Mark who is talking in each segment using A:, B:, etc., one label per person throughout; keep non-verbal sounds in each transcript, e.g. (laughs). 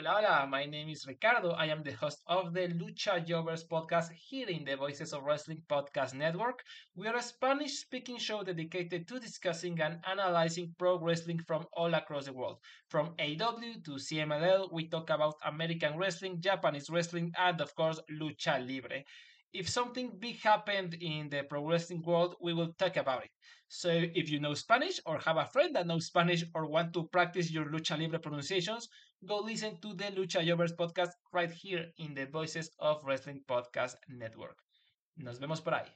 A: Hola, hola, my name is Ricardo. I am the host of the Lucha Jovers podcast here in the Voices of Wrestling Podcast Network. We are a Spanish speaking show dedicated to discussing and analyzing pro wrestling from all across the world. From AW to CMLL, we talk about American wrestling, Japanese wrestling, and of course, Lucha Libre. If something big happened in the pro wrestling world, we will talk about it. So if you know Spanish or have a friend that knows Spanish or want to practice your lucha libre pronunciations, go listen to the Lucha Jovers podcast right here in the Voices of Wrestling Podcast Network. Nos vemos por ahí.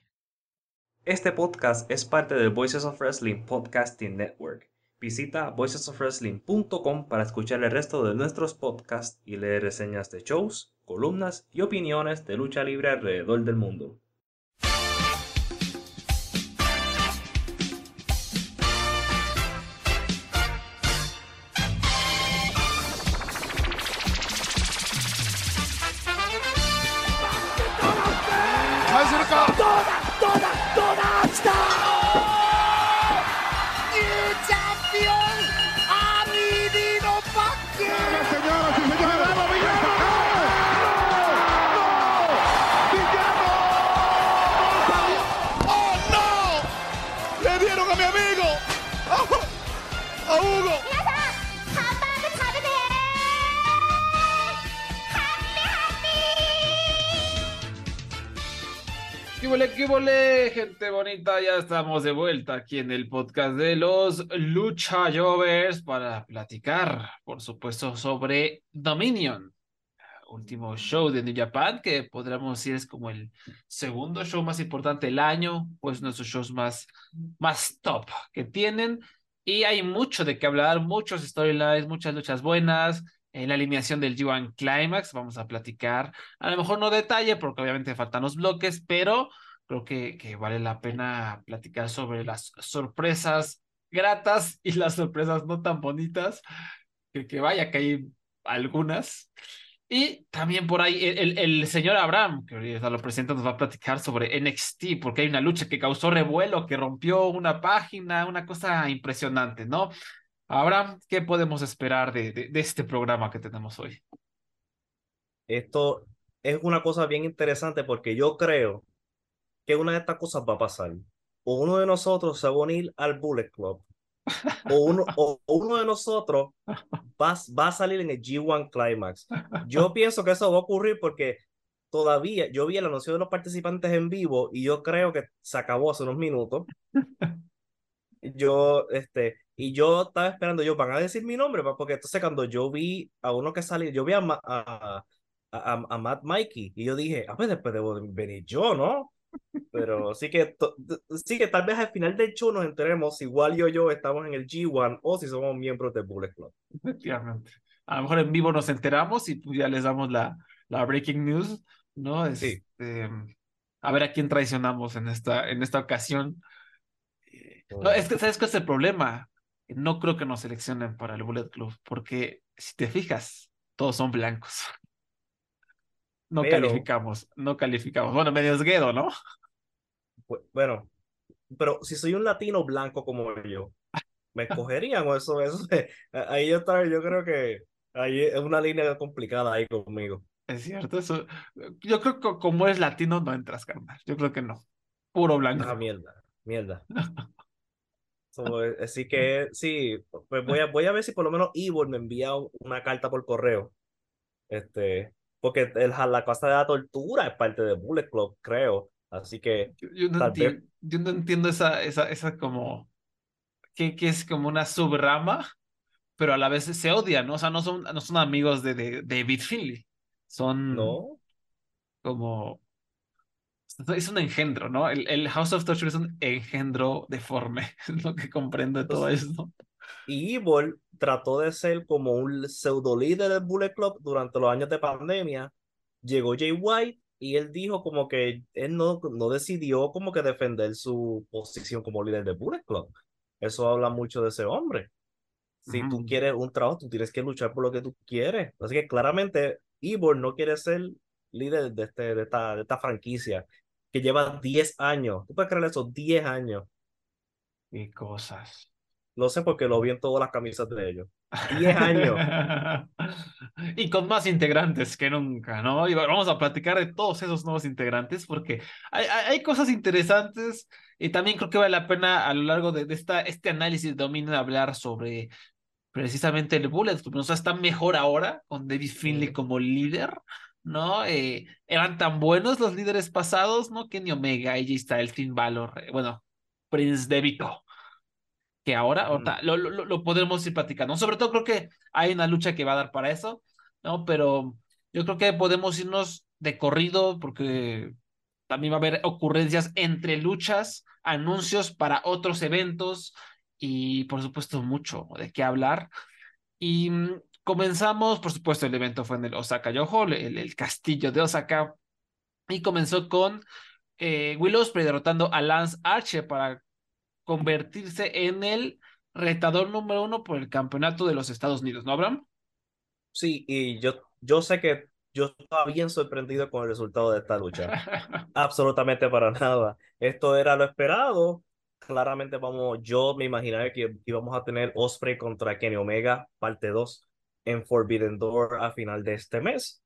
B: Este podcast es parte del Voices of Wrestling Podcasting Network. Visita voicesofwrestling.com para escuchar el resto de nuestros podcasts y leer reseñas de shows, columnas y opiniones de lucha libre alrededor del mundo.
A: Bonita? Ya estamos de vuelta aquí en el podcast de los Lucha Jovers para platicar, por supuesto, sobre Dominion, último show de New Japan, que podríamos decir es como el segundo show más importante del año, pues nuestros shows más, más top que tienen. Y hay mucho de qué hablar, muchos storylines, muchas luchas buenas, en la alineación del G1 Climax. Vamos a platicar, a lo mejor no detalle, porque obviamente faltan los bloques, pero creo que, que vale la pena platicar sobre las sorpresas gratas y las sorpresas no tan bonitas, que, que vaya que hay algunas. Y también por ahí el, el, señor Abraham, que ahorita lo presenta, nos va a platicar sobre NXT, porque hay una lucha que causó revuelo, que rompió una página, una cosa impresionante, ¿no? Abraham, ¿qué podemos esperar de, de, de este programa que tenemos hoy?
C: Esto es una cosa bien interesante porque yo creo que una de estas cosas va a pasar. O uno de nosotros se va a unir al Bullet Club, o uno, o uno de nosotros va, va a salir en el G1 Climax. Yo (laughs) pienso que eso va a ocurrir porque todavía yo vi el anuncio de los participantes en vivo y yo creo que se acabó hace unos minutos. Yo, este, y yo estaba esperando, yo, van a decir mi nombre, porque entonces cuando yo vi a uno que salió, yo vi a, a, a, a Matt Mikey y yo dije, a ver, después debo venir yo, ¿no? Pero sí que, sí que tal vez al final del show nos enteremos si igual yo yo estamos en el G1 o si somos miembros del Bullet Club.
A: Efectivamente. A lo mejor en vivo nos enteramos y pues ya les damos la, la breaking news, ¿no? Este, sí. A ver a quién traicionamos en esta, en esta ocasión. No, es que, ¿sabes cuál es el problema? No creo que nos seleccionen para el Bullet Club, porque si te fijas, todos son blancos. No pero, calificamos, no calificamos. Bueno, medio esguedo, ¿no?
C: Bueno, pero si soy un latino blanco como yo, me (laughs) escogerían o eso, eso. Ahí yo, yo creo que ahí es una línea complicada ahí conmigo.
A: Es cierto, eso. Yo creo que como es latino no entras, carnal. Yo creo que no. Puro blanco.
C: Ah, mierda, mierda. (laughs) so, así que sí, pues voy a, voy a ver si por lo menos Ivor me envía una carta por correo. Este, porque el, la cosa de la tortura es parte de Bullet Club, creo. Así que.
A: Yo, yo, no, entiendo, vez... yo no, entiendo, esa, esa, esa como. Que, que, es como una subrama, pero a la vez se odian, ¿no? O sea, no son, no son amigos de, de, de David Finley. Son.
C: No.
A: Como. Es un engendro, ¿no? El, el House of Torture es un engendro deforme, (laughs) es lo que comprendo de todo esto.
C: Y Evil trató de ser como un pseudo líder del Bullet Club durante los años de pandemia. Llegó Jay White y él dijo como que él no, no decidió como que defender su posición como líder del Bullet Club. Eso habla mucho de ese hombre. Si tú quieres un trabajo, tú tienes que luchar por lo que tú quieres. Así que claramente Ivor no quiere ser líder de, este, de, esta, de esta franquicia que lleva 10 años. ¿Tú puedes creer eso? 10 años.
A: Y cosas.
C: No sé por qué lo vi en todas las camisas de ellos. 10 años. (laughs)
A: y con más integrantes que nunca, ¿no? Y vamos a platicar de todos esos nuevos integrantes porque hay, hay, cosas interesantes y también creo que vale la pena a lo largo de, de esta, este análisis de dominio hablar sobre precisamente el Bullet Club. O sea, está mejor ahora con David Finley como líder, ¿no? Eh, eran tan buenos los líderes pasados, ¿no? Kenny Omega, AJ Styles, Finn Balor, eh, bueno, Prince Devito, que ahora, ahorita lo, lo, lo, podemos ir platicando. Sobre todo creo que hay una lucha que va a dar para eso, ¿no? Pero yo creo que podemos irnos de corrido porque también va a haber ocurrencias entre luchas, anuncios para otros eventos, y por supuesto mucho de qué hablar. Y mm, comenzamos, por supuesto, el evento fue en el Osaka Yoho, el, el castillo de Osaka, y comenzó con eh, Will Ospreay derrotando a Lance Archer para convertirse en el retador número uno por el campeonato de los Estados Unidos, ¿no, Abraham?
C: Sí, y yo, yo sé que yo estaba bien sorprendido con el resultado de esta lucha. (laughs) Absolutamente para nada. Esto era lo esperado claramente vamos, yo me imaginaba que íbamos a tener Osprey contra Kenny Omega, parte 2, en Forbidden Door a final de este mes.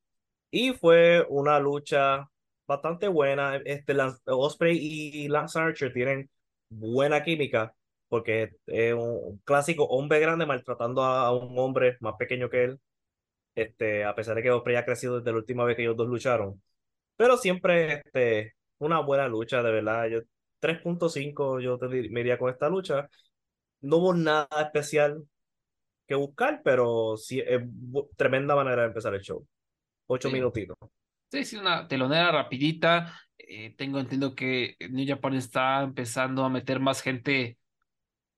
C: Y fue una lucha bastante buena. Este, Osprey y Lance Archer tienen buena química porque es un clásico hombre grande maltratando a un hombre más pequeño que él. Este, a pesar de que Osprey ha crecido desde la última vez que ellos dos lucharon. Pero siempre este, una buena lucha, de verdad. Yo 3.5 yo te me iría con esta lucha. No hubo nada especial que buscar, pero sí es tremenda manera de empezar el show. Ocho minutitos.
A: Sí, sí, una telonera rapidita. Eh, tengo entendido que New Japan está empezando a meter más gente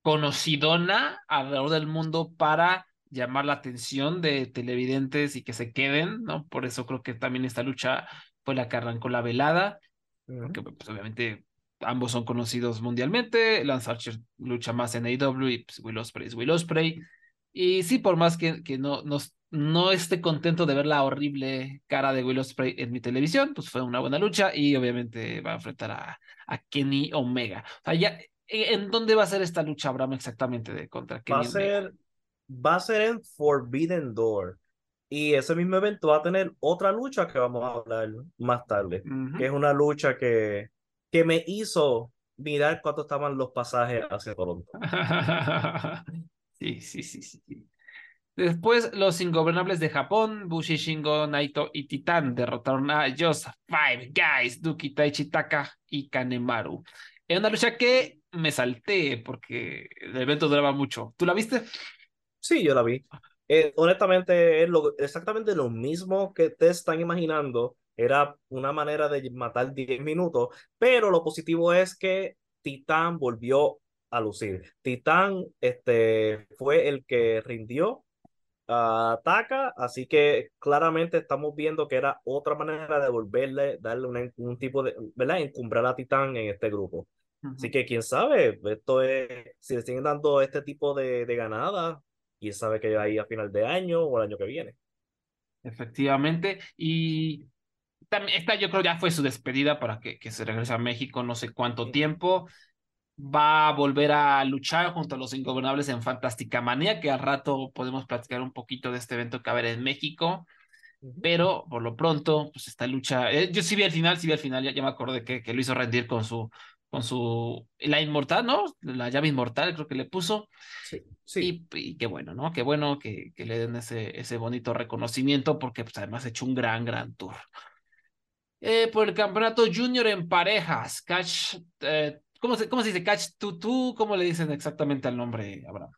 A: conocidona alrededor del mundo para llamar la atención de televidentes y que se queden, ¿no? Por eso creo que también esta lucha fue la que arrancó la velada, porque pues, obviamente ambos son conocidos mundialmente. Lance Archer lucha más en AEW y pues, Will Ospreay es Will Ospreay. Y sí, por más que, que no, no, no esté contento de ver la horrible cara de Will Ospreay en mi televisión, pues fue una buena lucha y obviamente va a enfrentar a, a Kenny Omega. O sea, ya, ¿en dónde va a ser esta lucha, Abraham, exactamente de contra Kenny
C: va a ser, Va a ser en Forbidden Door. Y ese mismo evento va a tener otra lucha que vamos a hablar más tarde, que es una lucha que que me hizo mirar cuánto estaban los pasajes hacia Toronto. (laughs)
A: sí, sí, sí, sí. Después, los ingobernables de Japón, Bushi, Shingo, Naito y Titán derrotaron a Just Five Guys, Duki, Taichi, Taka y Kanemaru. Es una lucha que me salté porque el evento duraba mucho. ¿Tú la viste?
C: Sí, yo la vi. Eh, honestamente, es lo, exactamente lo mismo que te están imaginando era una manera de matar 10 minutos, pero lo positivo es que Titán volvió a lucir. Titán este, fue el que rindió a Taka, así que claramente estamos viendo que era otra manera de volverle, darle un tipo de, ¿verdad? Encumbrar a Titán en este grupo. Así que quién sabe, esto es, si le siguen dando este tipo de, de ganadas, quién sabe que ahí a final de año o el año que viene.
A: Efectivamente, y esta yo creo ya fue su despedida para que, que se regrese a México no sé cuánto tiempo. Va a volver a luchar junto a los ingobernables en Fantástica Manía, que al rato podemos platicar un poquito de este evento que va a haber en México. Pero por lo pronto, pues esta lucha, eh, yo sí vi al final, sí vi al final, ya, me acordé que, que lo hizo rendir con su, con su, la inmortal, ¿no? La llave inmortal creo que le puso.
C: Sí, sí.
A: Y, y qué bueno, ¿no? Qué bueno que, que le den ese, ese bonito reconocimiento porque pues además ha hecho un gran, gran tour. Eh, por el campeonato junior en parejas. Catch, eh, ¿cómo, se, ¿Cómo se dice? Catch Tutu. ¿Cómo le dicen exactamente al nombre, Abraham?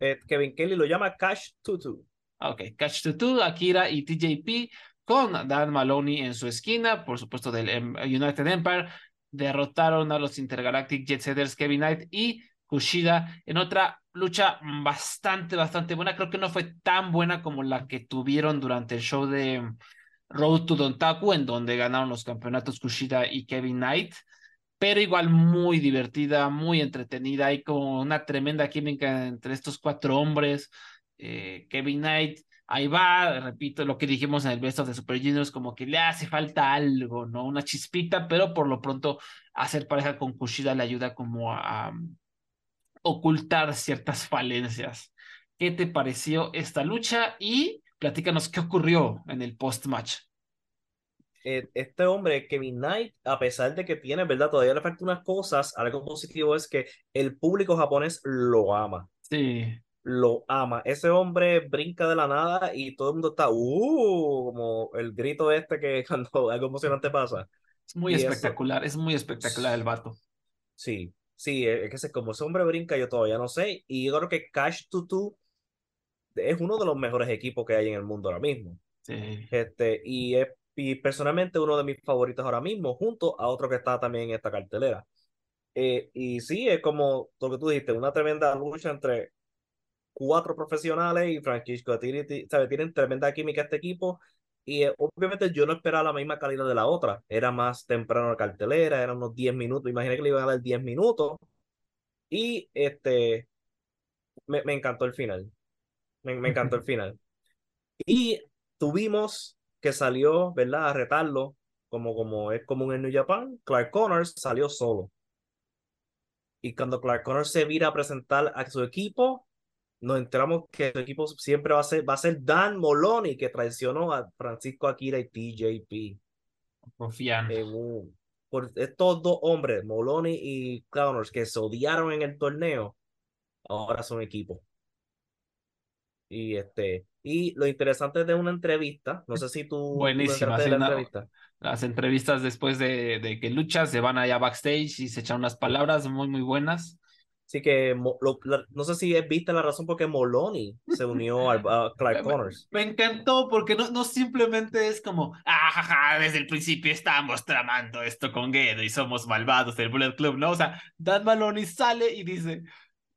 C: Eh, Kevin Kelly lo llama Catch Tutu.
A: Ok, Catch Tutu, Akira y TJP con Dan Maloney en su esquina, por supuesto del em, United Empire. Derrotaron a los Intergalactic Jet Setters Kevin Knight y Kushida en otra lucha bastante, bastante buena. Creo que no fue tan buena como la que tuvieron durante el show de Road to Dontaku, en donde ganaron los campeonatos Kushida y Kevin Knight, pero igual muy divertida, muy entretenida, hay como una tremenda química entre estos cuatro hombres. Eh, Kevin Knight, ahí va, repito lo que dijimos en el Best of the Super Juniors, como que le hace falta algo, ¿no? Una chispita, pero por lo pronto hacer pareja con Kushida le ayuda como a, ocultar ciertas falencias. ¿Qué te pareció esta lucha? Y platícanos qué ocurrió en el post-match.
C: Eh, este hombre, Kevin Knight, a pesar de que tiene, ¿verdad? Todavía le faltan unas cosas, algo positivo es que el público japonés lo ama.
A: Sí.
C: Lo ama. Ese hombre brinca de la nada y todo el mundo está, ¡uh! Como el grito este que (laughs) cuando algo emocionante pasa.
A: Es muy espectacular, es muy espectacular el vato.
C: Sí, sí, es que como ese hombre brinca, yo todavía no sé. Y yo creo que Cash Tutu es uno de los mejores equipos que hay en el mundo ahora mismo.
A: Sí.
C: Este, y es y personalmente uno de mis favoritos ahora mismo, junto a otro que está también en esta cartelera. Eh, y sí, es como lo que tú dijiste, una tremenda lucha entre cuatro profesionales y Francisco ¿sabe? tienen tremenda química este equipo. Y eh, obviamente yo no esperaba la misma calidad de la otra. Era más temprano la cartelera, eran unos 10 minutos. Imaginé que le iban a dar 10 minutos. Y este me, me encantó el final. Me, me encantó el (laughs) final. Y tuvimos que salió, ¿verdad? A retarlo, como, como es común en New Japan, Clark Connors salió solo. Y cuando Clark Connors se vira a presentar a su equipo, nos enteramos que su equipo siempre va a ser, va a ser Dan Moloney, que traicionó a Francisco Akira y TJP.
A: Confiando.
C: por estos dos hombres, Moloney y Connors, que se odiaron en el torneo, ahora son equipo. Y este, y lo interesante de una entrevista, no sé si tú.
A: Buenísima, la entrevista. Las entrevistas después de, de, que luchas se van allá backstage y se echan unas palabras muy, muy buenas.
C: Sí que no sé si es vista la razón por qué Moloney se unió a, (laughs) Clark Connors.
A: Me, encantó porque no, no simplemente es como, ah, desde el principio estábamos tramando esto con Gedo y somos malvados del Bullet Club, ¿no? O sea, Dan Maloney sale y dice,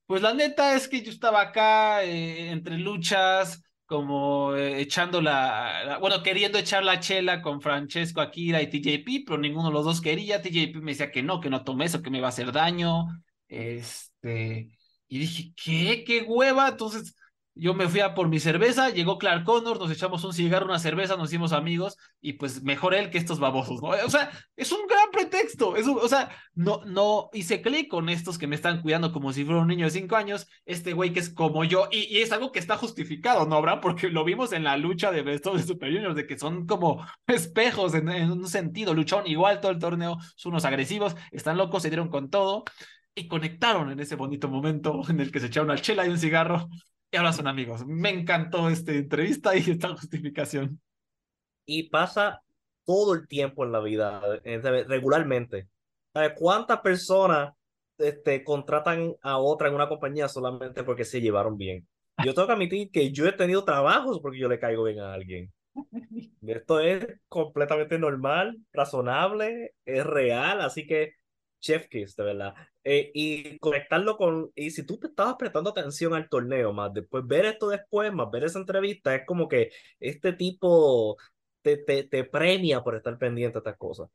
A: pues la neta es que yo estaba acá eh, entre luchas, como eh, echando la, bueno, queriendo echar la chela con Francesco Akira y TJP, pero ninguno de los dos quería. TJP me decía que no, que no tome eso, que me va a hacer daño. Este, y dije, ¿qué? ¿Qué hueva? Entonces, yo me fui a por mi cerveza, llegó Clark Connor, nos echamos un cigarro, una cerveza, nos hicimos amigos y pues mejor él que estos babosos, ¿no? O sea, es un gran pretexto, es o sea, no, no hice clic con estos que me están cuidando como si fuera un niño de cinco años, este güey que es como yo y, es algo que está justificado, ¿no, Abraham? Porque lo vimos en la lucha de estos de Super Juniors, de que son como espejos en, en un sentido, lucharon igual todo el torneo, son unos agresivos, están locos, se dieron con todo y conectaron en ese bonito momento en el que se echaron una chela y un cigarro y ahora son amigos. Me encantó esta entrevista y esta justificación.
C: Y pasa todo el tiempo en la vida, regularmente. ¿Cuántas personas este, contratan a otra en una compañía solamente porque se llevaron bien? Yo tengo que admitir que yo he tenido trabajos porque yo le caigo bien a alguien. (laughs) Esto es completamente normal, razonable, es real, así que chef kiss, de verdad. Eh, y conectarlo con, y si tú te estabas prestando atención al torneo, más después ver esto después, más ver esa entrevista, es como que este tipo te, te, te premia por estar pendiente de estas cosas.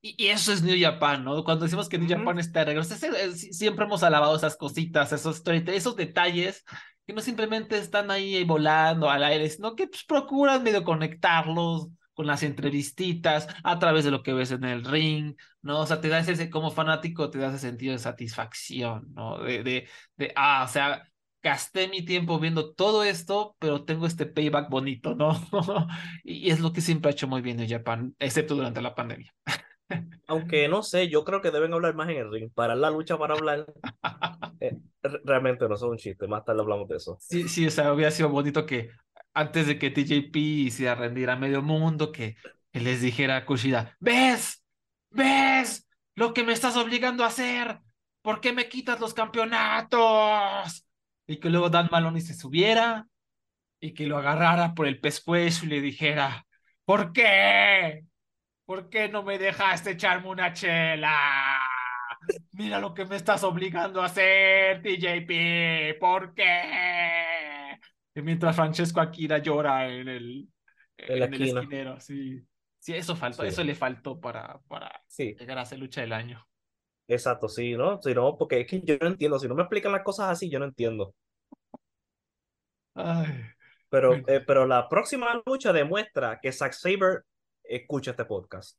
A: Y, eso es New Japan, ¿no? Cuando decimos que New Japan está de regreso, siempre hemos alabado esas cositas, esos, esos detalles que no simplemente están ahí volando al aire, sino que pues, procuran medio conectarlos, con las entrevistitas, a través de lo que ves en el ring, ¿no? O sea, te da ese, como fanático, te da ese sentido de satisfacción, ¿no? De, de, de ah, o sea, gasté mi tiempo viendo todo esto, pero tengo este payback bonito, ¿no? (laughs) y es lo que siempre ha hecho muy bien en Japan, excepto durante la pandemia.
C: Aunque no sé, yo creo que deben hablar más en el ring. Para la lucha para hablar. (laughs) Eh, realmente no es un chiste, más tarde hablamos de eso.
A: Sí, sí, o sea, hubiera sido bonito que antes de que TJP hiciera rendir a medio mundo, que, les dijera a Kushida, ¿ves? ¿Ves? Lo que me estás obligando a hacer. ¿Por qué me quitas los campeonatos? Y que luego Dan Maloney se subiera y que lo agarrara por el pescuezo y le dijera, ¿por qué? ¿Por qué no me dejaste echarme una chela? Mira lo que me estás obligando a hacer, TJP. ¿Por qué? Mientras Francesco Akira llora en el, en, el esquinero, sí. Sí, eso faltó, eso le faltó para, para llegar a hacer lucha del año.
C: Exacto, sí, ¿no? Si no, porque es que yo no entiendo, si no me explican las cosas así, yo no entiendo. pero, eh, pero la próxima lucha demuestra que Zack Saber escucha este podcast.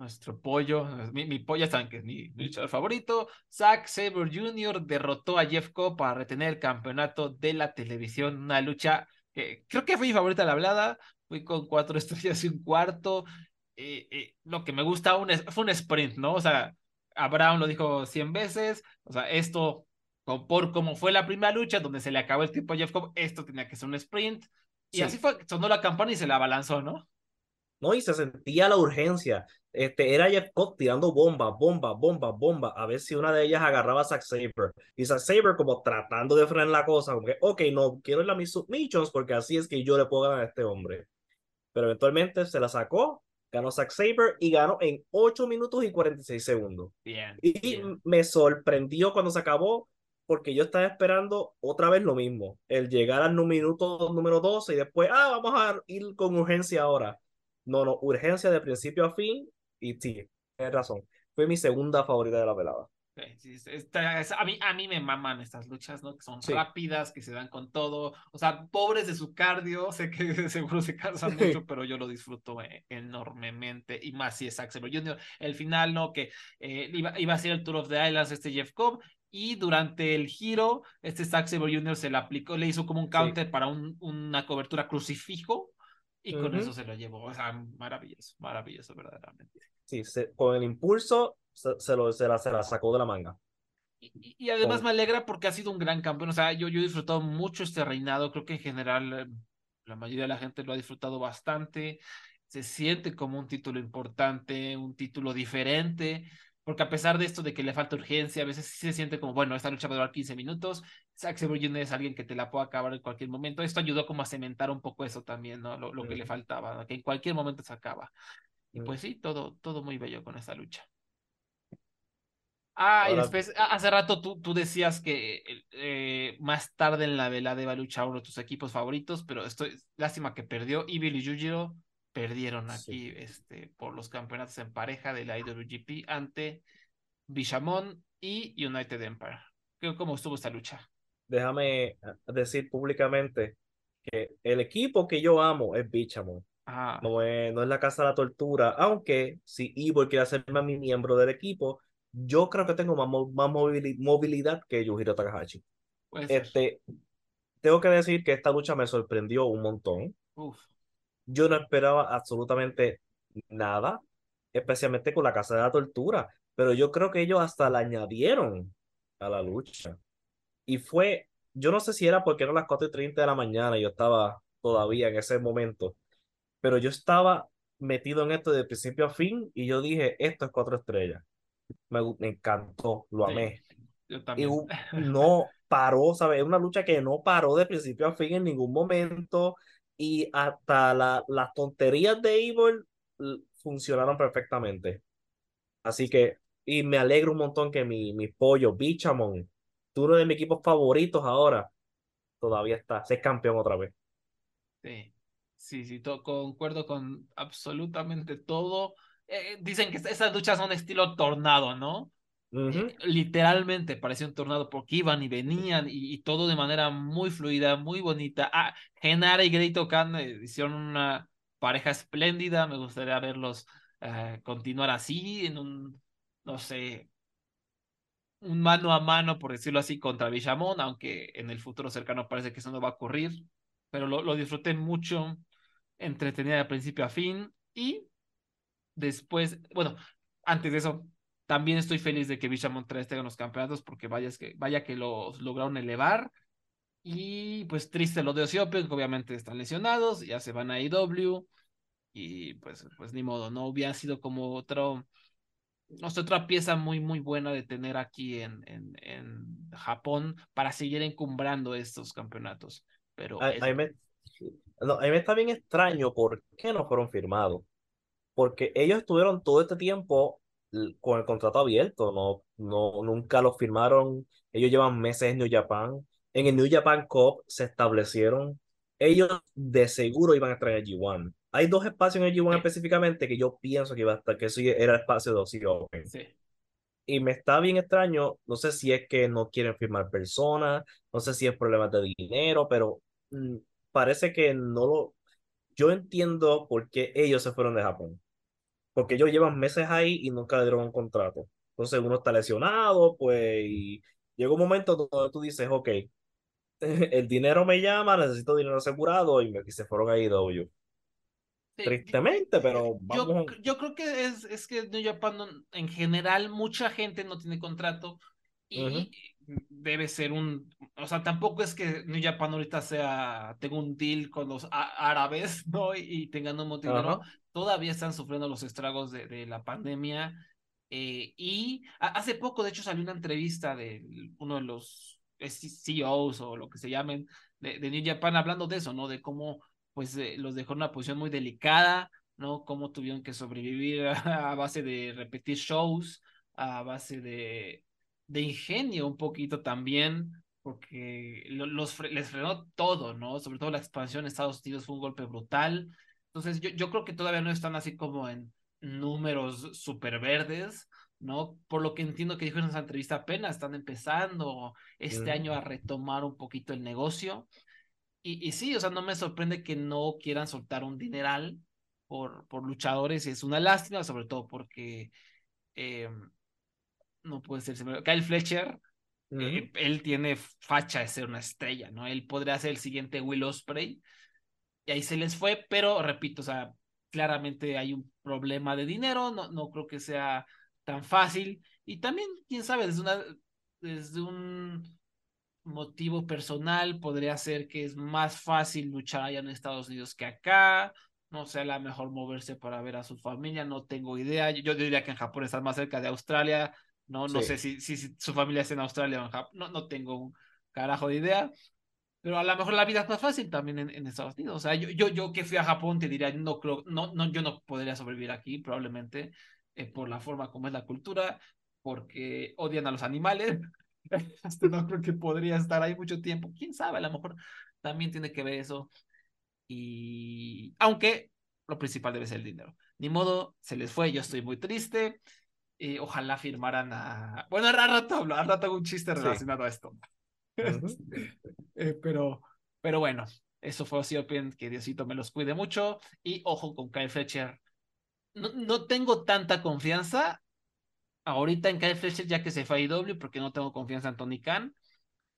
A: Nuestro pollo, mi, mi pollo, saben que es mi, mi luchador favorito, Zack Sabre Jr. derrotó a Jeff Cobb para retener el campeonato de la televisión, una lucha que creo que fue mi favorita la hablada, fui con cuatro (laughs) estrellas y un cuarto, eh, eh, lo que me gusta un, fue un sprint, ¿no? O sea, Abraham lo dijo 100 veces, o sea, esto, por como fue la primera lucha, donde se le acabó el tiempo a Jeff Cobb, esto tenía que ser un sprint, y
C: Sí.
A: así fue, sonó la campana y se la abalanzó, ¿no?
C: ¿No? Y se sentía la urgencia. Este, era Jeff Cobb tirando bombas, bombas, bombas, bombas, a ver si una de ellas agarraba a Zack Saber. Y Zack Saber como tratando de frenar la cosa, como que, ok, no quiero ir a mis submissions porque así es que yo le puedo ganar a este hombre. Pero eventualmente se la sacó, ganó Zack Saber y ganó en 8 minutos y 46 segundos.
A: Bien.
C: Y
A: bien.
C: me sorprendió cuando se acabó porque yo estaba esperando otra vez lo mismo, el llegar al minuto número 12 y después, ah, vamos a ir con urgencia ahora. No, no, urgencia de principio a fin y sí, tienes razón. Fue mi segunda favorita de la velada.
A: Sí, sí, esta- es- a, mí, a mí me maman estas luchas, ¿no? Que son
C: Sí.
A: rápidas, que se dan con todo. O sea, pobres de su cardio, (laughs) sé que seguro se cansan mucho, pero yo lo disfruto eh, enormemente. Y más si es Zack Sabre Jr. El final, ¿no? Que eh, iba, iba a ser el Tour of the Islands este Jeff Cobb. Y durante el giro, este Zack Sabre Jr. se le aplicó, le hizo como un counter para un, una cobertura crucifijo. Y con
C: Ujú.
A: eso se lo llevó. O sea, maravilloso, maravilloso, verdaderamente.
C: Sí, se- con el impulso se, se lo, se, la, se la sacó de la manga.
A: Y, y- además
C: Con-
A: me alegra porque ha sido un gran campeón. O sea, yo, yo he disfrutado mucho este reinado. Creo que en general eh, la mayoría de la gente lo ha disfrutado bastante. Se siente como un título importante, un título diferente. Porque a pesar de esto de que le falta urgencia, a veces sí se siente como, bueno, esta lucha va a durar 15 minutos. Zack Jr. es alguien que te la puede acabar en cualquier momento. Esto ayudó como a cementar un poco eso también, ¿no? Lo, lo que le faltaba, ¿no? que en cualquier momento se acaba. Y pues sí, todo, todo muy bello con esta lucha. Ah, y después, hace rato tú, tú decías que eh, más tarde en la velada iba a luchar uno de tus equipos favoritos, pero estoy, lástima que perdió. Evil y Yujiro perdieron aquí
C: Sí.
A: este, por los campeonatos en pareja de la IWGP ante Bishamon y United Empire. ¿Qué- ¿Cómo estuvo esta lucha?
C: Déjame eh, decir públicamente que el equipo que yo amo es Bichamon.
A: Ah,
C: No es, no es la casa de la tortura, aunque si Ivo quiere hacerme a mi miembro del equipo, yo creo que tengo más, más movili- movilidad que Yujiro Takahashi. Este, tengo que decir que esta lucha me sorprendió un montón.
A: Uf,
C: Yo no esperaba absolutamente nada, especialmente con la casa de la tortura, pero yo creo que ellos hasta la añadieron a la lucha. Y fue, yo no sé si era porque eran las 4 y 30 de la mañana y yo estaba todavía en ese momento, pero yo estaba metido en esto de principio a fin y yo dije, esto es cuatro estrellas. Me, encantó, lo
A: sí,
C: amé.
A: yo
C: Y
A: también.
C: hu- (laughs) no paró, ¿sabes? Es una lucha que no paró de principio a fin en ningún momento y hasta la- las tonterías de Evil funcionaron perfectamente. Así que, y me alegro un montón que mi, mi pollo, Bichamon, uno de mis equipos favoritos ahora, todavía está, es campeón otra vez.
A: Sí, sí, sí, concuerdo con absolutamente todo. Eh, dicen que esas luchas son estilo tornado, ¿no? Eh, literalmente parecía un tornado porque iban y venían y, y todo de manera muy fluida, muy bonita. Ah, Genara y Greito Khan eh, hicieron una pareja espléndida. Me gustaría verlos eh, continuar así en un, no sé, un mano a mano, por decirlo así, contra Bishamon, aunque en el futuro cercano parece que eso no va a ocurrir. Pero lo, lo disfruté mucho, entretenida de principio a fin y después, bueno, antes de eso, también estoy feliz de que Bishamon 3 tenga los campeonatos porque vaya, que, vaya que los lograron elevar. Y pues triste lo de Osiope, que obviamente están lesionados, ya se van a IW. Y pues, pues ni modo, no hubiera sido como otro, no sé, otra pieza muy, muy buena de tener aquí en, en, en Japón para seguir encumbrando estos campeonatos. Pero
C: A,
A: es-
C: a mí me, no, a mí me está bien extraño por qué no fueron firmados. Porque ellos estuvieron todo este tiempo con el contrato abierto, no, no, nunca los firmaron. Ellos llevan meses en New Japan. En el New Japan Cup se establecieron. Ellos de seguro iban a el G1. Hay dos espacios en el G1
A: Sí.
C: específicamente que yo pienso que iba a estar, que eso era el espacio de Aussie Open.
A: sí.
C: Y me está bien extraño, no sé si es que no quieren firmar personas, no sé si es problemas de dinero, pero mm, parece que no lo... Yo entiendo por qué ellos se fueron de Japón. porque ellos llevan meses ahí y nunca le dieron un contrato. Entonces uno está lesionado, pues, y llega un momento donde tú dices, ok, (laughs) el dinero me llama, necesito dinero asegurado y, me, y se fueron a IW.
A: Sí,
C: Tristemente, pero
A: Yo,
C: vamos.
A: yo creo que es, es que New Japan no- en general mucha gente no tiene contrato y
C: Ujú.
A: debe ser un, o sea, tampoco es que New Japan ahorita sea, tenga un deal con los árabes, (laughs) ¿no? Y, y tengan un montón de dinero.
C: Ajá.
A: Todavía están sufriendo los estragos de, de la pandemia. eh, y hace poco, de hecho, salió una entrevista de uno de los CEOs o lo que se llamen de, de New Japan hablando de eso, ¿no? De cómo pues eh, los dejó en una posición muy delicada, ¿no? Cómo tuvieron que sobrevivir a, (laughs) a base de repetir shows, a base de, de ingenio un poquito también, porque lo- los les frenó todo, ¿no? Sobre todo la expansión en Estados Unidos fue un golpe brutal. Entonces yo, yo creo que todavía no están así como en números súper verdes, ¿no? Por lo que entiendo que dijo en esa entrevista, apenas están empezando este año a retomar un poquito el negocio. Y, y sí, o sea, no me sorprende que no quieran soltar un dineral por, por luchadores. Es una lástima, sobre todo porque eh, no puede ser. Kyle Fletcher, eh, él tiene facha de ser una estrella, ¿no? Él podría ser el siguiente Will Ospreay. Y ahí se les fue, pero repito, o sea, claramente hay un problema de dinero, no, no creo que sea tan fácil. Y también, quién sabe, desde una, desde un motivo personal podría ser que es más fácil luchar allá en Estados Unidos que acá, no sé, a lo mejor moverse para ver a su familia, no tengo idea. Yo, yo diría que en Japón está más cerca de Australia, no, no
C: Sí.
A: sé si, si, si su familia está en Australia o en Japón, no, no tengo un carajo de idea. Pero a lo mejor la vida es más fácil también en, en Estados Unidos. O sea, yo, yo, yo que fui a Japón te diría, no creo, no, no, yo no podría sobrevivir aquí, probablemente, eh, por la forma como es la cultura, porque odian a los animales. (laughs) Este, no creo que podría estar ahí mucho tiempo. Quién sabe, a lo mejor también tiene que ver eso. Y aunque lo principal debe ser el dinero. Ni modo, se les fue, yo estoy muy triste. Eh, ojalá firmaran a. Bueno, al rato hablo, al rato hago un chiste
C: Sí.
A: relacionado a esto. (laughs) Eh, pero, pero bueno, eso fue así, que Diosito me los cuide mucho. Y ojo con Kyle Fletcher. No, no tengo tanta confianza ahorita en Kyle Fletcher ya que se fue a IW porque no tengo confianza en Tony Khan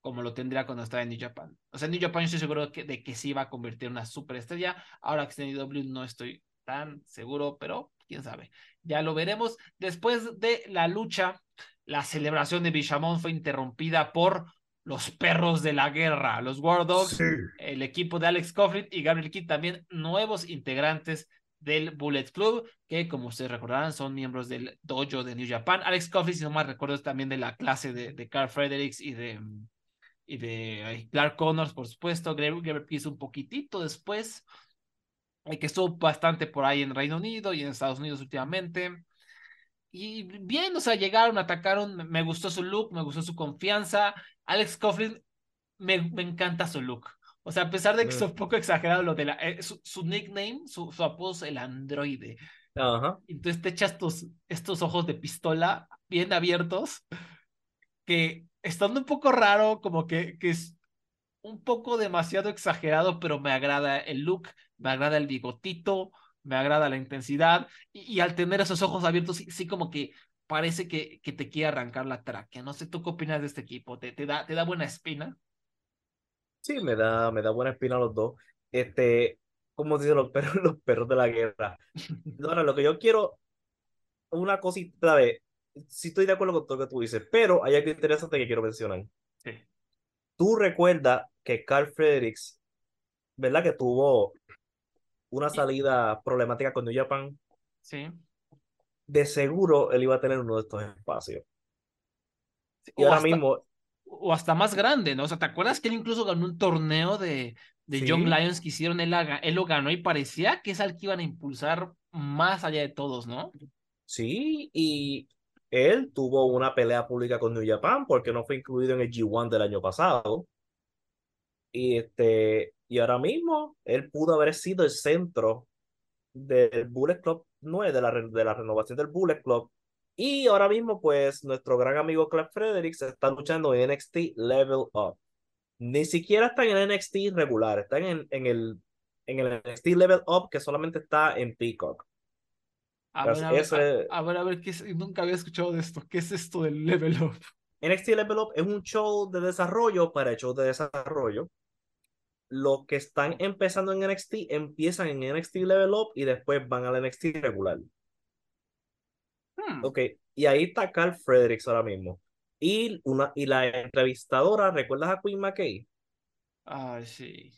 A: como lo tendría cuando estaba en New Japan. O sea, en New Japan yo estoy seguro de que, de que sí va a convertir en una superestrella. Ahora que está en IW no estoy tan seguro, pero quién sabe. Ya lo veremos. Después de la lucha, la celebración de Bishamon fue interrumpida por los perros de la guerra, los War Dogs,
C: Sí.
A: el equipo de Alex Coughlin y Gabriel Kidd, también nuevos integrantes del Bullet Club, que como ustedes recordarán son miembros del dojo de New Japan. Alex Coughlin, si no mal recuerdo, también de la clase de, de Carl Fredericks y de, y de Clark Connors, por supuesto. Gabriel Kidd un poquitito después, eh, que estuvo bastante por ahí en Reino Unido y en Estados Unidos últimamente. Y bien, o sea, llegaron, atacaron, me gustó su look, me gustó su confianza. Alex Coughlin, me, me encanta su look. O sea, a pesar de que es un poco exagerado lo de la, eh, su, su nickname, su, su apodo es el androide.
C: Ajá.
A: Entonces te echas tus, estos ojos de pistola bien abiertos, que estando un poco raro, como que, que es un poco demasiado exagerado, pero me agrada el look, me agrada el bigotito, me agrada la intensidad, y, y al tener esos ojos abiertos, sí, sí como que parece que, que te quiere arrancar la tráquea. No sé, ¿tú qué opinas de este equipo? ¿Te, te, da, te da buena espina?
C: Sí, me da, me da buena espina los dos. Este, como dicen los perros, (laughs) los perros de la guerra. (laughs) Ahora, lo que yo quiero, una cosita, ¿sabes? Sí estoy de acuerdo con todo lo que tú dices, pero hay algo interesante que quiero mencionar.
A: Sí.
C: Tú recuerdas que Carl Fredericks, ¿verdad? Que tuvo una salida problemática con New Japan.
A: Sí.
C: De seguro él iba a tener uno de estos espacios.
A: Sí,
C: Y ahora
A: hasta-
C: mismo,
A: o hasta más grande, ¿no? O sea, ¿te acuerdas que él incluso ganó un torneo de, de
C: Sí.
A: Young Lions que hicieron? Él, él lo ganó y parecía que es al que iban a impulsar más allá de todos, ¿no?
C: sí, y él tuvo una pelea pública con New Japan porque no fue incluido en el G1 del año pasado. Y, este, y ahora mismo él pudo haber sido el centro del Bullet Club 9, de la, de la renovación del Bullet Club. Y ahora mismo, pues, nuestro gran amigo Clark Fredericks está luchando en NXT Level Up. Ni siquiera está en NXT regular, está en, en, el, en el NXT Level Up que solamente está en Peacock.
A: A ver, a ver,
C: ese-
A: a, a ver, a ver, ¿qué es? Nunca había escuchado de esto. ¿Qué es esto del level up?
C: NXT Level Up es un show de desarrollo para shows de desarrollo. Los que están empezando en NXT empiezan en NXT Level Up y después van al NXT regular.
A: Hmm,
C: Ok, y ahí está Carl Fredericks ahora mismo. Y, una, y la entrevistadora, ¿recuerdas a Queen McKay?
A: Ay, sí.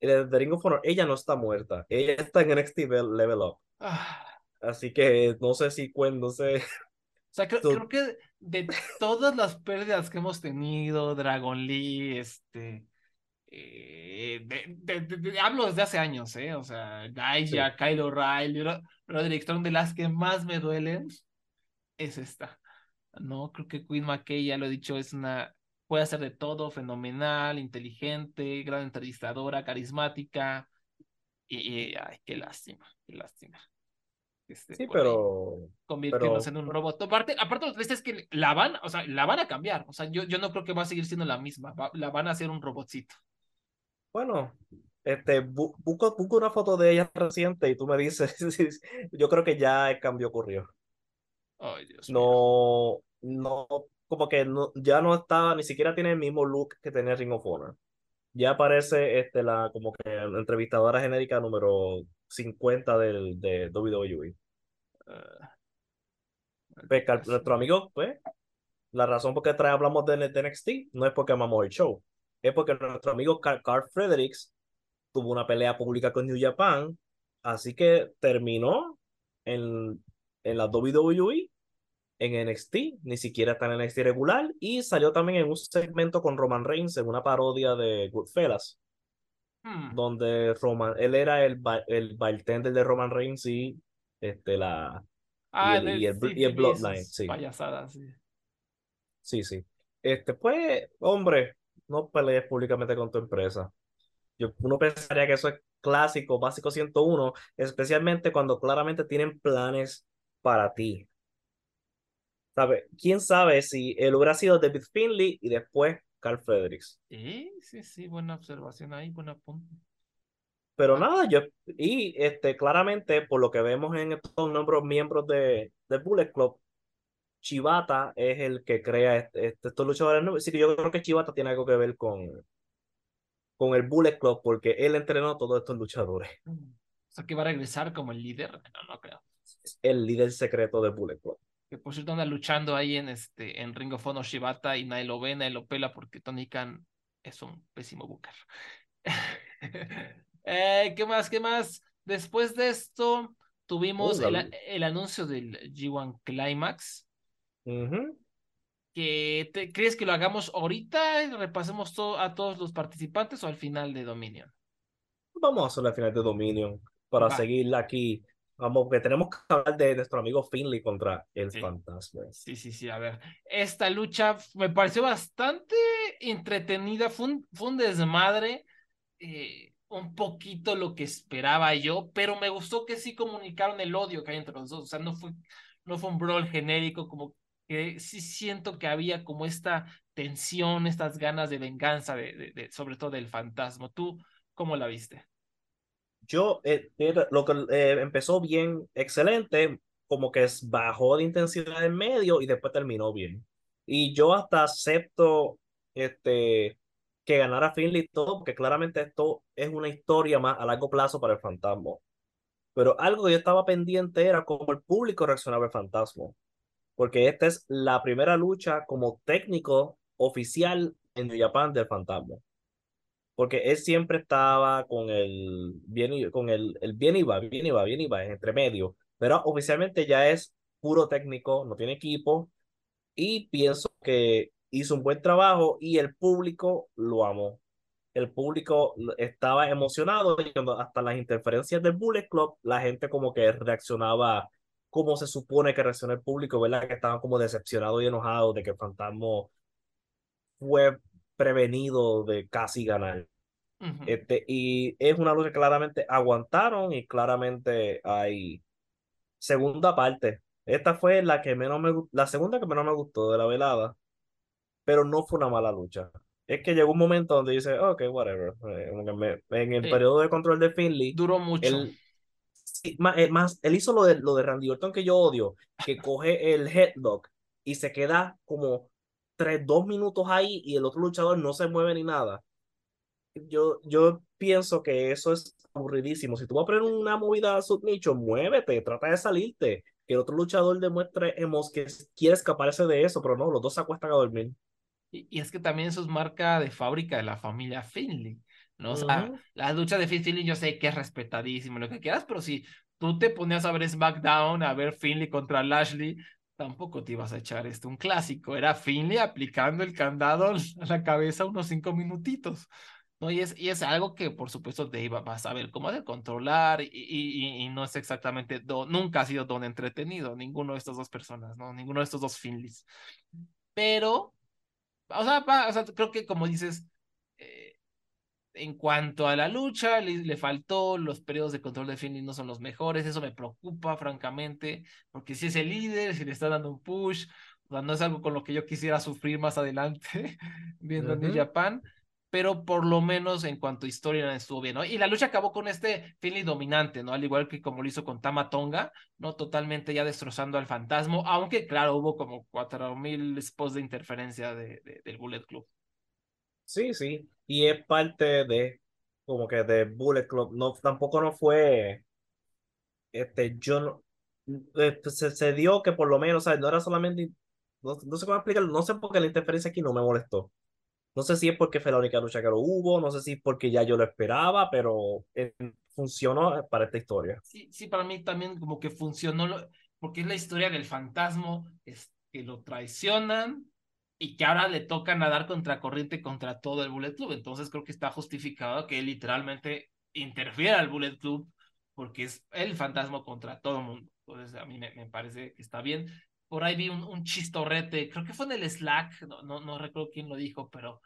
C: De The Ring of Honor, ella no está muerta. Ella está en NXT Level Up.
A: Ah,
C: Así que no sé si cuando se...
A: o sea, creo, creo que de todas las pérdidas que hemos tenido, Dragon Lee, este, eh, de, de- de- de- hablo desde hace años, ¿eh? O sea, Gaia, Kyle O'Reilly, Ro- Roderick Strong, de las que más me duelen, es esta. No, creo que Queen McKay, ya lo he dicho, es una, puede hacer de todo, fenomenal, inteligente, gran entrevistadora, carismática, y, y, ay, qué lástima, qué lástima. esté
C: Sí, pero...
A: convirtiéndose
C: pero-
A: en un robot. Aparte, aparte lo triste es que la van, o sea, la van a cambiar. O sea, yo, yo no creo que va a seguir siendo la misma. va- la van a hacer un robotcito.
C: Bueno, este, bu- busco, busco una foto de ella reciente y tú me dices, (laughs) yo creo que ya el cambio ocurrió.
A: Ay, Dios mío.
C: No, no, como que no, ya no está, ni siquiera tiene el mismo look que tenía Ring of Honor. Ya aparece este, la, como que la entrevistadora genérica número 50 del, de WWE.
A: Ah,
C: Pues, nuestro amigo, pues, la razón por qué trae, hablamos de, de NXT no es porque amamos el show, es porque nuestro amigo Carl, Carl Fredericks tuvo una pelea pública con New Japan, así que terminó en, en la WWE, en NXT, ni siquiera está en NXT regular, y salió también en un segmento con Roman Reigns en una parodia de Goodfellas,
A: Hmm.
C: donde Roman, él era el, ba- el bartender de Roman Reigns y este, la,
A: Ah,
C: el- y el-
A: sí,
C: y el Bloodline, sí.
A: Sí.
C: Sí, sí. Este, pues, hombre, no pelees públicamente con tu empresa. Yo, uno pensaría que eso es clásico, básico 101, especialmente cuando claramente tienen planes para ti. ¿Sabe? ¿Quién sabe si él hubiera sido David Finley y después Carl Fredericks?
A: Sí, sí, sí, buena observación ahí, buen apunte.
C: Pero
A: Ah.
C: nada, yo, y este, claramente, por lo que vemos en estos nombres miembros de, de Bullet Club, Chivata es el que crea este- este- estos luchadores nuevos. Así que yo creo que Chivata tiene algo que ver con, con el Bullet Club, porque él entrenó a todos estos luchadores.
A: Mm. O sea, que va a regresar como el líder. No, no creo.
C: Es el líder secreto de Bullet Club.
A: Que por cierto anda luchando ahí en este en Ring of Honor Shibata y nadie lo ve, nadie lo pela porque Tony Khan es un pésimo booker. (laughs) Eh, ¿qué más? ¿Qué más? Después de esto tuvimos el, el anuncio del G1 Climax.
C: Ujú.
A: Que te, ¿Crees que lo hagamos ahorita y repasemos todo, a todos los participantes o al final de Dominion?
C: Vamos a hacer la final de Dominion para
A: Va.
C: seguirla aquí. Vamos, porque tenemos que hablar de nuestro amigo Finley contra el
A: Sí.
C: fantasma.
A: Sí, sí, sí, a ver. Esta lucha me pareció bastante entretenida, fue un, fue un desmadre, eh, un poquito lo que esperaba yo, pero me gustó que sí comunicaron el odio que hay entre los dos, o sea, no fue, no fue un brawl genérico, como que sí siento que había como esta tensión, estas ganas de venganza, de, de- de- sobre todo del fantasma. ¿Tú cómo la viste?
C: Yo, eh, lo que eh, empezó bien, excelente, como que bajó de intensidad en medio y después terminó bien. Y yo hasta acepto este, que ganara Finley todo, porque claramente esto es una historia más a largo plazo para el fantasma. Pero algo que yo estaba pendiente era cómo el público reaccionaba al fantasma. Porque esta es la primera lucha como técnico oficial en New Japan del fantasma porque él siempre estaba con el bien y, con el, el bien y va, bien y va, bien y va, entre medio, pero oficialmente ya es puro técnico, no tiene equipo, y pienso que hizo un buen trabajo y el público lo amó. El público estaba emocionado y hasta las interferencias del Bullet Club, la gente como que reaccionaba como se supone que reacciona el público, ¿verdad? Que estaban como decepcionados y enojados de que el fantasma fue prevenido de casi ganar. Este, y es una lucha que claramente aguantaron y claramente hay segunda parte. Esta fue la que menos me la segunda que menos me gustó de la velada, pero no fue una mala lucha. Es que llegó un momento donde dice, ok, whatever. Eh, en el
A: Sí.
C: periodo de control de Finley,
A: Duró mucho.
C: él, eh, más, él hizo lo de, lo de Randy Orton que yo odio, que coge el headlock y se queda como tres, dos minutos ahí y el otro luchador no se mueve ni nada. Yo, yo pienso que eso es aburridísimo. Si tú vas a poner una movida subnicho, muévete, trata de salirte. Que el otro luchador demuestre que quiere escaparse de eso, pero no, los dos se acuestan a dormir.
A: Y, y es que también eso es marca de fábrica de la familia Finley. ¿no? O sea, la lucha de Finley yo sé que es respetadísimo, lo que quieras, pero si tú te ponías a ver SmackDown, a ver Finley contra Lashley, tampoco te ibas a echar este un clásico. Era Finley aplicando el candado (laughs) a la cabeza unos cinco minutitos. ¿No? Y, es, y es algo que, por supuesto, Dave va a saber cómo de controlar y, y, y, no es exactamente, nunca ha sido don entretenido, ninguno de estas dos personas, ¿no? Ninguno de estos dos Finleys. Pero, o sea, o sea creo que como dices, en cuanto a la lucha, le, faltó, los periodos de control de Finley no son los mejores, eso me preocupa, francamente, porque si es el líder, si le está dando un push, o sea, no es algo con lo que yo quisiera sufrir más adelante (laughs) viendo New Japan, pero por lo menos en cuanto a historia estuvo bien. Y la lucha acabó con este Finley dominante, ¿no? Al igual que como lo hizo con Tama Tonga, ¿no? Totalmente ya destrozando al fantasma, aunque claro, hubo como cuatro mil spots de interferencia de, del Bullet Club.
C: Sí, sí, y es parte de, como que de Bullet Club, no, tampoco no fue, este, yo no, eh, pues, se, se, dio que por lo menos, ¿sabes? No era solamente, no, no, sé cómo explicarlo, no sé por qué la interferencia aquí no me molestó. No sé si es porque fue la única lucha que lo hubo, no sé si es porque ya yo lo esperaba, pero eh, funcionó para esta historia.
A: Sí, sí, para mí también como que funcionó, porque es la historia del fantasma, es que lo traicionan, y que ahora le toca nadar contra corriente contra todo el Bullet Club. Entonces creo que está justificado que literalmente interfiera al Bullet Club porque es el fantasma contra todo el mundo. Entonces a mí me, parece que está bien. Por ahí vi un, un, chistorrete, creo que fue en el Slack, no, no, no recuerdo quién lo dijo, pero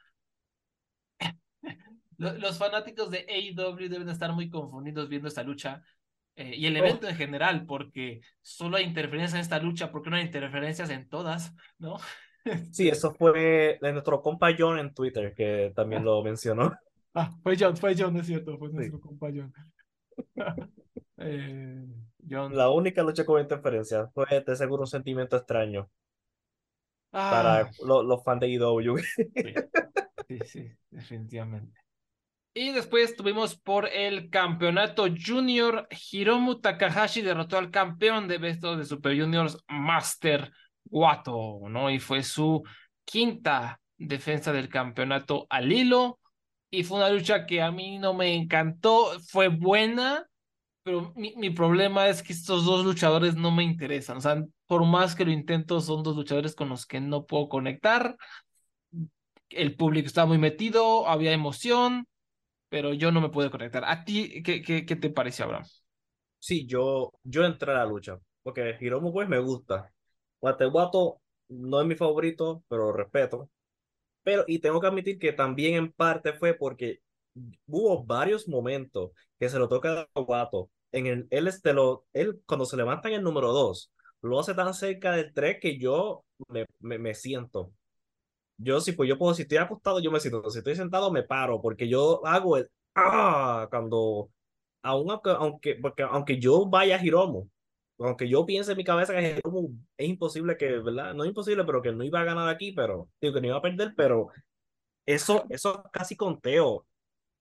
A: (laughs) los fanáticos de AEW deben estar muy confundidos viendo esta lucha eh, y el oh. evento en general, porque solo hay interferencias en esta lucha, porque no hay interferencias en todas, ¿no?
C: Sí, eso fue de nuestro compa John en Twitter, que también lo mencionó.
A: Ah, fue John, fue John, es cierto, fue nuestro compa John. (laughs)
C: Eh, John. La única lucha con interferencia fue de seguro un sentimiento extraño para ah. los fans de IW. (laughs)
A: Sí. sí, definitivamente. Y después tuvimos por el campeonato junior, Hiromu Takahashi derrotó al campeón de Besto de Super Juniors Master Wato, ¿no? Y fue su quinta defensa del campeonato al hilo. Y fue una lucha que a mí no me encantó, fue buena, pero mi, mi problema es que estos dos luchadores no me interesan. O sea, por más que lo intento, son dos luchadores con los que no puedo conectar. El público estaba muy metido, había emoción, pero yo no me pude conectar. ¿A ti qué, qué, qué te pareció, Abraham?
C: Sí, yo, yo entré a la lucha, porque Hiromu pues me gusta. Guateguato no es mi favorito, pero respeto. Pero, y tengo que admitir que también en parte fue porque hubo varios momentos que se lo toca a Guato. En el, él, este, lo, él, cuando se levanta en el número 2, lo hace tan cerca del 3 que yo me, me, me, siento. Yo, si pues yo puedo, si estoy acostado, yo me siento. Si estoy sentado, me paro, porque yo hago el ah cuando, aún aunque, porque aunque yo vaya a Hiromo, aunque yo piense en mi cabeza que es, es imposible que, ¿verdad? No es imposible, pero que no iba a ganar aquí, pero, digo, que no iba a perder, pero eso, eso casi conteo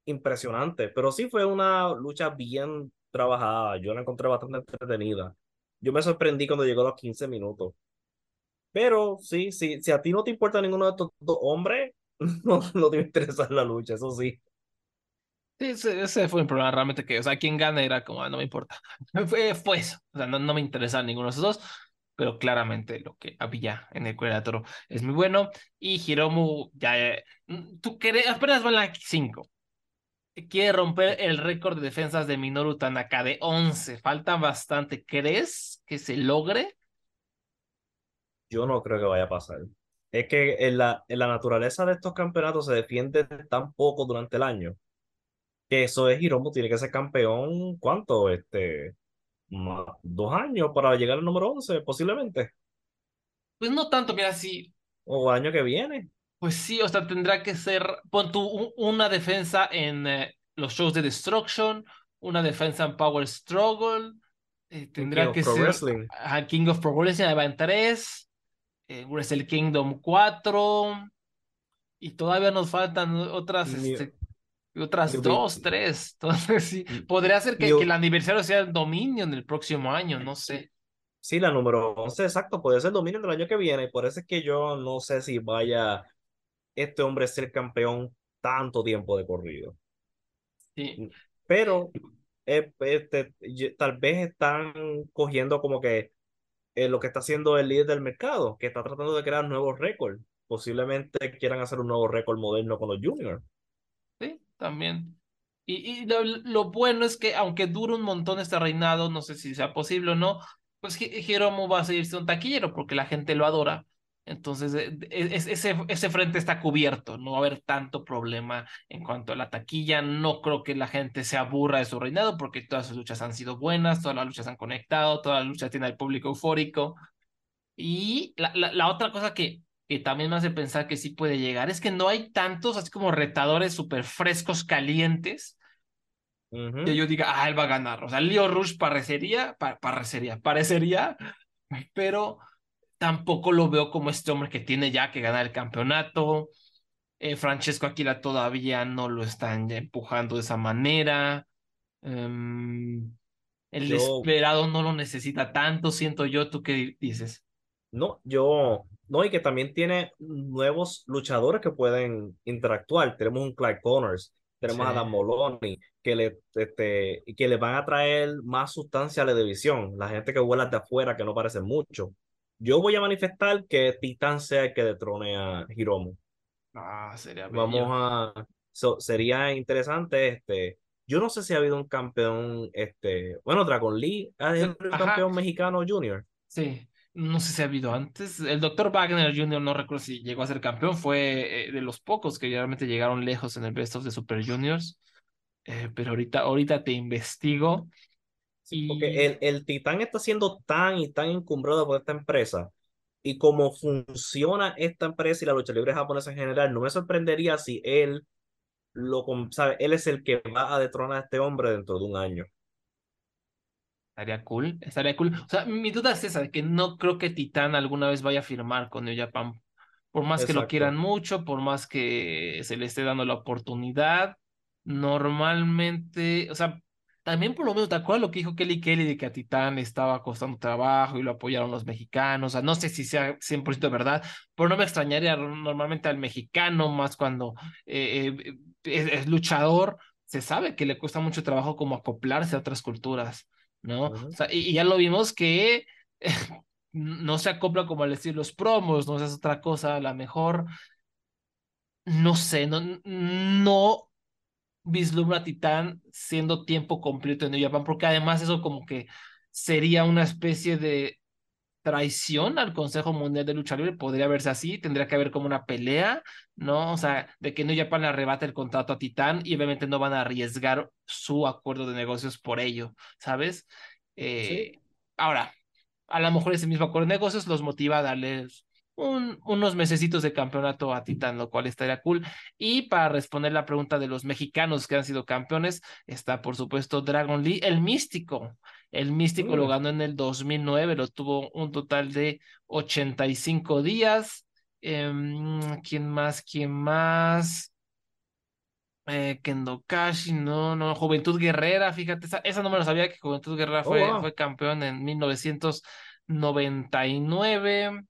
C: impresionante, pero sí fue una lucha bien trabajada, yo la encontré bastante entretenida. Yo me sorprendí cuando llegó a los 15 minutos. Pero sí, sí, si a ti no te importa ninguno de estos dos hombres, (laughs) no, no te interesa la lucha, eso sí.
A: Sí, ese, fue un problema realmente que, o sea, quien gane era como, ah, no me importa. (laughs) fue, fue eso, o sea, no, no me interesaba ninguno de esos dos, pero claramente lo que había en el Toro es muy bueno. Y Hiromu, ya, eh, tú querés, apenas van la 5. Quiere romper el récord de defensas de Minoru Tanaka de 11. Falta bastante. ¿Crees que se logre?
C: Yo no creo que vaya a pasar. Es que en la, en la naturaleza de estos campeonatos se defiende tan poco durante el año que eso es Hiromu, tiene que ser campeón, ¿cuánto? Este, dos años para llegar al número 11, posiblemente.
A: Pues no tanto, mira, sí.
C: O año que viene.
A: Pues sí, o sea, tendrá que ser, pon tú una defensa en eh, los shows de Destruction, una defensa en Power Struggle. Eh, tendrá
C: King
A: que ser
C: Wrestling.
A: a King of Pro Wrestling ahí va en 3, eh, Wrestle Kingdom 4, y todavía nos faltan otras, este, otras dos, tres. (laughs) Entonces, sí, podría ser que, el aniversario sea el Dominion del próximo año, no sé.
C: Sí, la número 11, exacto, puede ser dominio del año que viene. Por eso es que yo no sé si vaya este hombre ser campeón tanto tiempo de corrido.
A: Sí.
C: Pero eh, este, tal vez están cogiendo como que eh, lo que está haciendo el líder del mercado, que está tratando de crear nuevos récords. Posiblemente quieran hacer un nuevo récord moderno con los juniors.
A: Sí, también. Y, y lo, lo bueno es que aunque dure un montón este reinado, no sé si sea posible o no, pues Hi- Hiromu va a seguir siendo un taquillero porque la gente lo adora. Entonces, eh, es- ese, ese frente está cubierto, no va a haber tanto problema en cuanto a la taquilla. No creo que la gente se aburra de su reinado porque todas sus luchas han sido buenas, todas las luchas han conectado, todas las luchas tienen al público eufórico. Y la, la, la otra cosa que, que también me hace pensar que sí puede llegar es que no hay tantos así como retadores súper frescos, calientes,
C: Ujú.
A: que yo diga, ah, él va a ganar. O sea, Leo Rush parecería, pa- parecería, parecería, (laughs) pero tampoco lo veo como este hombre que tiene ya que ganar el campeonato. Eh, Francesco Aquila todavía no lo están ya empujando de esa manera. Em, el
C: Yo-
A: desesperado no lo necesita tanto, siento yo. ¿Tú qué di- dices?
C: No, yo, no, y que también tiene nuevos luchadores que pueden interactuar. Tenemos un Clyde Connors, tenemos a. Dan Moloney, que le, este, que le van a traer más sustancia a la división. La gente que vuela de afuera, que no parece mucho. Yo voy a manifestar que Titán sea el que detrone a Hiromu.
A: Ah, sería
C: Vamos
A: bello.
C: a, so- sería interesante este. Yo no sé si ha habido un campeón, este, bueno, Dragon Lee, ¿ha habido un campeón mexicano junior?
A: Sí, no sé si ha habido antes. El Dr. Wagner Jr., no recuerdo si llegó a ser campeón, fue eh, de los pocos que realmente llegaron lejos en el Best of the Super Juniors. Eh, pero ahorita, ahorita te investigo.
C: Sí, porque el, el Titán está siendo tan y tan encumbrado por esta empresa. Y cómo funciona esta empresa y la lucha libre japonesa en general, no me sorprendería si él lo sabe, él es el que va a detronar a este hombre dentro de un año.
A: estaría cool, estaría cool. O sea, mi duda es esa, de que no creo que Titán alguna vez vaya a firmar con New Japan. Por más que lo
C: Exacto.
A: quieran mucho, por más que se le esté dando la oportunidad, normalmente, o sea, también por lo menos, ¿te acuerdas lo que dijo Kelly Kelly de que a Titán estaba costando trabajo y lo apoyaron los mexicanos? O sea, no sé si sea 100% verdad, pero no me extrañaría normalmente al mexicano, más cuando eh, eh, es, es luchador, se sabe que le cuesta mucho trabajo como acoplarse a otras culturas, ¿no?
C: Ujú.
A: O sea, y, y ya lo vimos que (laughs) no se acopla como al decir los promos, no es otra cosa, a la mejor, no sé, no, no vislumbra a Titán siendo tiempo completo en New Japan, porque además eso como que sería una especie de traición al Consejo Mundial de Lucha Libre, podría verse así, tendría que haber como una pelea, ¿no? O sea, de que New Japan le arrebate el contrato a Titán y obviamente no van a arriesgar su acuerdo de negocios por ello, ¿sabes? Eh, Ahora, a lo mejor ese mismo acuerdo de negocios los motiva a darles un, unos mesecitos de campeonato a Titán, lo cual estaría cool. Y para responder la pregunta de los mexicanos que han sido campeones, está por supuesto Dragon Lee, el místico. El místico lo
C: Mm.
A: ganó en el 2009, lo tuvo un total de 85 días. Em, ¿quién más? ¿Quién más? Eh, Kendo Kashi, no, no, Juventud Guerrera, fíjate, esa, esa no me lo sabía que Juventud Guerrera
C: Oh,
A: fue,
C: wow.
A: fue campeón en 1999.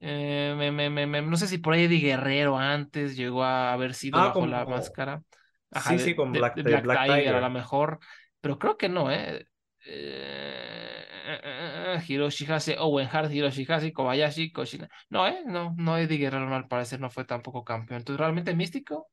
A: Eh, me- me- no sé si por ahí Eddie Guerrero antes llegó a haber sido
C: Ah,
A: bajo la
C: como-
A: máscara. Ajá,
C: Sí, sí, con
A: de-
C: Black-
A: de
C: de
A: Black,
C: Black
A: Tiger, a lo mejor, pero creo que no, ¿eh? Eh, eh, eh, Hiroshi Hase, Owen Hart, Hiroshi Hase, Kobayashi, Koshina. No, ¿eh? No, no, Eddie Guerrero al parecer no fue tampoco campeón. Entonces, realmente místico.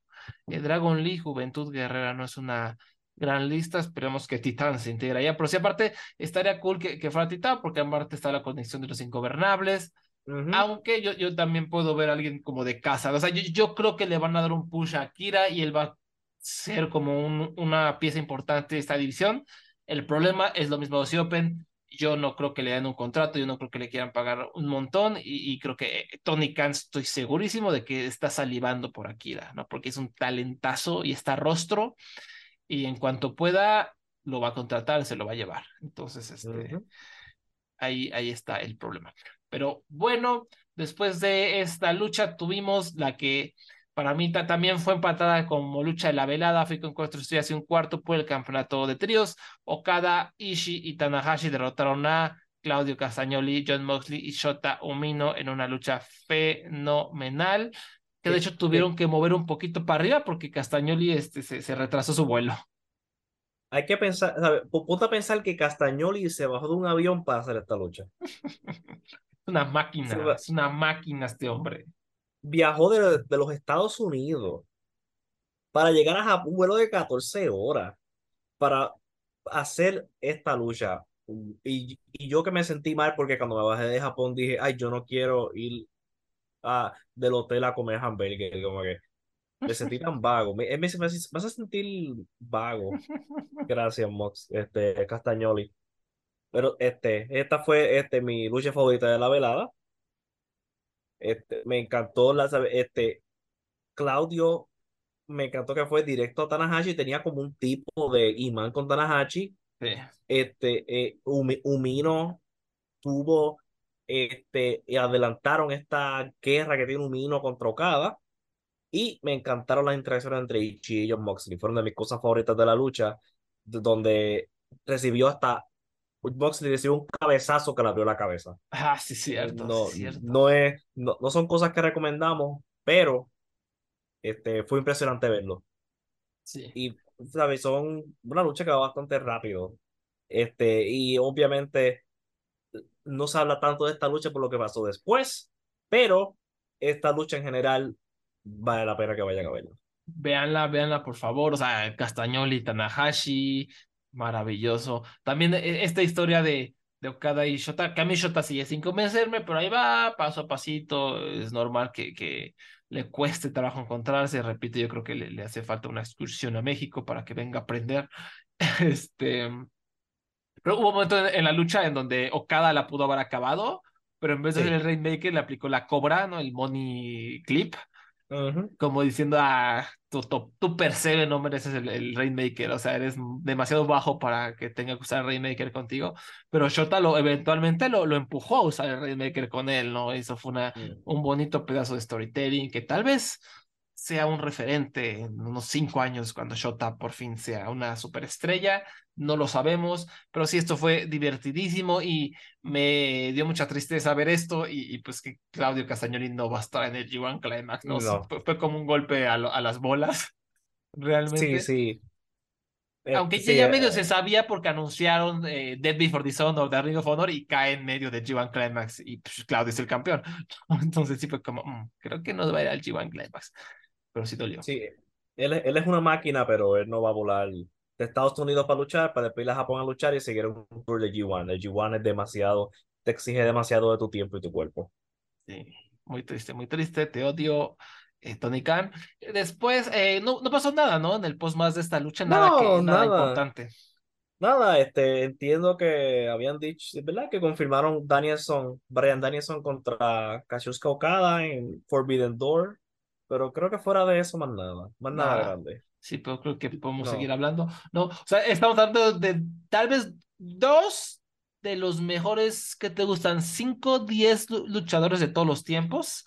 A: Eh, Dragon Lee, Juventud Guerrera no es una gran lista. Esperemos que Titán se integre ya. Pero sí, aparte, estaría cool que, que fuera Titán, porque aparte está la conexión de los ingobernables.
C: Ujú.
A: Aunque yo, yo también puedo ver a alguien como de casa. O sea, yo, yo creo que le van a dar un push a Akira y él va a ser como un- una pieza importante de esta división. El problema es lo mismo de Open. Yo no creo que le den un contrato, yo no creo que le quieran pagar un montón y, y creo que Tony Khan estoy segurísimo de que está salivando por Akira, ¿no? Porque es un talentazo y está rostro y en cuanto pueda, lo va a contratar, se lo va a llevar. Entonces, este, ahí, ahí está el problema. Pero bueno, después de esta lucha tuvimos la que para mí también fue empatada como lucha de la velada, fui con cuatro estrellas y un cuarto por el campeonato de tríos. Okada, Ishii y Tanahashi derrotaron a Claudio Castagnoli, John Moxley y Shota Umino en una lucha fenomenal, que de hecho tuvieron que mover un poquito para arriba porque Castagnoli este, se, se retrasó su vuelo.
C: Hay que pensar, ¿sabes? Ponte a pensar que Castagnoli se bajó de un avión para hacer esta lucha. (laughs)
A: una máquina, es una máquina este hombre
C: viajó de, de, los Estados Unidos para llegar a Japón, un vuelo de 14 horas para hacer esta lucha. Y, y, yo que me sentí mal porque cuando me bajé de Japón dije, ay, yo no quiero ir a, del hotel a comer hamburger, como que me sentí tan vago. Me, me, me, me vas a sentir vago. (laughs) Gracias, Mox, este, Castagnoli. Pero este, esta fue este, mi lucha favorita de la velada. Este, me encantó la, este, Claudio, me encantó que fue directo a Tanahashi, tenía como un tipo de imán con Tanahashi. Este, eh, Umino tuvo, este, adelantaron esta guerra que tiene Umino contra Okada. Y me encantaron las interacciones entre Ichi y John Moxley. Fueron de mis cosas favoritas de la lucha, donde recibió hasta le recibió un cabezazo que le abrió la cabeza.
A: Ah, sí, cierto.
C: No,
A: cierto.
C: no, es, no, no, son cosas que recomendamos, pero este, fue impresionante verlo.
A: Sí.
C: Y, ¿sabes? Son una lucha que va bastante rápido. Este, y obviamente no se habla tanto de esta lucha por lo que pasó después, pero esta lucha en general vale la pena que vayan a verla.
A: Veanla, veanla por favor. O sea, Castañoli, Tanahashi, Maravilloso. También e, esta historia de, de Okada y Shota, que a mí Shota sigue sin convencerme, pero ahí va, paso a pasito. Es normal que, que le cueste trabajo encontrarse. Repito, yo creo que le, le hace falta una excursión a México para que venga a aprender. (laughs) Este. Pero hubo un momento en, la lucha en donde Okada la pudo haber acabado, pero en vez de hacer el Rainmaker le aplicó la cobra, ¿no? El Money Clip. Como diciendo, ah, tú, tú, per se no mereces el, el, Rainmaker, o sea, eres demasiado bajo para que tenga que usar el Rainmaker contigo. Pero Shota lo, eventualmente lo, lo empujó a usar el Rainmaker con él, ¿no? Eso fue una, mm. un bonito pedazo de storytelling que tal vez sea un referente en unos cinco años cuando Shota por fin sea una superestrella. No lo sabemos, pero sí, esto fue divertidísimo y me dio mucha tristeza ver esto y, pues que Claudio Castagnoli no va a estar en el G1 Climax, ¿no? Fue, como un golpe a, a, las bolas, (laughs) realmente.
C: Sí, sí.
A: Eh, Aunque ya medio se sabía porque anunciaron eh, Dead Before Dishonor o The Ring of Honor y cae en medio del G1 Climax y pues, Claudio es el campeón. (laughs) Entonces sí fue como, mm, creo que no va a ir al G1 Climax pero sí dolió.
C: Sí, él, él es una máquina, pero él no va a volar de Estados Unidos para luchar, para después ir a Japón a luchar y seguir un tour de G1. El G1 es demasiado, te exige demasiado de tu tiempo y tu cuerpo.
A: Sí, muy triste, muy triste, te odio. Eh, Tony Khan. Después, eh, no, no pasó nada, ¿no? En el post más de esta lucha, nada, que, nada, importante.
C: Nada, este, entiendo que habían dicho, ¿verdad? Que confirmaron Danielson, Brian Danielson contra Kazuchika Okada en Forbidden Door. Pero creo que fuera de eso, más nada. Más nada, grande.
A: Sí, pero creo que podemos seguir hablando. No, o sea, estamos hablando de tal vez dos de los mejores que te gustan, cinco, diez luchadores de todos los tiempos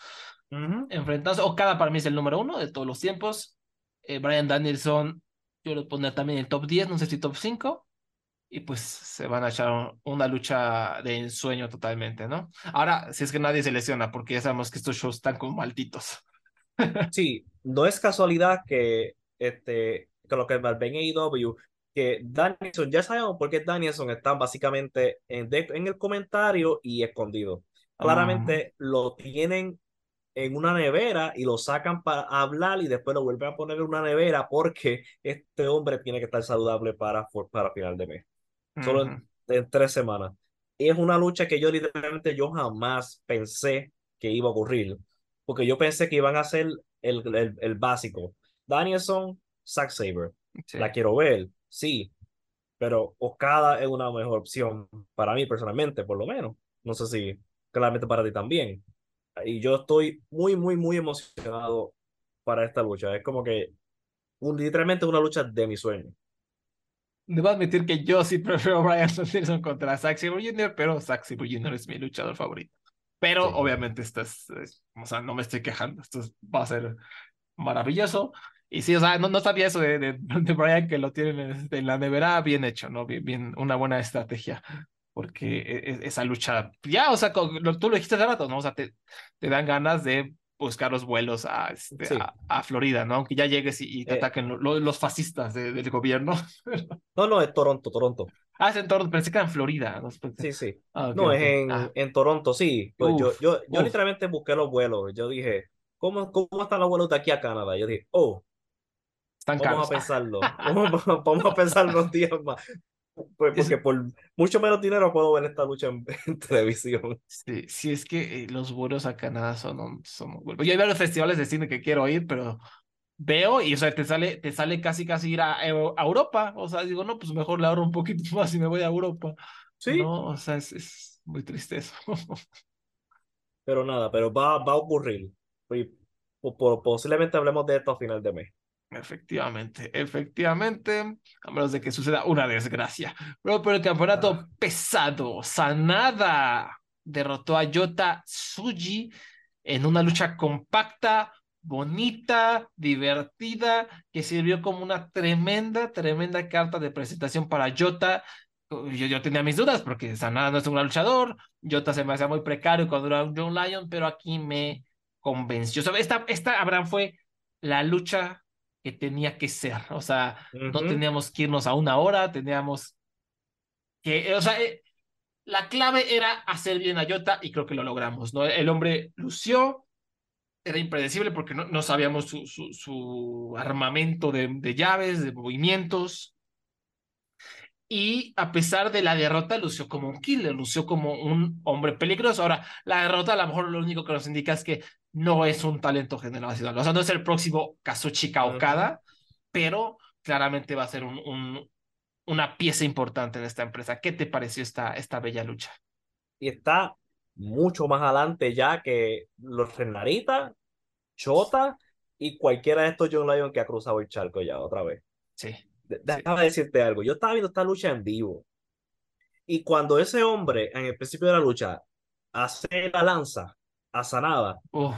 A: enfrentados. O cada para mí es el número uno de todos los tiempos. Eh, Brian Danielson, yo lo pondría también en el top 10, no sé si top 5. Y pues se van a echar una lucha de ensueño totalmente, ¿no? Ahora, si es que nadie se lesiona, porque ya sabemos que estos shows están como malditos. (laughs)
C: Sí, no es casualidad que, este, que lo que ven AEW, que Danielson, ya sabemos por qué Danielson está básicamente en, en el comentario y escondido. Claramente lo tienen en una nevera y lo sacan para hablar y después lo vuelven a poner en una nevera porque este hombre tiene que estar saludable para, para final de mes. Solo en, en, tres semanas. Y es una lucha que yo literalmente yo jamás pensé que iba a ocurrir porque yo pensé que iban a hacer el, el, el básico. Danielson, Zack Saber. La quiero ver, sí, pero Okada es una mejor opción para mí personalmente, por lo menos. No sé si claramente para ti también. Y yo estoy muy, muy, muy emocionado para esta lucha. Es como que un, literalmente una lucha de mi sueño.
A: Debo admitir que yo sí prefiero a Brian Danielson contra Zack Sabre Jr., pero Zack Sabre Jr. es mi luchador favorito. Pero
C: Sí.
A: obviamente esto es, es- o sea, no me estoy quejando, esto es- va a ser maravilloso. Y sí, o sea, no, no sabía eso de, de, (laughs) de Brian que lo tienen en, en la nevera, bien hecho, ¿no? Bien, bien, una buena estrategia. Porque e- e- esa lucha, ya, o sea, con- lo- tú lo dijiste hace rato, ¿no? O sea, te, te dan ganas de buscar los vuelos a, este,
C: Sí.
A: a, a Florida, ¿no? Aunque ya llegues y, y te
C: Eh.
A: ataquen lo- lo- los fascistas de- del gobierno. (laughs)
C: No, no, es Toronto, Toronto.
A: Ah, es en Toronto, pensé que era en Florida. No,
C: Sí, sí.
A: Ah, ok,
C: No,
A: ok.
C: es en,
A: Ah,
C: en Toronto, sí. Pues yo,
A: Uf,
C: yo, yo
A: uf.
C: literalmente busqué los vuelos. Yo dije, ¿cómo, cómo están los vuelos de aquí a Canadá? Yo dije, oh,
A: están
C: vamos
A: caros.
C: a pensarlo. (laughs) Vamos, vamos a pensar unos días más. Pues
A: Es-
C: porque por mucho menos dinero puedo ver esta lucha en, (laughs) en televisión.
A: Sí, sí, es que eh, los vuelos a Canadá son un, son un. Yo hay varios festivales de cine que quiero ir, pero veo y, o sea, te sale, te sale casi casi ir a, a Europa. O sea, digo, no, pues mejor le ahorro un poquito (laughs) más y me voy a Europa.
C: Sí,
A: No, o sea, es, es muy triste eso.
C: pero nada, pero va, va a ocurrir. Y po- po- posiblemente hablemos de esto a final de mes.
A: Efectivamente, efectivamente, a menos de que suceda una desgracia. Pero por el campeonato
C: Ah.
A: pesado, Sanada derrotó a Yota Tsuji en una lucha compacta, bonita, divertida, que sirvió como una tremenda, tremenda carta de presentación para Yota. Yo, yo tenía mis dudas porque Sanada no es un gran luchador, Yota se me hacía muy precario cuando era un John Lyon, pero aquí me convenció. O sea, esta, esta, Abraham, fue la lucha que tenía que ser. O sea, no teníamos que irnos a una hora, teníamos que, o sea, eh, la clave era hacer bien a Jota y creo que lo logramos, ¿no? El hombre lució, era impredecible porque no, no sabíamos su, su, su armamento de, de llaves, de movimientos. Y a pesar de la derrota, lució como un killer, lució como un hombre peligroso. Ahora, la derrota a lo mejor lo único que nos indica es que no es un talento generacional. O sea, no es el próximo Kazuchika. Okada, pero claramente va a ser un, un- una pieza importante en esta empresa. ¿Qué te pareció esta, esta bella lucha?
C: Y está mucho más adelante ya que los Renarita, Chota y cualquiera de estos John Lyon que ha cruzado el charco ya otra vez.
A: Sí.
C: Déjame decirte algo. Yo estaba viendo esta lucha en vivo. Y cuando ese hombre, en el principio de la lucha, hace la lanza a Sanada,
A: Uf,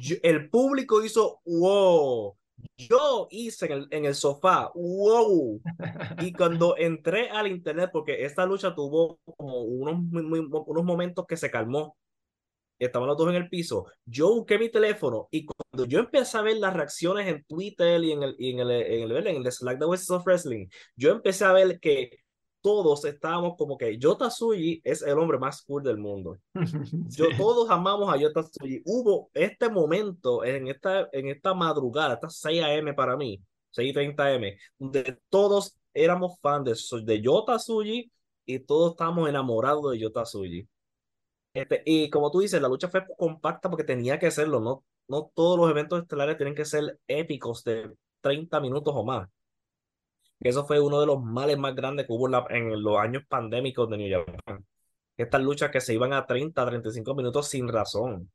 C: yo- el público hizo wow. Yo hice en el, en el sofá wow. Y (laughs) cuando entré al internet, porque esta lucha tuvo como unos, muy- muy- unos momentos que se calmó, estaban los dos en el piso, yo busqué mi teléfono y cuando yo empecé a ver las reacciones en Twitter y en el, y en el, en el, en el Slack de Voices of Wrestling, yo empecé a ver que todos estábamos como que Yota Tsuji es el hombre más cool del mundo. (laughs) Yo,
A: sí.
C: todos amamos a Yota Tsuji. Hubo este momento en esta, en esta madrugada, esta 6 a.m. para mí, 6:30 m, donde todos éramos fans de, de Yota Tsuji y todos estábamos enamorados de Yota Tsuji. Este, y como tú dices, la lucha fue compacta porque tenía que serlo, no, no todos los eventos estelares tienen que ser épicos de 30 minutos o más. Eso fue uno de los males más grandes que hubo en, la- en los años pandémicos de New Japan. Estas luchas que se iban a 30, 35 minutos sin razón.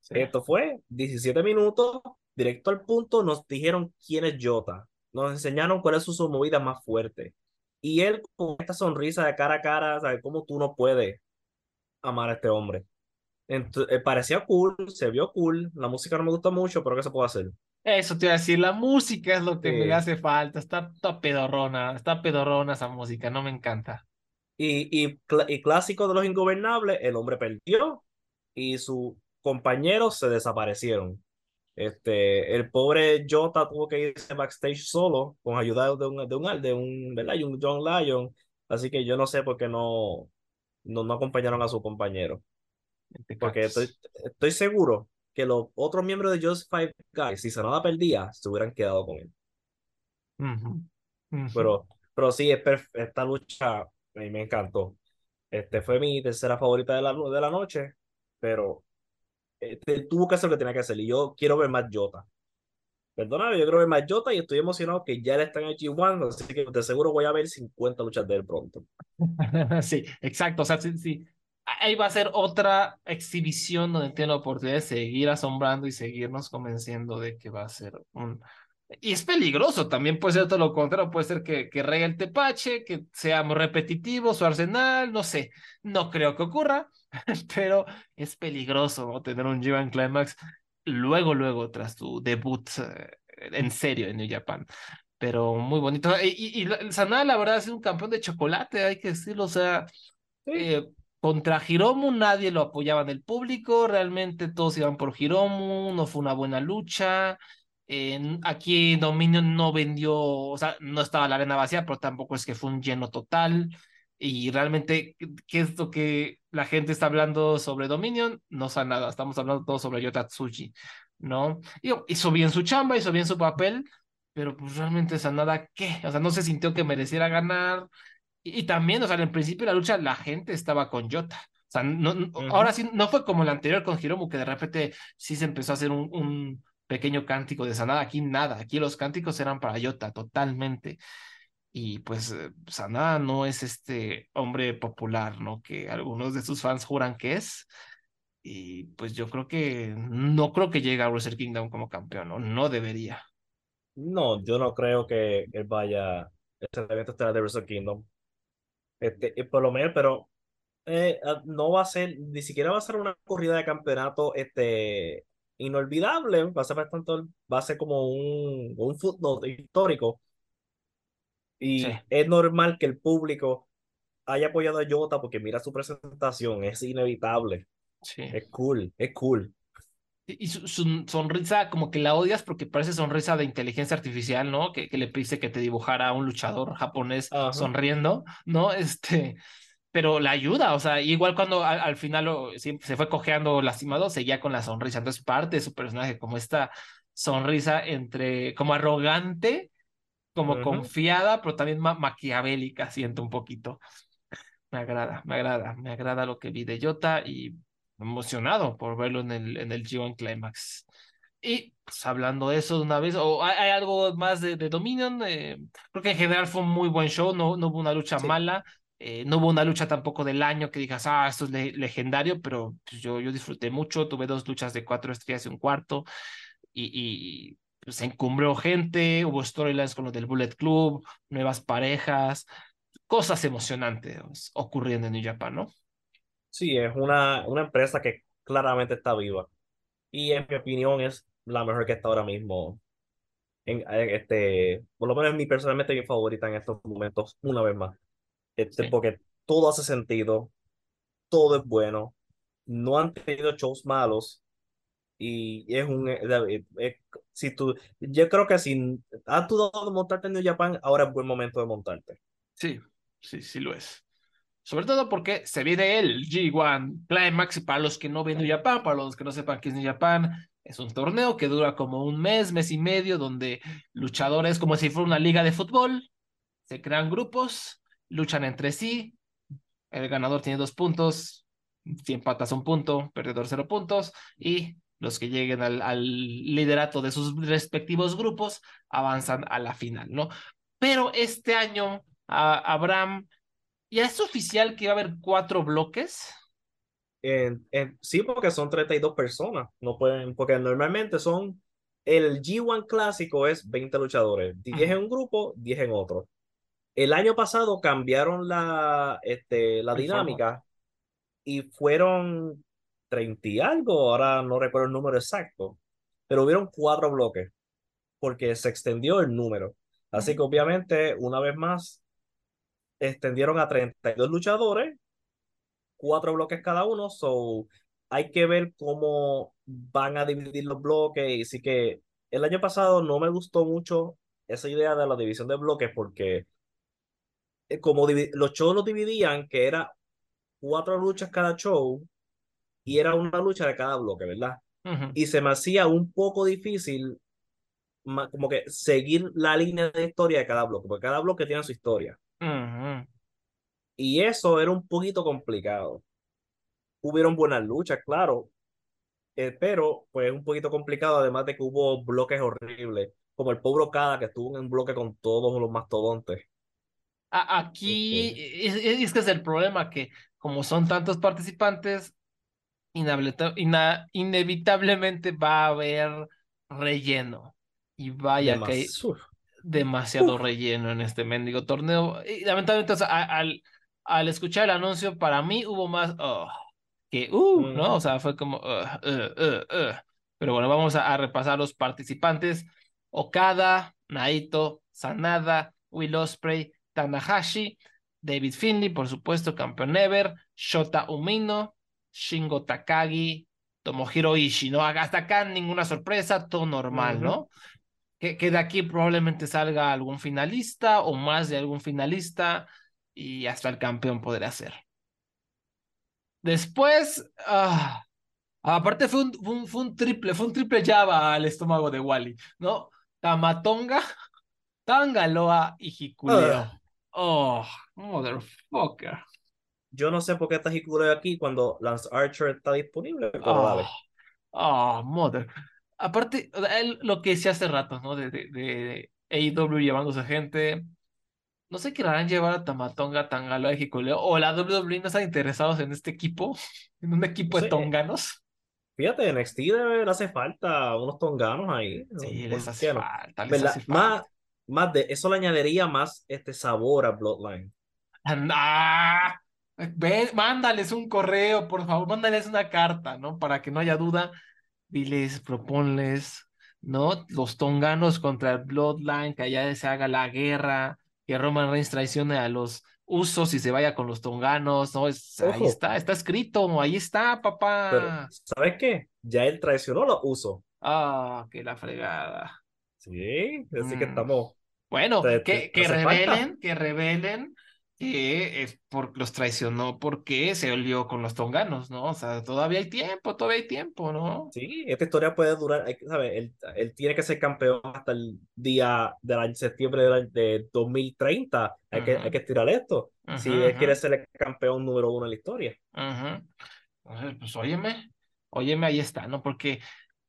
A: Sí.
C: Esto fue 17 minutos, directo al punto, nos dijeron quién es Jota, nos enseñaron cuál es su, su movida más fuerte. Y él con esta sonrisa de cara a cara, ¿sabes cómo tú no puedes amar a este hombre? Entonces, parecía cool, se vio cool, la música no me gustó mucho, pero ¿qué se puede hacer?
A: Eso te iba a decir, la música es lo que
C: Sí.
A: me hace falta. Está, está pedorrona, está pedorrona esa música, no me encanta.
C: Y, y, cl- y clásico de los ingobernables, el hombre perdió y sus compañeros se desaparecieron. Este, el pobre Jota tuvo que irse backstage solo con ayuda de un, de un, de un, un John Lyon. Así que yo no sé por qué no, no, no acompañaron a su compañero. Porque estoy, estoy seguro que los otros miembros de Just Five Guys, si Sanada perdía, se hubieran quedado con él. Pero, pero sí, es esta lucha a mí me encantó. Este fue mi tercera favorita de la, de la noche, pero este, tuvo que hacer lo que tenía que hacer. Y yo quiero ver más Jota. Perdóname, yo quiero ver más Jota y estoy emocionado que ya él está en el G1, así que de seguro voy a ver 50 luchas de él pronto. (laughs)
A: Sí, exacto. O sea, sí, sí. Ahí va a ser otra exhibición donde tiene la oportunidad de seguir asombrando y seguirnos convenciendo de que va a ser un, Y es peligroso, también puede ser todo lo contrario, puede ser que, que rega el tepache, que seamos repetitivos su arsenal, no sé, no creo que ocurra, (laughs) pero es peligroso ¿no? tener un G1 Climax luego, luego, tras tu debut eh, en serio en New Japan. Pero muy bonito. Y, y, Sanada, la verdad, ha sido un campeón de chocolate, hay que decirlo. O sea, eh, contra Hiromu nadie lo apoyaba en el público, realmente todos iban por Hiromu, no fue una buena lucha. aquí Dominion no vendió, o sea, no estaba la arena vacía, pero tampoco es que fue un lleno total. Y realmente, ¿qué es lo que la gente está hablando sobre Dominion? No sabe nada, estamos hablando todo sobre Yotatsuji, ¿no? Y hizo bien su chamba, hizo bien su papel, pero pues realmente nada ¿qué? O sea, no se sintió que mereciera ganar. Y, también, o sea, en principio de la lucha la gente estaba con Yota. O sea, no, ahora sí, no fue como el anterior con Hiromu, que de repente sí se empezó a hacer un, un pequeño cántico de Sanada. Aquí nada, aquí los cánticos eran para Yota, totalmente. Y pues eh, Sanada no es este hombre popular, ¿no? Que algunos de sus fans juran que es. Y pues yo creo que no creo que llegue a Wrestle Kingdom como campeón, ¿no? No debería.
C: No, yo no creo que él vaya este evento estará de Wrestle Kingdom. Este, por lo menos, pero eh, ah, no va a ser, ni siquiera va a ser una corrida de campeonato este, inolvidable, va a ser bastante, va a ser como un, un footnote histórico y es normal que el público haya apoyado a Jota porque mira su presentación, es inevitable. Sí. Es cool, es cool.
A: Y su, sonrisa, como que la odias porque parece sonrisa de inteligencia artificial, ¿no? Que, que le pide que te dibujara a un luchador japonés sonriendo, ¿no? Este, pero la ayuda, o sea, igual cuando al, final se fue cojeando lastimado, seguía con la sonrisa. Entonces, parte de su personaje, como esta sonrisa entre, como arrogante, como confiada, pero también maquiavélica, siento un poquito. Me agrada, me agrada, me agrada lo que vi de Jota y emocionado por verlo en el, en el G1 Climax. Y pues hablando de eso de una vez, o hay, algo más de, de Dominion, eh, creo que en general fue un muy buen show, no, no hubo una lucha mala, eh, no hubo una lucha tampoco del año que digas, ah, esto es legendario, pero pues, yo, yo disfruté mucho, tuve dos luchas de cuatro estrellas y un cuarto, y, y se encumbró gente, hubo storylines con los del Bullet Club, nuevas parejas, cosas emocionantes ocurriendo en New Japan, ¿no?
C: Sí, es una, una empresa que claramente está viva. Y en mi opinión es la mejor que está ahora mismo. En, este, por lo menos mi personalmente mi favorita en estos momentos, una vez más. Este, Porque todo hace sentido, todo es bueno, no han tenido shows malos, y es un si tú yo creo que si has dudado de montarte en New Japan ahora es buen momento de montarte
A: sí sí sí lo es sobre todo porque se viene el G1 Climax para los que no ven New Japan para los que no sepan qué es New Japan es un torneo que dura como un mes mes y medio donde luchadores como si fuera una liga de fútbol se crean grupos luchan entre sí el ganador tiene dos puntos si empatas un punto perdedor cero puntos y los que lleguen al, liderato de sus respectivos grupos avanzan a la final, ¿no? Pero este año, Abraham, ¿ya es oficial que va a haber cuatro bloques?
C: sí, porque son 32 personas, no pueden, porque normalmente son, el G1 clásico es 20 luchadores, 10 en un grupo, 10 en otro. El año pasado cambiaron la, este, la dinámica y fueron 30 y algo, ahora no recuerdo el número exacto, pero hubieron cuatro bloques porque se extendió el número. Así que obviamente, una vez más, extendieron a 32 luchadores, cuatro bloques cada uno, so hay que ver cómo van a dividir los bloques. Y sí que el año pasado no me gustó mucho esa idea de la división de bloques porque eh, como los shows los dividían, que era cuatro luchas cada show, y era una lucha de cada bloque, ¿verdad? Y se me hacía un poco difícil como que seguir la línea de historia de cada bloque, porque cada bloque tiene su historia. Y eso era un poquito complicado. Hubieron buenas luchas, claro, eh, pero pues un poquito complicado, además de que hubo bloques horribles, como el pobre Okada que estuvo en un bloque con todos los mastodontes.
A: Aquí este. es, es, que es el problema que como son tantos participantes, inevitablemente va a haber relleno. Y vaya que hay. Demasiado relleno en este mendigo torneo. Y lamentablemente, o sea, a- al, al escuchar el anuncio, para mí hubo más oh, que uh, ¿no?
C: Ujú.
A: O sea, fue como uh, uh, uh, uh. Pero bueno, vamos a, a repasar los participantes. Okada, Naito, Sanada, Will Ospreay, Tanahashi, David Finley, por supuesto, campeón ever, Shota Umino, Shingo Takagi, Tomohiro Ishii, ¿no? Hasta acá ninguna sorpresa, todo normal. ¿no? Que, que de aquí probablemente salga algún finalista o más de algún finalista y hasta el campeón podrá ser. Después, ah, aparte fue un, fue un, fue un triple, fue un triple Java al estómago de Wally, ¿no? Tamatonga, (laughs) Tangaloa y Hikuleo.
C: Ah.
A: Oh, motherfucker.
C: Yo no sé por qué está Hikuleo aquí cuando Lance Archer está disponible, pero
A: Oh,
C: dale.
A: oh, mother. Aparte, él, lo que decía hace rato, ¿no? De, de, de AEW llevándose gente. No sé qué harán llevar a Tamatonga, Tangaloa y Hikuleo. O la WWE no están interesados en este equipo, (laughs) en un equipo
C: No
A: de
C: sé, eh,
A: tonganos.
C: Fíjate, en NXT le hace falta unos tonganos ahí.
A: Sí,
C: ¿Por
A: les hace falta, les hace
C: Más,
A: falta.
C: más de eso le añadiría más este sabor a Bloodline.
A: ¡Ah! Ve, mándales un correo, por favor, mándales una carta, ¿no? Para que no haya duda. Diles, proponles, ¿no? Los tonganos contra el Bloodline, que allá se haga la guerra, que Roman Reigns traicione a los usos y se vaya con los tonganos, ¿no? Es, ahí está, está escrito, ahí está,
C: pero
A: papá.
C: ¿sabes qué? Ya él traicionó los usos.
A: Ah, que la fregada.
C: Sí, así que
A: Mm.
C: estamos.
A: Bueno,
C: Te,
A: que,
C: te
A: que
C: falta.
A: revelen, que revelen que es por, los traicionó porque se olió con los tonganos, ¿no? O sea, todavía hay tiempo, todavía hay tiempo, ¿no?
C: Sí, esta historia puede durar, ¿sabes? Él, él tiene que ser campeón hasta el día del año septiembre del año- de 2030. Hay que, hay que estirar esto. Si
A: ujú,
C: él quiere ser el campeón número uno en la historia.
A: pues óyeme, óyeme, ahí está, ¿no? Porque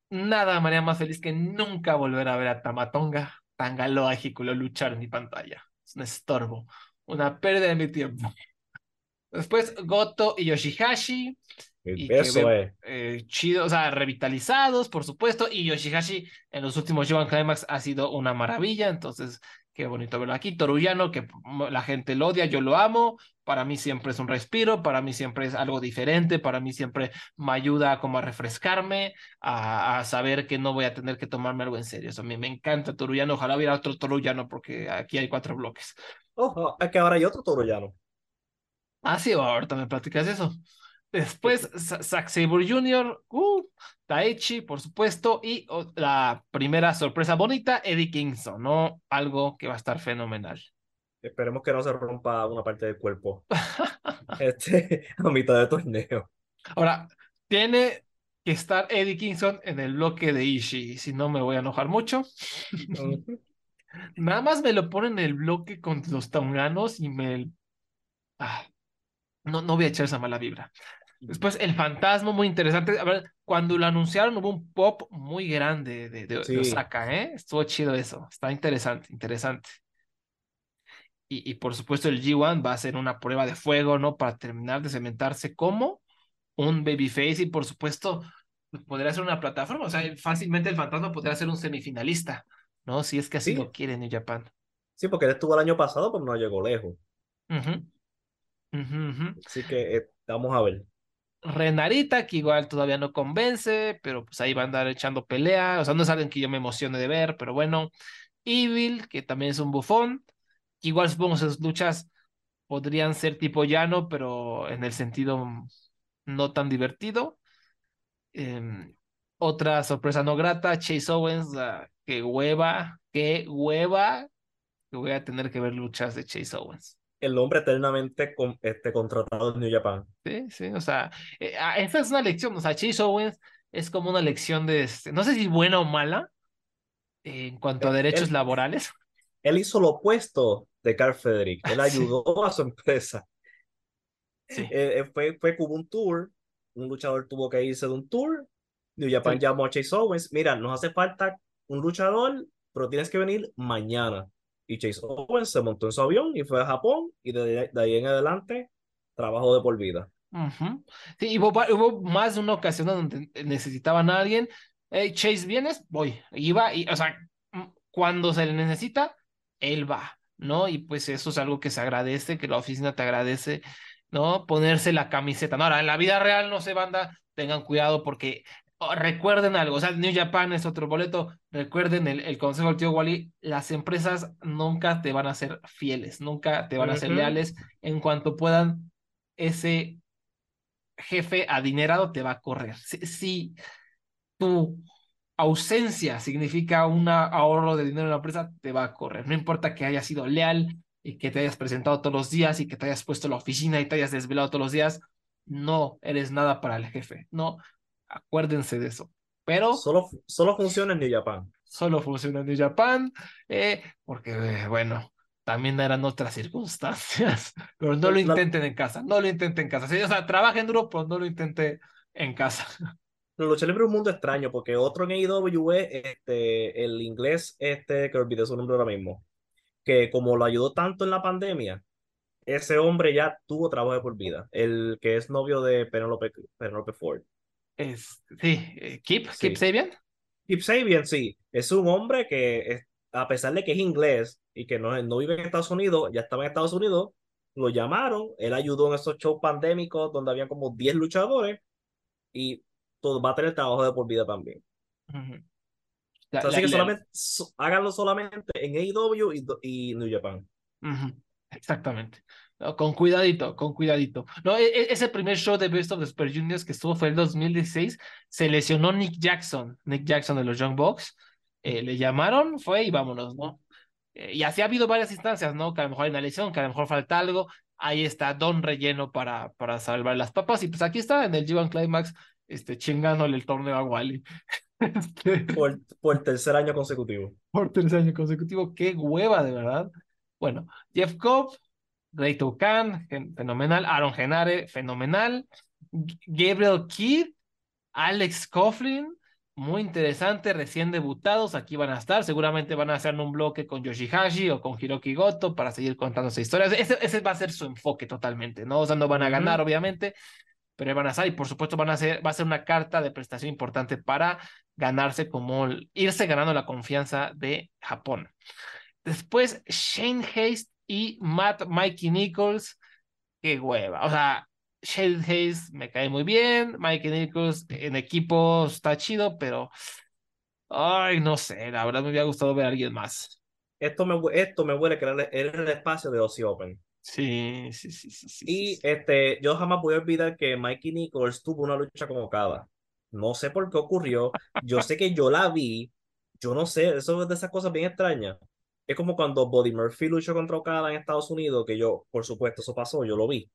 A: nada me haría más feliz que nunca volver a ver a Tamatonga, Tangaloa Jiculo luchar en mi pantalla. Es un estorbo, una pérdida de mi tiempo. Después Goto y Yoshihashi. y que
C: Eso
A: ve
C: es.
A: eh, chido, o sea, revitalizados, por supuesto, y Yoshihashi en los últimos Joan Climax ha sido una maravilla, entonces qué bonito verlo aquí. Toruyano, que la gente lo odia, yo lo amo, para mí siempre es un respiro, para mí siempre es algo diferente, para mí siempre me ayuda como a refrescarme, a, a saber que no voy a tener que tomarme algo en serio. Eso a mí me encanta Toruyano, ojalá hubiera otro Toruyano porque aquí hay cuatro bloques.
C: Ojo, es que ahora hay otro toroyano.
A: Ah, sí, ahorita me platicas eso. Después, Sa- Zack Sabre Jr., uh, Taichi, por supuesto, y oh, la primera sorpresa bonita, Eddie Kingston, ¿no? Algo que va a estar fenomenal.
C: Esperemos que no se rompa una parte del cuerpo (laughs) este, (laughs) a mitad de torneo.
A: Ahora, tiene que estar Eddie Kingston en el bloque de Ishii, si no me voy a enojar mucho. Nada más me lo ponen en el bloque con los tonganos y me... ah, no, no voy a echar esa mala vibra. Después, el fantasma, muy interesante. A ver, cuando lo anunciaron hubo un pop muy grande de, de, de. Osaka, ¿eh? Estuvo chido eso. Está interesante, interesante. Y, y por supuesto, el G1 va a ser una prueba de fuego, ¿no? Para terminar de cementarse como un babyface. Y por supuesto, pues, podría ser una plataforma. O sea, fácilmente el fantasma podría ser un semifinalista, ¿no? Si es que así
C: Sí.
A: lo quiere New Japan.
C: Sí, porque él estuvo el año pasado, pero no llegó lejos.
A: Ujú, ujú.
C: Así que eh, vamos a ver.
A: Renarita, que igual todavía no convence, pero pues ahí va a andar echando pelea. O sea, no es alguien que yo me emocione de ver, pero bueno. Evil, que también es un bufón. Igual supongo que sus luchas podrían ser tipo llano, pero en el sentido mm, no tan divertido. Em, otra sorpresa no grata, Chase Owens, ah, qué hueva, qué hueva que voy a tener que ver luchas de Chase Owens.
C: El hombre eternamente con, este, contratado en New Japan.
A: Sí, sí, o sea, eh, ah, esta es una lección, o sea, Chase Owens es como una lección de, este, no sé si buena o mala eh, en cuanto a
C: Él,
A: derechos
C: él,
A: laborales. (laughs)
C: él hizo lo opuesto de Carl Frederick. Él
A: Sí,
C: ayudó a su empresa.
A: sí.
C: Eh, eh, fue, fue como un tour. Un luchador tuvo que irse de un tour. New Japan
A: Sí.
C: llamó a Chase Owens. Mira, nos hace falta un luchador, pero tienes que venir mañana. Y Chase Owens se montó en su avión y fue a Japón. Y de, de ahí en adelante, trabajó de por vida.
A: Ujú. Sí, y hubo, hubo más de una ocasión donde necesitaban a alguien. Hey, Chase, ¿vienes? Voy. Iba y, o sea, mm, cuando se le necesita, él va, ¿no? Y pues eso es algo que se agradece, que la oficina te agradece, ¿no? Ponerse la camiseta. No, ahora, en la vida real no se banda, tengan cuidado porque oh, recuerden algo, o sea, New Japan es otro boleto, recuerden el, el consejo del tío Wally, las empresas nunca te van a ser fieles, nunca te van a ser leales en cuanto puedan, ese jefe adinerado te va a correr. Si, si tu ausencia significa un ahorro de dinero en la empresa, te va a correr. No importa que hayas sido leal y que te hayas presentado todos los días y que te hayas puesto en la oficina y te hayas desvelado todos los días, no eres nada para el jefe. No, acuérdense de eso. Pero
C: Solo, solo funciona en New Japan.
A: solo funciona en New Japan, eh, porque, eh, bueno, también eran otras circunstancias, (laughs) pero no lo intenten en casa, no lo intenten en casa. Sí, o sea, trabajen duro, pero no lo intenten en casa.
C: La lucha libre es un mundo extraño porque otro en AEW es este, el inglés, este, que olvidé su nombre ahora mismo, que como lo ayudó tanto en la pandemia, ese hombre ya tuvo trabajo de por vida. El que es novio de Penelope, Penelope Ford.
A: Es, sí, eh, Keep,
C: Sí.
A: Keep Sabian.
C: Kip Sabian, sí, es un hombre que, es- a pesar de que es inglés y que no, no vive en Estados Unidos, ya estaba en Estados Unidos, lo llamaron, él ayudó en esos shows pandémicos donde había como 10 luchadores y todo, va a tener trabajo de por vida también.
A: La-
C: sea,
A: la-
C: así que
A: la-
C: solamente, so- háganlo solamente en AEW y, y New Japan.
A: Exactamente. No, con cuidadito, con cuidadito. No, e- e- ese primer show de Best of the Super Juniors que estuvo fue el 2016, se lesionó Nick Jackson, Nick Jackson de los Young Bucks. Eh, le llamaron, fue y vámonos, ¿no? Eh, y así ha habido varias instancias, ¿no? Que a lo mejor hay una lesión, que a lo mejor falta algo. Ahí está Don Relleno para, para salvar las papas. Y pues aquí está en el G1 Climax, este, chingándole el torneo a Wally. (laughs) Este,
C: Por, por tercer año consecutivo.
A: por tercer año consecutivo. Qué hueva, de verdad. Bueno, Jeff Cobb, Ray Khan, fenomenal. Aaron Genare, fenomenal. Gabriel Kidd, Alex Coughlin, muy interesante, recién debutados. Aquí van a estar. Seguramente van a hacer un bloque con Yoshihashi o con Hiroki Goto para seguir contando esa historia. Ese, ese va a ser su enfoque totalmente, ¿no? O sea, no van a ganar, obviamente, pero van a estar y por supuesto van a hacer, va a ser una carta de prestación importante para ganarse como irse ganando la confianza de Japón. Después Shane Hayes y Matt Mikey Nichols, qué hueva. O sea, Shane Hayes me cae muy bien, Mikey Nichols en equipo está chido, pero ay, no sé, la verdad me hubiera gustado ver a alguien más.
C: Esto me, esto me huele que era el, espacio de Aussie Open.
A: Sí, sí, sí, sí, sí.
C: Y
A: sí.
C: este, yo jamás voy a olvidar que Mikey Nichols tuvo una lucha con Okada. No sé por qué ocurrió. Yo sé que yo la vi. Yo no sé, eso es de esas cosas bien extrañas. Es como cuando Buddy Murphy luchó contra Okada en Estados Unidos, que yo, por supuesto, eso pasó, yo lo vi.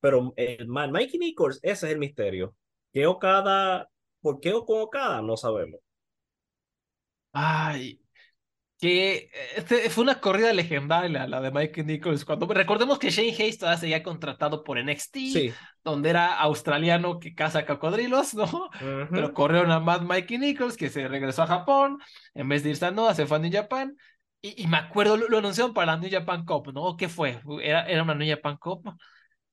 C: Pero el man, Mikey Nichols, ese es el misterio. ¿Qué Okada, por qué con Okada? No sabemos.
A: Ay, que este, fue una corrida legendaria la, de Mikey Nichols. Cuando recordemos que Shane Hayes todavía se había contratado por NXT,
C: Sí.
A: donde era australiano que caza cocodrilos, ¿no?
C: Ujú.
A: Pero corrieron a Matt Mikey Nichols, que se regresó a Japón, en vez de irse a Noah, se fue a New Japan. Y, y me acuerdo, lo, lo anunciaron para la New Japan Cup, ¿no? ¿Qué fue? ¿Era, era una New Japan Cup?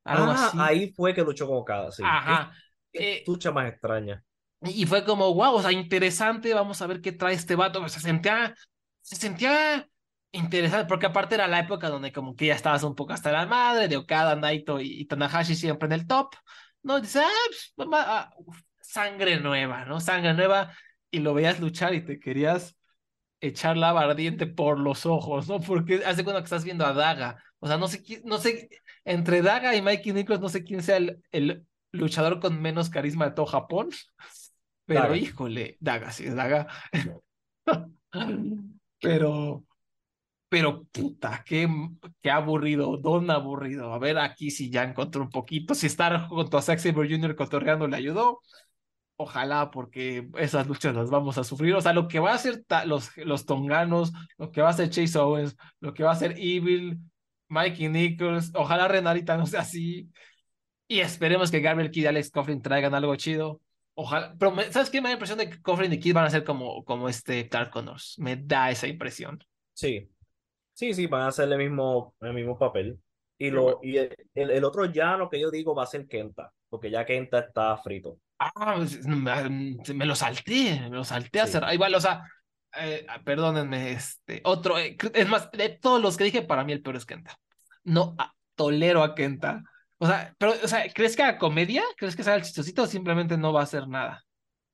A: Algo
C: Ah,
A: así.
C: ahí fue que luchó con Okada, sí.
A: Ajá.
C: Qué, qué
A: Eh,
C: más extraña.
A: y fue como, wow, o sea, interesante, vamos a ver qué trae este vato. Se sentía, se sentía interesante, porque aparte era la época donde como que ya estabas un poco hasta la madre de Okada, Naito y, y Tanahashi siempre en el top, ¿no? Y dices, ah, pues, vamos a- uf, sangre nueva, ¿no? Sangre nueva, y lo veías luchar y te querías echar lava ardiente por los ojos, ¿no? Porque hace cuando que estás viendo a Daga, o sea, no sé, quién- no sé, entre Daga y Mikey Nichols, no sé quién sea el, el luchador con menos carisma de todo Japón. (laughs) Pero
C: Daga.
A: híjole, Daga, sí, es Daga. (laughs) Pero, pero puta, qué, qué aburrido, don aburrido. A ver, aquí si ya encontró un poquito, si estar junto a Zack Jr. cotorreando le ayudó. Ojalá, porque esas luchas las vamos a sufrir. O sea, lo que va a hacer los, los tonganos, lo que va a hacer Chase Owens, lo que va a hacer Evil, Mikey Nichols, ojalá Renarita no sea así. Y esperemos que Gabriel Kidd y Alex Coughlin traigan algo chido. Ojalá, pero me- ¿sabes qué? Me da la impresión de que Coughlin y Kidd van a ser como, como este Dark Connors. Me da esa impresión.
C: Sí. Sí, sí, van a hacer el mismo, el mismo papel. Y, lo, y el, el, el otro llano que yo digo va a ser Kenta, porque ya Kenta está frito.
A: Ah, pues, me, me lo salté, me lo salté a
C: Sí.
A: cerrar. Igual, o sea, eh, perdónenme, este, otro, eh, es más, de todos los que dije, para mí el peor es Kenta. No ah, tolero a Kenta. O sea, pero, o sea, ¿crees que haga comedia? ¿Crees que sea el chistosito o simplemente no va a hacer nada?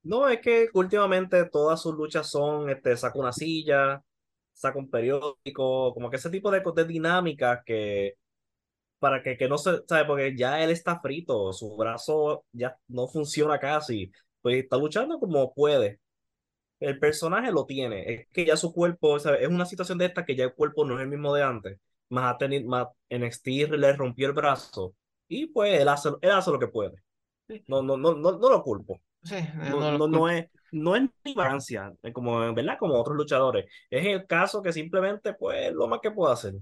C: No, es que últimamente todas sus luchas son, este, saca una silla, saca un periódico, como que ese tipo de, de dinámicas que, para que, que no se, ¿sabe? Porque ya él está frito, su brazo ya no funciona casi, pues está luchando como puede. El personaje lo tiene, es que ya su cuerpo, ¿sabe? es una situación de esta que ya el cuerpo no es el mismo de antes, más, a tener, más NXT le rompió el brazo y pues él hace, él hace lo que puede. No, no, no, no, no lo culpo.
A: Sí, eh,
C: No,
A: no lo
C: no, no es, no es ni ignorancia, eh, como, ¿verdad? Como otros luchadores. Es el caso que simplemente, pues, lo más que puedo hacer.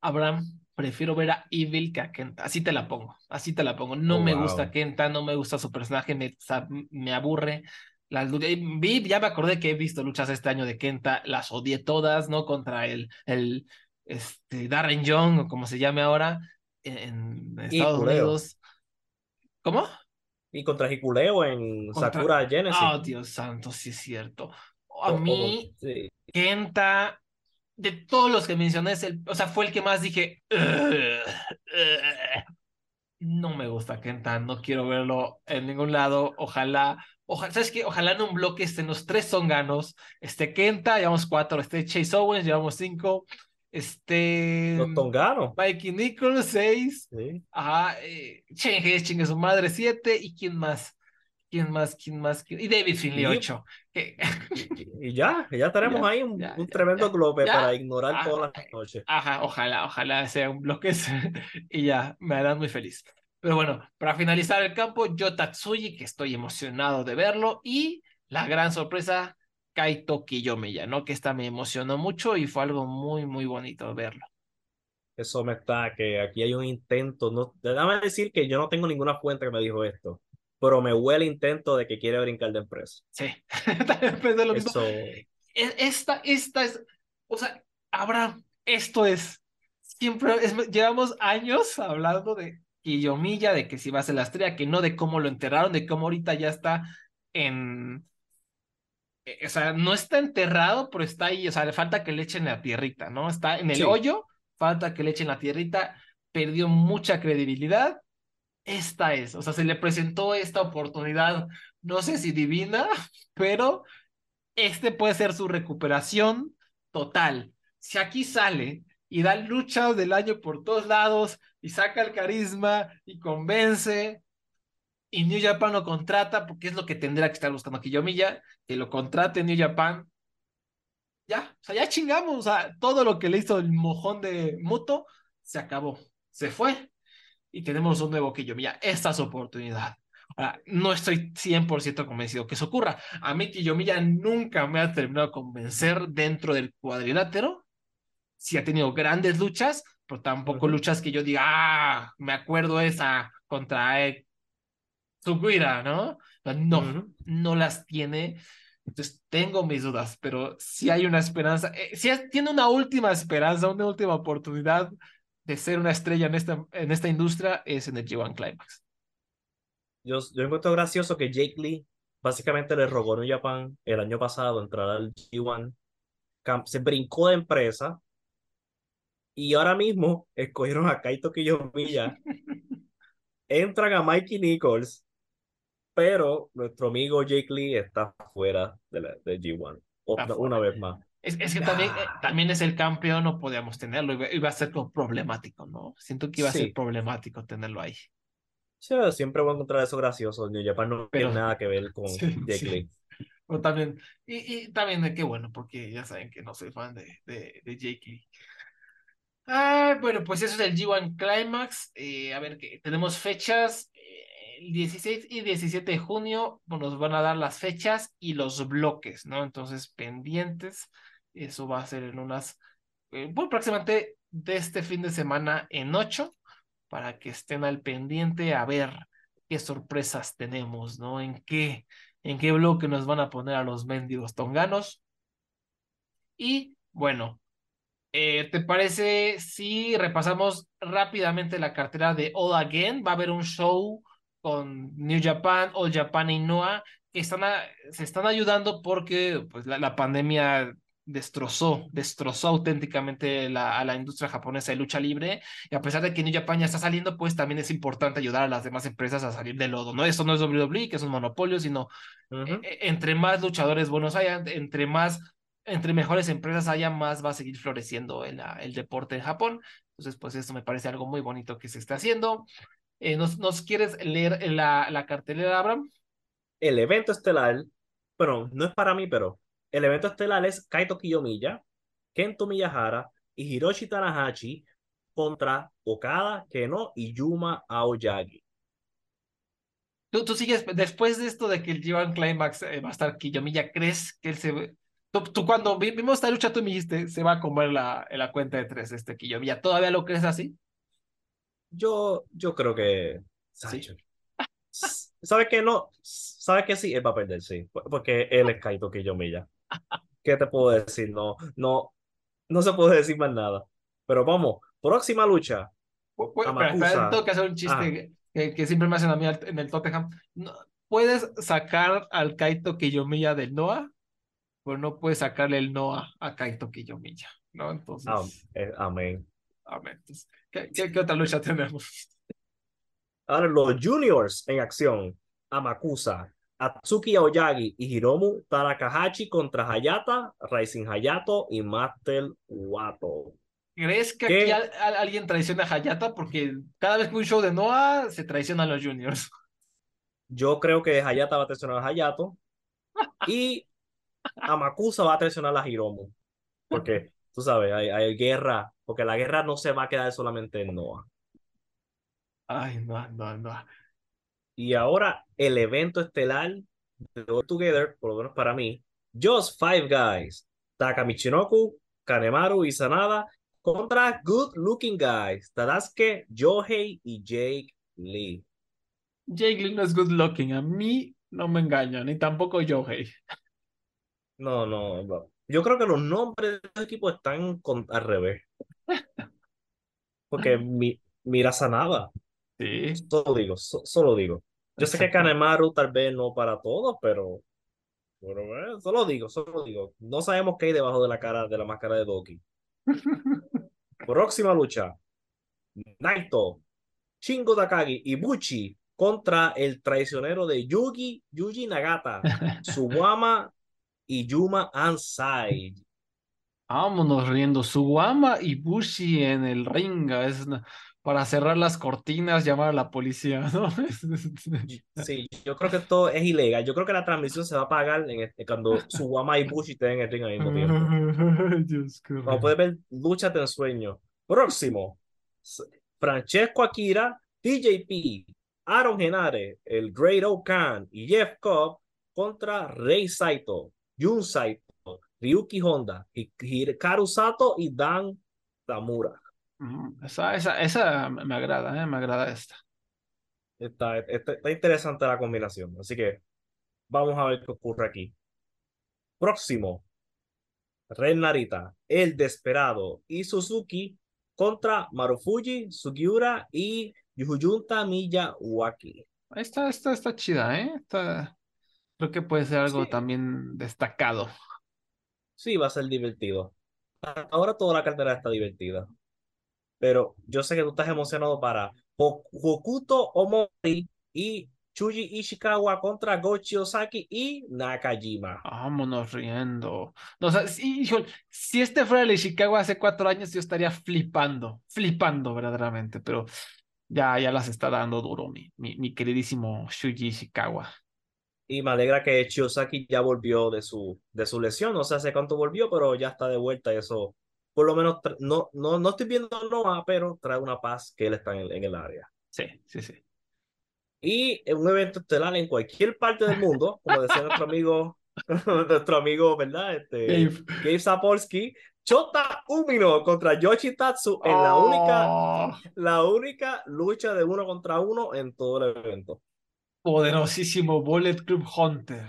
A: Abraham, prefiero ver a Evil que a Kenta. Así te la pongo, así te la pongo. No
C: Oh,
A: me
C: wow.
A: gusta Kenta, no me gusta su personaje, me, aburre. Las luchas, vi, ya me acordé que he visto luchas este año de Kenta, las odié todas, ¿no? Contra el, el este, Darren Young, o como se llame ahora, en, Estados. Unidos. ¿Cómo?
C: Y contra Hikuleo en
A: Contra-
C: Sakura Genesis.
A: Oh, Dios santo, sí es cierto. A mí,
C: sí.
A: Kenta, de todos los que mencioné, es el, o sea, fue el que más dije, no me gusta Kentan, no quiero verlo en ningún lado, ojalá, ojalá, ¿sabes qué? Ojalá en un bloque estén los tres songanos, este Kenta, llevamos cuatro, este Chase Owens, llevamos cinco, este...
C: Los tonganos.
A: Mikey Nichols, seis,
C: sí.
A: ajá, eh, Chen su madre, siete, ¿y quién más? ¿Quién más? ¿Quién más? ¿Quién? Y David Finley, ocho
C: y ya, ya estaremos
A: ya,
C: ahí, un,
A: ya,
C: un tremendo
A: ya,
C: globe para ignorar todas las noches.
A: Ajá, ojalá, ojalá sea un bloque (laughs) y ya, me harán muy feliz. Pero bueno, para finalizar el campo, yo Tatsuyi, que estoy emocionado de verlo, y la gran sorpresa, Kaito Kiyomiya, ¿no? Que esta me emocionó mucho y fue algo muy, muy bonito verlo.
C: Eso me está, que aquí hay un intento, no, déjame decir que yo no tengo ninguna fuente que me dijo esto pero me huele el intento de que quiere brincar de empresa.
A: Sí, (laughs) pensé lo mismo.
C: Eso,
A: Esta, esta es, o sea, Abraham, esto es, siempre, es- llevamos años hablando de Kiyomiya, de que si va a ser la estrella, que no de cómo lo enterraron, de cómo ahorita ya está en, eh, o sea, no está enterrado, pero está ahí, o sea, le falta que le echen la tierrita, ¿no? Está en el
C: Sí.
A: hoyo, falta que le echen la tierrita, perdió mucha credibilidad. Esta es, o sea, se le presentó esta oportunidad, no sé si divina, (laughs) pero este puede ser su recuperación total. Si aquí sale y da luchas del año por todos lados y saca el carisma y convence y New Japan lo contrata, porque es lo que tendrá que estar buscando Kiyomiya, que lo contrate New Japan. Ya, o sea, ya chingamos, o sea, todo lo que le hizo el mojón de Muto se acabó, se fue y tenemos un nuevo Kiyomiya. Esta es oportunidad. Ahora, no estoy 100% convencido que eso ocurra. A mí Kiyomiya nunca me ha terminado de convencer dentro del cuadrilátero. Sí ha tenido grandes luchas, pero tampoco luchas que yo diga, ah, me acuerdo esa contra eh, Suguira, ¿no? No,
C: Ujú.
A: no las tiene. Entonces tengo mis dudas, pero sí hay una esperanza. Eh, sí es- tiene una última esperanza, una última oportunidad de ser una estrella en esta, en esta industria, es en el G1 Climax.
C: yo, yo encuentro gracioso que Jake Lee básicamente le rogó a New Japan el año pasado entrar al G1, cam- se brincó de empresa y ahora mismo escogieron a Kaito Kiyomiya, (laughs) entran a Mikey Nichols, pero nuestro amigo Jake Lee está fuera de la, del G1, otra-
A: Está
C: una vez más.
A: Es, es que también, eh, también es el campeón, no podíamos tenerlo, iba, iba a ser como problemático, ¿no? Siento que iba a ser problemático tenerlo ahí.
C: Sí, siempre voy a encontrar eso gracioso. New Japan no
A: Pero-
C: tiene nada que ver con (laughs)
A: Sí,
C: Jake
A: sí.
C: Lee.
A: Pero también, y, y también qué bueno, porque ya saben que no soy fan de, de, de Jake Lee. Ah, bueno, pues eso es el G1 Climax. Eh, a ver, que tenemos fechas. eh, el 16 y 17 de junio pues, nos van a dar las fechas y los bloques, ¿no? Entonces, pendientes. Eso va a ser en unas, eh, bueno, próximamente de este fin de semana en 8, para que estén al pendiente a ver qué sorpresas tenemos, ¿no? En qué, en qué bloque nos van a poner a los mendigos tonganos. Y bueno, eh, ¿te parece si repasamos rápidamente la cartera de All Again? Va a haber un show con New Japan, All Japan y Noah que están se están ayudando porque pues, la pandemia destrozó, destrozó auténticamente la, a la industria japonesa de lucha libre. Y a pesar de que New Japan ya está saliendo, pues también es importante ayudar a las demás empresas a salir del lodo, ¿no? Esto no es WWE, que es un monopolio, sino eh, entre más luchadores buenos haya, entre más, entre mejores empresas haya, más va a seguir floreciendo el, el deporte en Japón. Entonces, pues esto me parece algo muy bonito que se está haciendo. Eh, ¿nos, ¿nos, quieres leer la, la cartelera, Abraham?
C: El evento estelar, bueno, no es para mí, pero el evento estelar es Kaito Kiyomiya, Kento Miyahara y Hiroshi Tanahashi contra Okada, Keno y Yuma Aoyagi.
A: ¿Tú, tú sigues, después de esto de que el G1 Climax eh, va a estar Kiyomiya, ¿crees que él se... Tú, tú, cuando vimos esta lucha, tú me dijiste, se va a comer la, la cuenta de tres este Kiyomiya. ¿Todavía lo crees así?
C: Yo, yo creo que... ¿Sí? ¿Sabes que no? ¿Sabes que sí? Él va a perder, sí. Porque él es Kaito Kiyomiya. ¿Qué te puedo decir? No, no, no se puede decir más nada. Pero vamos, próxima lucha.
A: tengo que hacer un chiste que, siempre me hacen a mí en el Tottenham. puedes sacar al Kaito Kiyomiya del Noah, pero no puedes sacarle el Noah a Kaito Kiyomiya, ¿no? Entonces.
C: Eh, amén.
A: Amén. ¿qué, qué, otra lucha tenemos?
C: Ahora los juniors en acción. Amakusa, Atsuki Aoyagi y Hiromu Tarakahachi contra Hayata, Rising Hayato y Master Wato.
A: ¿Crees que aquí alguien traiciona a Hayata? Porque cada vez que un show de Noah se traicionan los juniors.
C: Yo creo que Hayata va a traicionar a Hayato y Amakusa va a traicionar a Hiromu. Porque, tú sabes, hay, hay, guerra, porque la guerra no se va a quedar solamente en Noah.
A: Ay, no, no, no.
C: Y ahora el evento estelar de All Together, por lo menos para mí, Just Five Guys, Taka Michinoku, Kanemaru y Sanada contra Good Looking Guys, Tadasuke, Yohei y Jake Lee.
A: Jake Lee no es good looking, a mí no me engaña, ni tampoco Yohei.
C: No, no, yo creo que los nombres de los equipos están al revés. (laughs) Porque mi, mira Sanada.
A: Sí.
C: Solo digo, solo digo. Yo sé que Kanemaru tal vez no para todos, pero, pero solo digo, solo digo. No sabemos qué hay debajo de la cara de la máscara de Doki. (laughs) Próxima lucha. Naito, Shingo Takagi y Buchi contra el traicionero de Yugi, Yuji Nagata, (laughs) Suwama y Yuma Ansai.
A: Vámonos riendo. Suwama y Bushi en el ring. Es para cerrar las cortinas, llamar a la policía, (laughs) ¿no?
C: Sí, yo creo que esto es ilegal. Yo creo que la transmisión se va a pagar en este, cuando Suwama y Bushi estén en el ring al mismo tiempo. (laughs) Dios, Como puedes ver, lucha de ensueño. Próximo. Francesco Akira, TJP, Aaron Genare, el Great Khan y Jeff Cobb contra Rei Saito, Jun Saito, Ryuki Honda, Hikaru Sato y Dan Tamura.
A: Esa, esa, esa me agrada, ¿eh? me agrada esta.
C: Está, está, interesante la combinación, así que vamos a ver qué ocurre aquí. Próximo, Ren Narita, El Desperado y Suzuki contra Marufuji, Sugiura y Yujunta Miyawaki.
A: Esta, esta está chida, ¿eh? creo que puede ser algo también destacado.
C: Sí, va a ser divertido. Ahora toda la cartera está divertida pero yo sé que tú estás emocionado para Hokuto Omori y Chuji Ishikawa contra Gochi Ozaki y Nakajima.
A: Vámonos riendo. No, o sea, si, si este fuera el Ishikawa hace cuatro años, yo estaría flipando, flipando verdaderamente, pero ya, ya las está dando duro mi, mi, mi queridísimo Shuji Ishikawa.
C: Y me alegra que Chiosaki ya volvió de su, de su lesión, no sé hace cuánto volvió, pero ya está de vuelta y eso por lo menos no, no, no estoy viendo Noah, pero trae una paz que él está en el, en el área.
A: Sí, sí, sí.
C: Y en un evento estelar en cualquier parte del mundo, como decía nuestro amigo, (laughs) nuestro amigo, ¿verdad? Este, Gabe, Sapolsky, Chota Umino contra Yoshi Tatsu en la única, oh. la única lucha de uno contra uno en todo el evento.
A: Poderosísimo Bullet Club Hunter.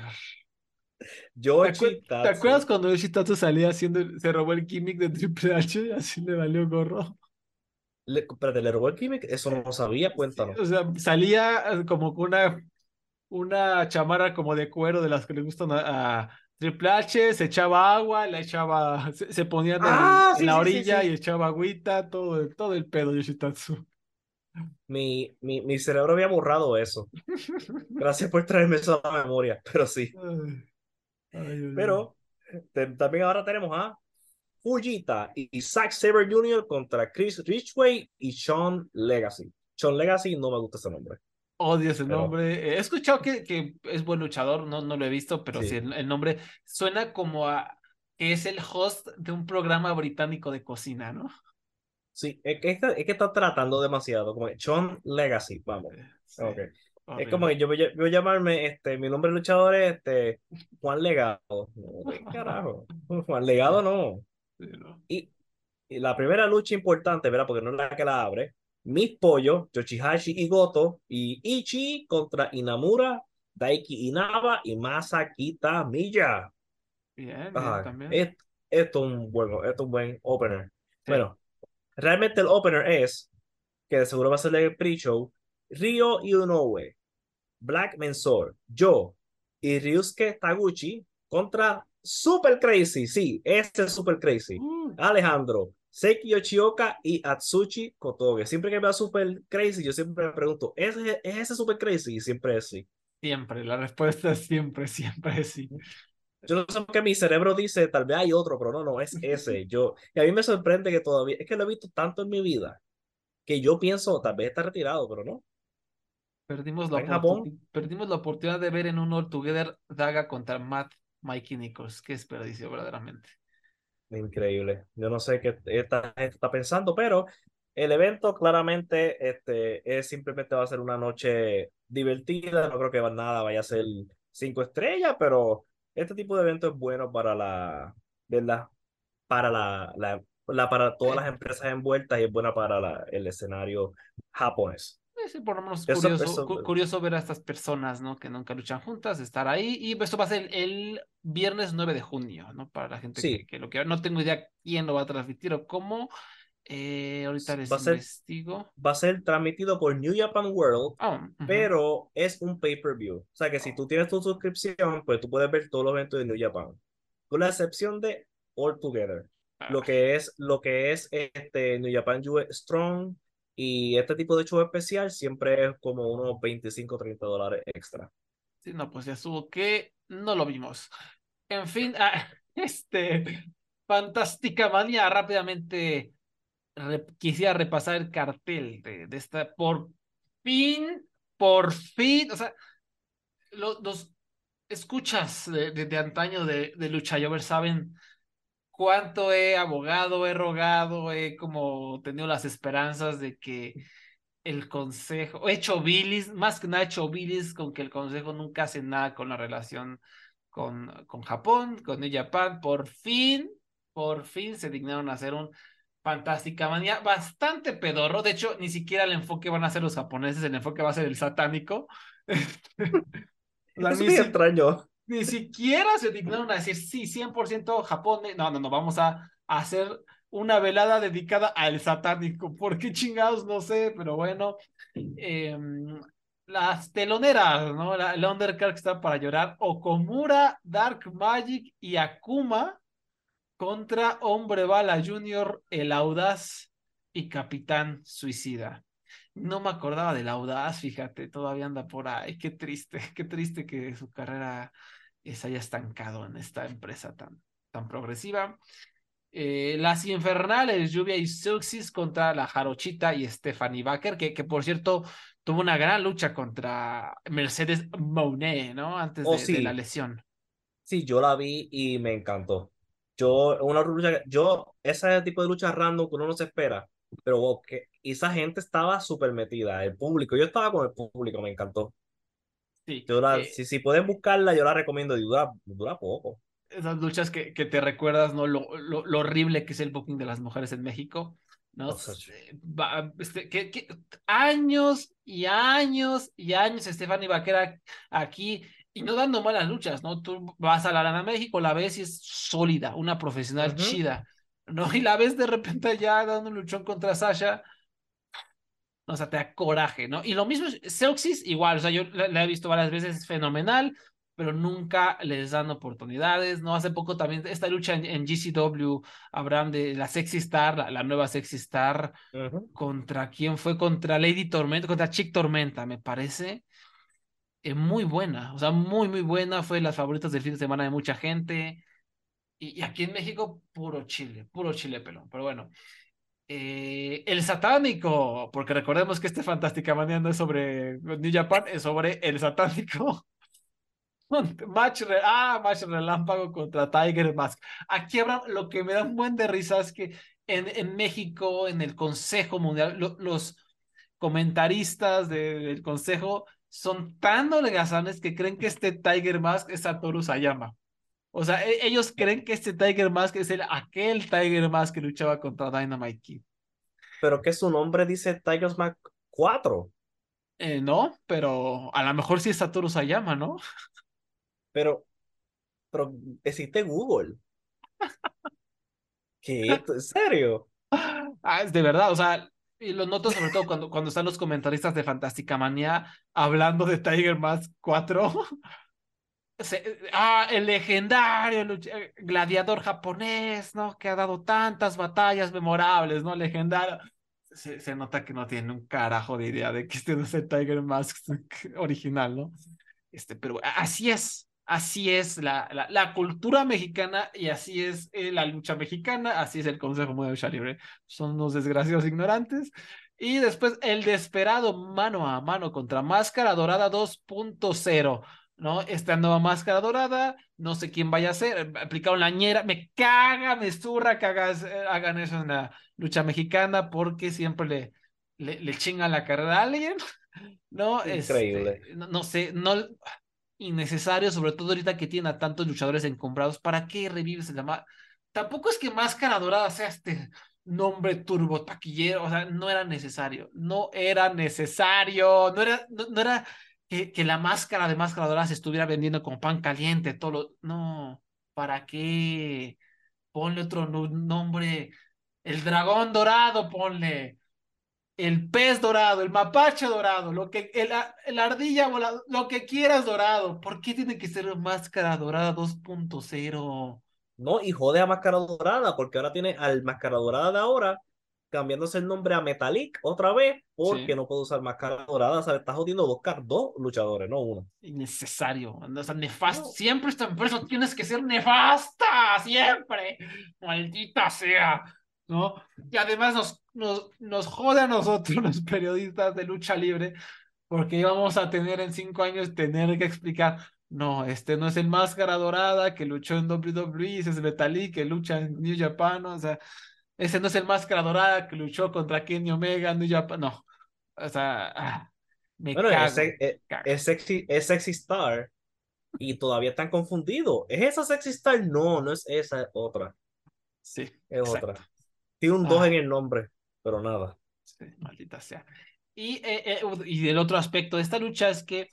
C: Yoshi
A: ¿Te, ¿Te acuerdas cuando Yoshi Tatsu salía haciendo, se robó el gimmick de Triple H y así le valió gorro?
C: Le, ¿le robó el gimmick? Eso no lo sabía, cuéntanos.
A: o sea, salía eh, como con una, una chamarra como de cuero de las que le gustan a, a Triple H, se echaba agua, la echaba, se, se ponía en,
C: Ah,
A: en
C: sí,
A: la
C: sí, sí,
A: orilla
C: sí.
A: y echaba agüita, todo, todo el pedo Yoshitatsu.
C: Mi, mi, mi cerebro había borrado eso. Gracias por traerme eso a la memoria, pero sí.
A: Ay, ay.
C: Pero te- también ahora tenemos a Fujita y Zack Sabre Jr. contra Chris Ridgway y Sean Legacy. Sean Legacy no me gusta ese nombre.
A: Odio ese
C: Pero-
A: nombre. He escuchado que, que es buen luchador, no, no lo he visto, pero sí,
C: Sí.
A: el, el nombre suena como a que es el host de un programa británico de cocina, ¿no?
C: Sí, es que está, es que está tratando demasiado. Como Sean Legacy, vamos.
A: Sí,
C: Ok. Es como que yo voy a, voy a llamarme, este, mi nombre de luchador es este, Juan Legado. No, ¿qué carajo? (laughs) Juan Legado no.
A: Sí, ¿no?
C: Y, y la primera lucha importante, ¿verdad? Porque no es la que la abre. Mis pollos, Yoshihashi y Goto, y Ichi contra Inamura, Daiki Inaba y Masakita Miya.
A: Bien, bien,
C: Ah,
A: también.
C: es- esto es un buen, esto es un buen opener.
A: Sí.
C: Bueno, realmente el opener es, que de seguro va a ser el pre-show, Ryo Inoue, Black Mensor, yo y Ryusuke Taguchi contra Super Crazy, sí, este es Super Crazy.
A: Uh,
C: Alejandro, Seiki Yoshioka y Atsushi Kotoge. Siempre que veo a Super Crazy, yo siempre me pregunto, ¿es, ¿es ese Super Crazy? Y siempre es sí.
A: siempre, la respuesta es siempre, siempre es sí.
C: Yo no sé por qué mi cerebro dice, tal vez hay otro, pero no, no, es ese. (laughs) Yo, y a mí me sorprende que todavía, es que lo he visto tanto en mi vida, que yo pienso, tal vez está retirado, pero no.
A: Perdimos la, perdimos la oportunidad de ver en un All Together Daga contra Matt Mikey Nichols. Qué desperdicio, verdaderamente.
C: Increíble. Yo no sé qué está pensando, pero el evento claramente este, es simplemente va a ser una noche divertida. No creo que nada vaya a ser cinco estrellas, pero este tipo de evento es bueno para la, ¿verdad? Para la, la, la- para todas las empresas envueltas y es buena para la- el escenario japonés.
A: Sí, por lo menos
C: Eso-
A: curioso,
C: eso-
A: cu- curioso ver a estas personas, ¿no? Que nunca luchan juntas, estar ahí. Y esto va a ser el, viernes 9 de junio, ¿no? Para la gente
C: Sí.
A: que, que lo quiera. No tengo idea quién lo va a transmitir o cómo. Eh, ahorita les
C: Va a ser-
A: investigo.
C: Va a ser transmitido por New Japan World
A: Ah, ujú.
C: pero es un pay-per-view. O sea que si tú tienes tu suscripción, pues tú puedes ver todos los eventos de New Japan. Con la excepción de All Together. Lo que es, lo que es este New Japan US Strong y este tipo de show especial siempre es como unos 25 30 dólares extra.
A: Sí, no, pues ya subo que no lo vimos. En fin, (laughs) ah, este, Fantástica Manía, rápidamente quisiera repasar el cartel de, de esta, por fin, por fin, o sea, lo- los escuchas de, de, antaño de, de Lucha Jover saben cuánto he abogado, he rogado, he como tenido las esperanzas de que el consejo, he hecho bilis, más que nada he hecho bilis con que el consejo nunca hace nada con la relación con, con Japón, con New Japan. Por fin, por fin se dignaron a hacer un Fantástica Manía bastante pedorro. De hecho, ni siquiera el enfoque van a ser los japoneses, el enfoque va a ser el satánico. (laughs) Sea,
C: Es muy extraño.
A: Ni siquiera se dignaron a decir, sí, 100% Japón. eh, No, no, no, vamos a, hacer una velada dedicada al satánico. (laughs) ¿Por qué chingados? No sé, pero bueno. Em, las teloneras, ¿no? La, undercard que está para llorar. Okomura, Dark Magic y Akuma contra Hombre Bala Junior, El Audaz y Capitán Suicida. No me acordaba del Audaz, fíjate, todavía anda por ahí. Qué triste, (laughs) qué triste que su carrera se haya estancado en esta empresa tan, tan progresiva. Eh, las Infernales, Lluvia y Suxis contra la Jarochita y Stephanie Baker, que, que por cierto tuvo una gran lucha contra Mercedes Monet, ¿no? Antes
C: Oh,
A: de, de
C: sí.
A: la lesión.
C: Sí, yo la vi y me encantó. Yo, una lucha, yo, ese tipo de lucha random que uno no se espera, pero wow, que esa gente estaba súper metida, el público, yo estaba con el público, me encantó.
A: Sí,
C: Yo la,
A: eh,
C: si, si pueden buscarla, yo la recomiendo, dura, dura poco.
A: esas luchas que, que te recuerdas, ¿no? Lo, lo, lo horrible que es el booking de las mujeres en México, ¿no?
C: O sea,
A: Eh, este, que, que- años y años y años Stephanie Vaquera aquí y no dando malas luchas, ¿no? Tú vas a la Arena México, la ves y es sólida, una profesional
C: Ujú.
A: chida, ¿no? Y la ves de repente ya dando un luchón contra Sasha. O sea, te da coraje, ¿no? Y lo mismo, Celxis igual, o sea, yo la, he visto varias veces, es fenomenal, pero nunca les dan oportunidades, ¿no? Hace poco también esta lucha en, GCW, Abraham, de la Sexy Star, la, nueva Sexy Star, ¿contra quién fue? Contra Lady Tormenta, contra Chick Tormenta, me parece. Eh, muy buena, o sea, muy, muy buena, fue las favoritas del fin de semana de mucha gente. Y, y aquí en México, puro chile, puro chile pelón, pero bueno. Eh, el satánico, porque recordemos que este Fantástica Manía no es sobre New Japan, es sobre el satánico. (laughs) match, ah, match relámpago contra Tiger Mask. Aquí habrá lo que me da un buen de risa es que en, en México, en el Consejo Mundial, los comentaristas del Consejo son tan holgazanes que creen que este Tiger Mask es Satoru Sayama. O sea, e, ellos creen que este Tiger Mask es el, aquel Tiger Mask que luchaba contra Dynamite Kid.
C: Pero que su nombre dice Tiger Mask 4.
A: Eh, no, pero a lo mejor sí es Satoru Sayama, ¿no?
C: Pero, pero existe Google. (laughs) ¿Qué? ¿En serio?
A: Ah, es de verdad, o sea, y lo noto sobre todo cuando, cuando están los comentaristas de Fantástica Manía hablando de Tiger Mask 4. Ah, el legendario eh, gladiador japonés, ¿no? Que ha dado tantas batallas memorables, ¿no? Legendario. Se, nota que no tiene un carajo de idea de que este no es el Tiger Mask (laughs) original, ¿no? Este, pero así es, así es la, la, la cultura mexicana y así es eh, la lucha mexicana, así es el Consejo Mundial de Lucha Libre. Son unos desgraciados ignorantes. Y después el desesperado mano a mano contra Máscara Dorada 2.0. ¿no? Esta nueva máscara dorada, no sé quién vaya a ser, aplicaron la ñera, me caga, me zurra que eh, hagan eso en la lucha mexicana porque siempre le, le, le chingan la carrera a alguien, (laughs) ¿no?
C: Increíble.
A: Este, no, sé, no, innecesario, sobre todo ahorita que tiene a tantos luchadores encombrados, ¿para qué revives el llama? Tampoco es que Máscara Dorada sea este nombre turbo taquillero, o sea, no era necesario, no era necesario, no era, no era que, la máscara de máscara dorada se estuviera vendiendo como pan caliente, todo lo... No, ¿para qué? Ponle otro nombre. El dragón dorado, ponle. El pez dorado, el mapache dorado, lo que, el, el ardilla volado, lo que quieras dorado. ¿Por qué tiene que ser máscara dorada 2.0?
C: No, y jode a máscara dorada, porque ahora tiene al máscara dorada de ahora cambiándose el nombre a Metalik otra vez porque no puedo usar máscara dorada. O sea, estás jodiendo dos, dos luchadores, no uno.
A: Innecesario. O sea, nefasto. Siempre esta empresa tienes que ser nefasta. Siempre. Maldita sea. ¿No? Y además nos, nos, nos jode a nosotros, (laughs) los periodistas de lucha libre, porque íbamos a tener en cinco años tener que explicar. No, este no es el máscara dorada que luchó en WWE, es Metalik que lucha en New Japan, o sea, ese no es el máscara dorada que luchó contra Kenny Omega, no, no. O sea, ah, me bueno, cago,
C: es, es, sexy, es sexy Star y todavía están confundidos. ¿Es esa sexy Star? No, no es esa, es otra.
A: Sí.
C: Es otra. Tiene un 2 ah. en el nombre, pero nada.
A: Sí, maldita sea. Y, eh, eh, y el otro aspecto de esta lucha es que,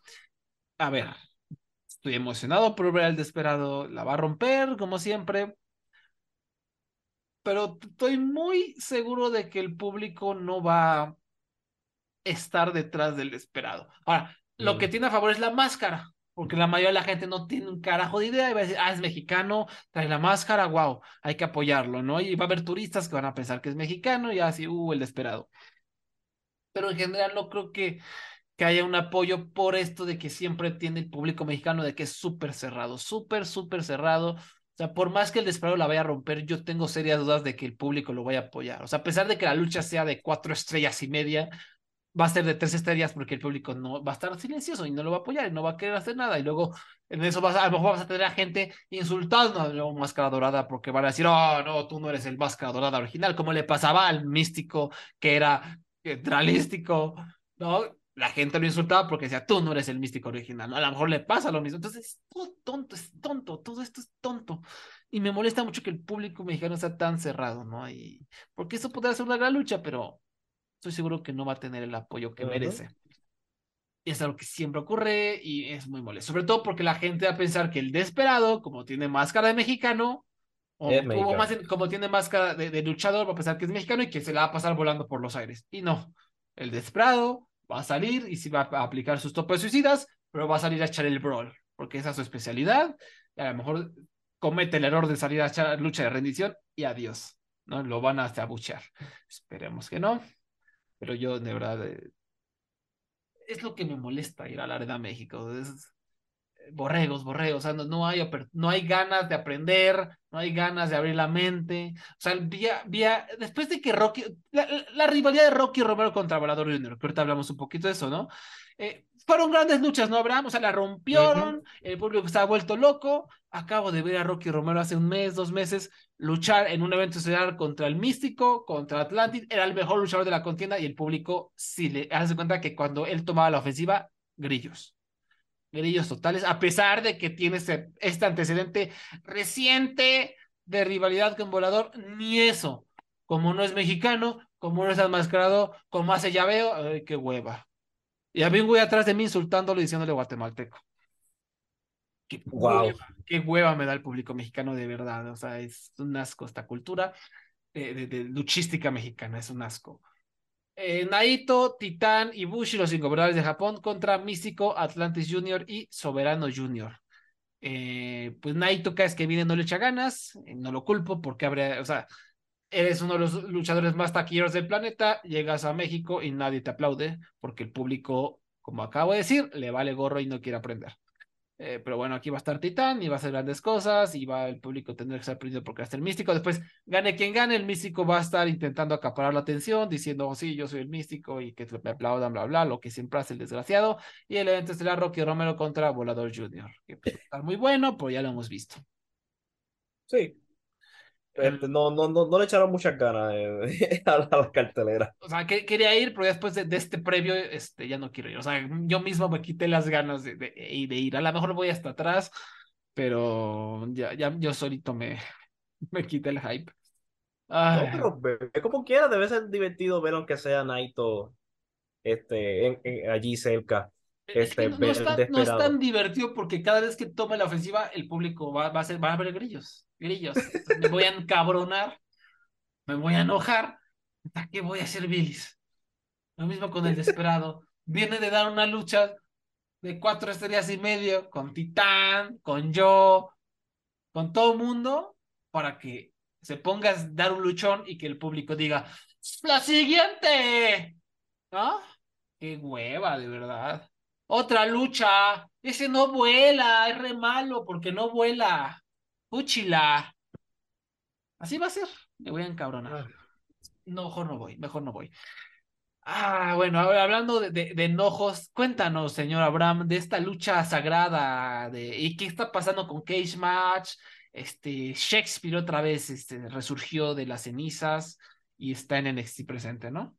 A: a ver, estoy emocionado por ver al desesperado, la va a romper, como siempre, pero estoy muy seguro de que el público no va a estar detrás del esperado. Ahora, lo que mm. tiene a favor es la máscara, porque la mayoría de la gente no tiene un carajo de idea y va a decir, ah, es mexicano, trae la máscara, wow, hay que apoyarlo, ¿no? Y va a haber turistas que van a pensar que es mexicano y así, uh, el esperado. Pero en general no creo que, que haya un apoyo por esto de que siempre tiene el público mexicano de que es súper cerrado, súper, súper cerrado sea, por más que el desespero la vaya a romper, yo tengo serias dudas de que el público lo vaya a apoyar. O sea, a pesar de que la lucha sea de cuatro estrellas y media, va a ser de tres estrellas porque el público no va a estar silencioso y no lo va a apoyar y no va a querer hacer nada. Y luego en eso vas a, lo mejor vas a tener a gente insultando a la máscara dorada porque van a decir, oh, no, tú no eres el máscara dorada original, como le pasaba al místico que era centralístico, ¿no? La gente lo insultaba porque decía, tú no eres el místico original, A lo mejor le pasa lo mismo. Entonces, es todo tonto, es tonto, todo esto es tonto. Y me molesta mucho que el público mexicano sea tan cerrado, ¿no? Y porque eso podría ser una gran lucha, pero estoy seguro que no va a tener el apoyo que merece. Y es algo que siempre ocurre y es muy molesto. Sobre todo porque la gente va a pensar que el desesperado, como tiene máscara de mexicano, o como, tiene máscara de, de, luchador, va a pensar que es mexicano y que se la va a pasar volando por los aires. Y no, El desesperado va a salir y sí va a aplicar sus topes suicidas, pero va a salir a echar el brawl, porque esa es su especialidad. Y a lo mejor comete el error de salir a echar lucha de rendición y adiós. ¿no? Lo van a hasta abuchear. Esperemos que no. Pero yo, de verdad, eh, es lo que me molesta ir a la Arena México. Borregos, borregos, o sea, no, no, hay, no hay ganas de aprender, no hay ganas de abrir la mente. O sea, vía, vía, después de que Rocky, la, rivalidad de Rocky Romero contra Volador Jr., que ahorita hablamos un poquito de eso, ¿no? Eh, fueron grandes luchas, ¿no, Abraham? O sea, la rompieron, el público estaba vuelto loco. Acabo de ver a Rocky Romero hace un mes, dos meses, luchar en un evento estelar contra el Místico, contra Atlantis. Era el mejor luchador de la contienda y el público, si le hace cuenta que cuando él tomaba la ofensiva, grillos grillos totales, a pesar de que tiene este, este, antecedente reciente de rivalidad con Volador, ni eso. Como no es mexicano, como no es enmascarado, como hace llaveo, ay, qué hueva. Y a mí un güey atrás de mí insultándolo y diciéndole guatemalteco. Qué, hueva, qué hueva me da el público mexicano de verdad. O sea, es un asco esta cultura de, de luchística mexicana, es un asco. Eh, Naito, Titán y Bushi, los ingobernables de Japón, contra Místico, Atlantis Junior y Soberano Junior. Eh, pues Naito cada vez que viene no le echa ganas, eh, no lo culpo porque habría, o sea, eres uno de los luchadores más taquilleros del planeta, llegas a México y nadie te aplaude porque el público, como acabo de decir, le vale gorro y no quiere aprender. Eh, pero bueno, aquí va a estar Titán y va a hacer grandes cosas y va el público tendrá que estar aprendido porque va estar el místico. Después, gane quien gane, el místico va a estar intentando acaparar la atención, diciendo, oh, sí, yo soy el místico y que me aplaudan, bla, bla, lo que siempre hace el desgraciado. Y el evento estelar Rocky Romero contra Volador Jr., que pues, está muy bueno, pues ya lo hemos visto.
C: Sí, este, no, no, no, no, le echaron muchas ganas eh, (laughs) a, la, cartelera.
A: O sea, que, quería ir, pero después de, este previo, este, ya no quiero ir. O sea, yo mismo me quité las ganas de, de, de ir. A lo mejor voy hasta atrás, pero ya, ya yo solito me, (laughs) me quité el hype.
C: No, pero como quiera, debe ser divertido ver aunque sea Naito este, allí cerca. Este,
A: no, es tan, divertido porque cada vez que tome la ofensiva, el público va, va a, ser, va a ver grillos. Grillos. me voy a encabronar, me voy a enojar. ¿Para qué voy a hacer bilis? Lo mismo con el desesperado. (laughs) Viene de dar una lucha de cuatro estrellas y medio con Titán, con yo, con todo el mundo, para que se ponga a dar un luchón y que el público diga, la siguiente. ¿No? Qué hueva, de verdad. Otra lucha. Ese no vuela, es re malo porque no vuela. Úchila. Así va a ser. Me voy a encabronar. Ah. No, mejor no voy, mejor no voy. Ah, bueno, hablando de, de, enojos, cuéntanos, señor Abraham, de esta lucha sagrada de y qué está pasando con Cage Match. Este Shakespeare otra vez este, resurgió de las cenizas y está en NXT presente, ¿no?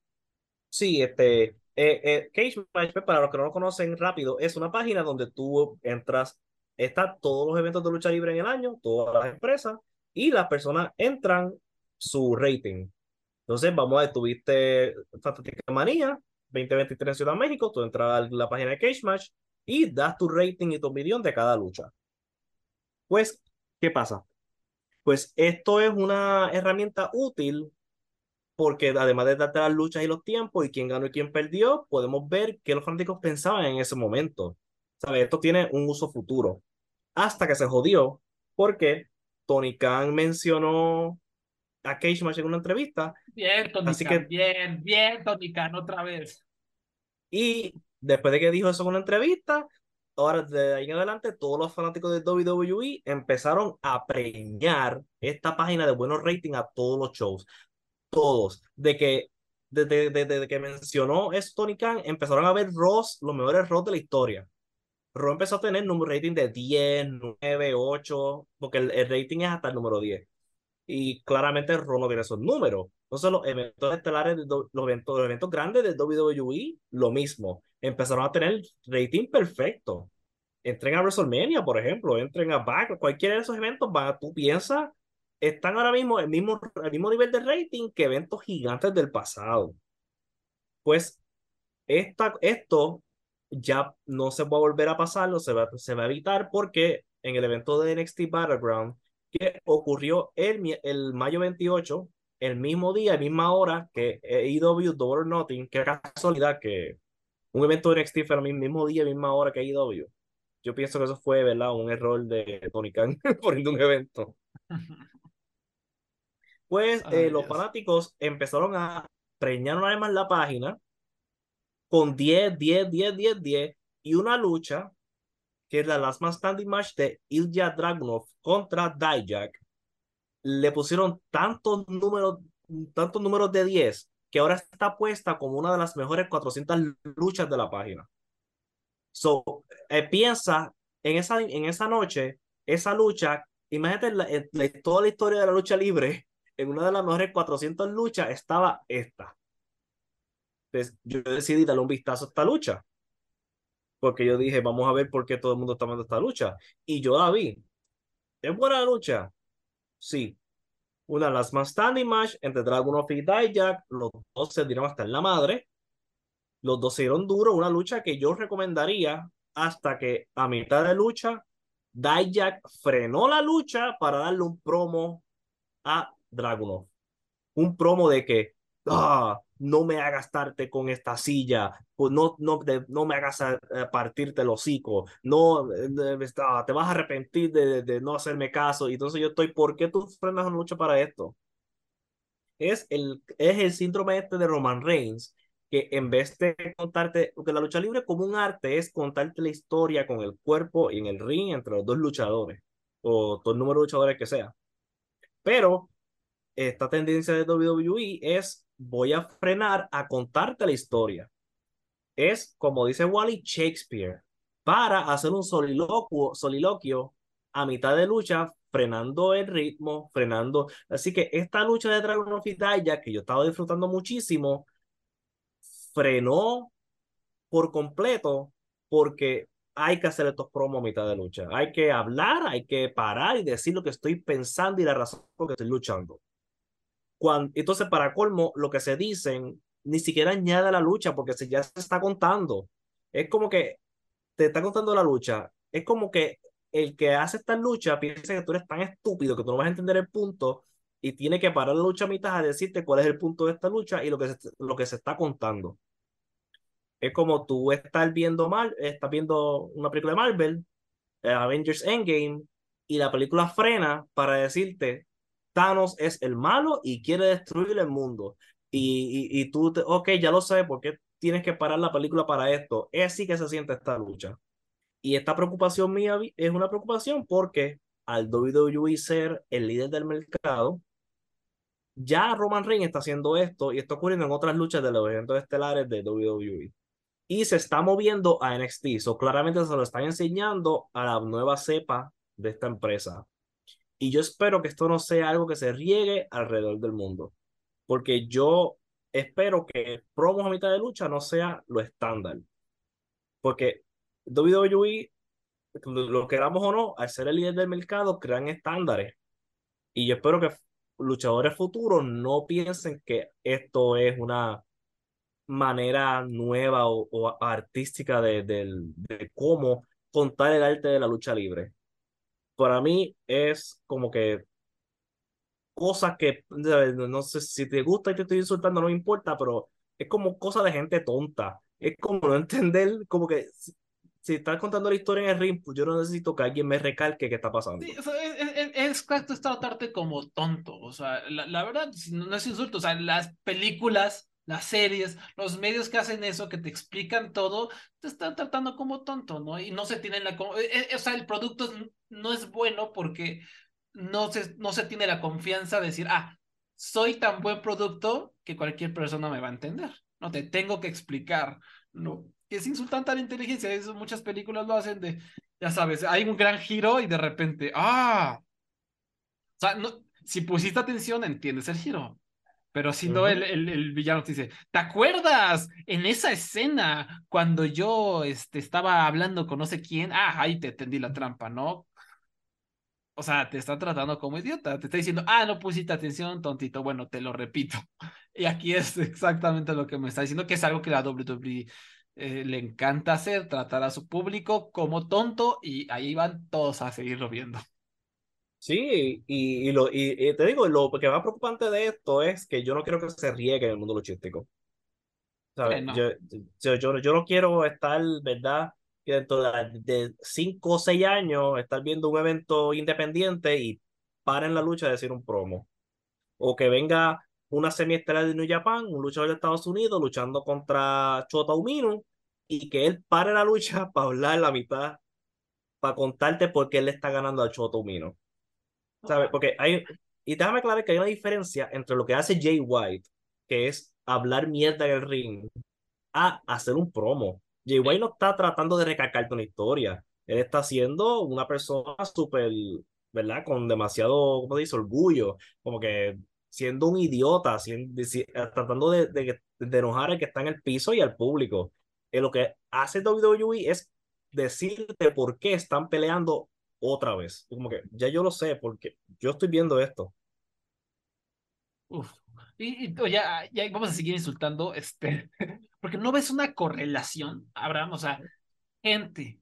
C: Sí, este, eh, eh, Cage Match, pues, para los que no lo conocen rápido, es una página donde tú entras, está todos los eventos de lucha libre en el año, todas las empresas, y las personas entran su rating. Entonces, vamos a ver, tuviste Fantástica Manía 2023 en Ciudad México, tú entras a la página de Cage Match y das tu rating y tu opinión de cada lucha. Pues, ¿qué pasa? Pues esto es una herramienta útil porque además de darte las luchas y los tiempos y quién ganó y quién perdió, podemos ver qué los fanáticos pensaban en ese momento. ¿Sabes? Esto tiene un uso futuro. Hasta que se jodió, porque Tony Khan mencionó a Cage Match en una entrevista.
A: Bien, Tony Así Khan, que... bien, bien, Tony Khan, otra vez.
C: Y después de que dijo eso en una entrevista, ahora de ahí en adelante, todos los fanáticos de WWE empezaron a preñar esta página de buenos ratings a todos los shows todos, de que desde, que mencionó esto Tony Khan, empezaron a ver Ross, los mejores Ross de la historia. Ross empezó a tener un rating de 10, 9, 8, porque el, rating es hasta el número 10. Y claramente Raw no tiene esos números. Entonces los eventos estelares, los eventos, los eventos grandes del WWE, lo mismo. Empezaron a tener rating perfecto. Entren a WrestleMania, por ejemplo, entren a Back, cualquiera de esos eventos, va, tú piensas están ahora mismo el mismo, el mismo nivel de rating que eventos gigantes del pasado. Pues esta, esto ya no se va a volver a pasar, se va, se va a evitar porque en el evento de NXT Battleground que ocurrió el, el mayo 28, el mismo día, misma hora que AEW Double or Nothing, que casualidad que un evento de NXT fue el mismo día, misma hora que AEW. Yo pienso que eso fue, ¿verdad? Un error de Tony Khan (laughs) poniendo un evento. (laughs) Pues eh, los fanáticos empezaron a preñar una vez más la página con 10, 10, 10, 10, 10 y una lucha que es la Last Man Standing Match de Ilya Dragunov contra Dijak. Le pusieron tantos números, tantos números de 10 que ahora está puesta como una de las mejores 400 luchas de la página. So, eh, piensa en esa, en esa noche, esa lucha, imagínate la, toda la historia de la lucha libre, en una de las mejores 400 luchas estaba esta. Entonces, yo decidí darle un vistazo a esta lucha. Porque yo dije, vamos a ver por qué todo el mundo está viendo esta lucha. Y yo la vi. ¿Es buena lucha? Sí. Una de las más standing match entre Dragunov y Dijak. Los dos se dieron hasta en la madre. Los dos se dieron duro. Una lucha que yo recomendaría hasta que a mitad de lucha, Dijak frenó la lucha para darle un promo a Dragunov. Un promo de que, ah, no me hagas darte con esta silla, pues no, no, no me hagas eh, partirte el hocico, no, eh, ah, te vas a arrepentir de, de, no hacerme caso. Y entonces yo estoy, ¿por qué tú frenas mucho para esto? Es el, es el síndrome este de Roman Reigns, que en vez de contarte, porque la lucha libre como un arte es contarte la historia con el cuerpo y en el ring entre los dos luchadores, o todo el número de luchadores que sea. Pero esta tendencia de WWE es voy a frenar a contarte la historia. Es, como dice Wally, Shakespeare, para hacer un soliloquio, a mitad de lucha, frenando el ritmo, frenando. Así que esta lucha de Dragon of Italia, que yo estaba disfrutando muchísimo, frenó por completo porque hay que hacer estos promos a mitad de lucha. Hay que hablar, hay que parar y decir lo que estoy pensando y la razón por que estoy luchando entonces, para colmo, lo que se dicen ni siquiera añade la lucha porque se, ya se está contando. Es como que te está contando la lucha. Es como que el que hace esta lucha piensa que tú eres tan estúpido que tú no vas a entender el punto y tiene que parar la lucha a mitad a decirte cuál es el punto de esta lucha y lo que se, lo que se está contando. Es como tú estás viendo mal, estás viendo una película de Marvel, eh, Avengers Endgame, y la película frena para decirte Thanos es el malo y quiere destruir el mundo. Y, y, tú, te, ok, ya lo sabes, ¿por qué tienes que parar la película para esto? Es así que se siente esta lucha. Y esta preocupación mía es una preocupación porque al WWE ser el líder del mercado, ya Roman Reigns está haciendo esto y está ocurriendo en otras luchas de los eventos estelares de WWE. Y se está moviendo a NXT. So, claramente se lo están enseñando a la nueva cepa de esta empresa. Y yo espero que esto no sea algo que se riegue alrededor del mundo, porque yo espero que promos a mitad de lucha no sea lo estándar, porque WWE, lo queramos o no, al ser el líder del mercado, crean estándares. Y yo espero que luchadores futuros no piensen que esto es una manera nueva o, artística de, de cómo contar el arte de la lucha libre para mí es como que cosas que, no sé si te gusta y te estoy insultando, no me importa, pero es como cosa de gente tonta. Es como no (laughs) entender, como que si, estás contando la historia en el ring, pues yo no necesito que alguien me recalque qué está pasando.
A: Sí, es, es, tratarte como tonto. O sea, la, la verdad, no es insulto. O sea, las películas las series, los medios que hacen eso, que te explican todo, te están tratando como tonto, ¿no? Y no se tienen la... Eh, eh, o sea, el producto no es bueno porque no se, no se tiene la confianza de decir, ah, soy tan buen producto que cualquier persona me va a entender. No te tengo que explicar, ¿no? Que es insultante a la inteligencia. Eso muchas películas lo hacen de, ya sabes, hay un gran giro y de repente, ah. O sea, no, si pusiste atención, entiendes el giro. Pero si no, el, el, villano te dice, ¿te acuerdas en esa escena cuando yo este, estaba hablando con no sé quién? Ah, ahí te tendí la trampa, ¿no? O sea, te está tratando como idiota, te está diciendo, ah, no pusiste atención, tontito, bueno, te lo repito. (laughs) Y aquí es exactamente lo que me está diciendo, que es algo que la WWE eh, le encanta hacer, tratar a su público como tonto y ahí van todos a seguirlo viendo.
C: Sí, y, y lo, y, y te digo, lo que más preocupante de esto es que yo no quiero que se riegue en el mundo luchístico. ¿Sabes?
A: No.
C: Yo, yo, yo, yo no quiero estar, ¿verdad? Que dentro de, de cinco o seis años estar viendo un evento independiente y paren la lucha de decir un promo. O que venga una semiestelar de New Japan, un luchador de Estados Unidos luchando contra Chota Umino y que él pare la lucha (laughs) para hablar la mitad, para contarte por qué él le está ganando a Chota Umino. ¿Sabes? Porque hay, y déjame aclarar que hay una diferencia entre lo que hace Jay White, que es hablar mierda en el ring, a hacer un promo. Jay White no está tratando de recalcarte una historia. Él está siendo una persona súper, ¿verdad? Con demasiado, ¿cómo dice? Orgullo. Como que siendo un idiota, siendo, tratando de, de, de, enojar al que está en el piso y al público. Y lo que hace WWE es decirte por qué están peleando otra vez. Como que ya yo lo sé, porque yo estoy viendo esto.
A: Uf. Y, y ya, ya vamos a seguir insultando, este, (laughs) porque no ves una correlación, Abraham, o sea, gente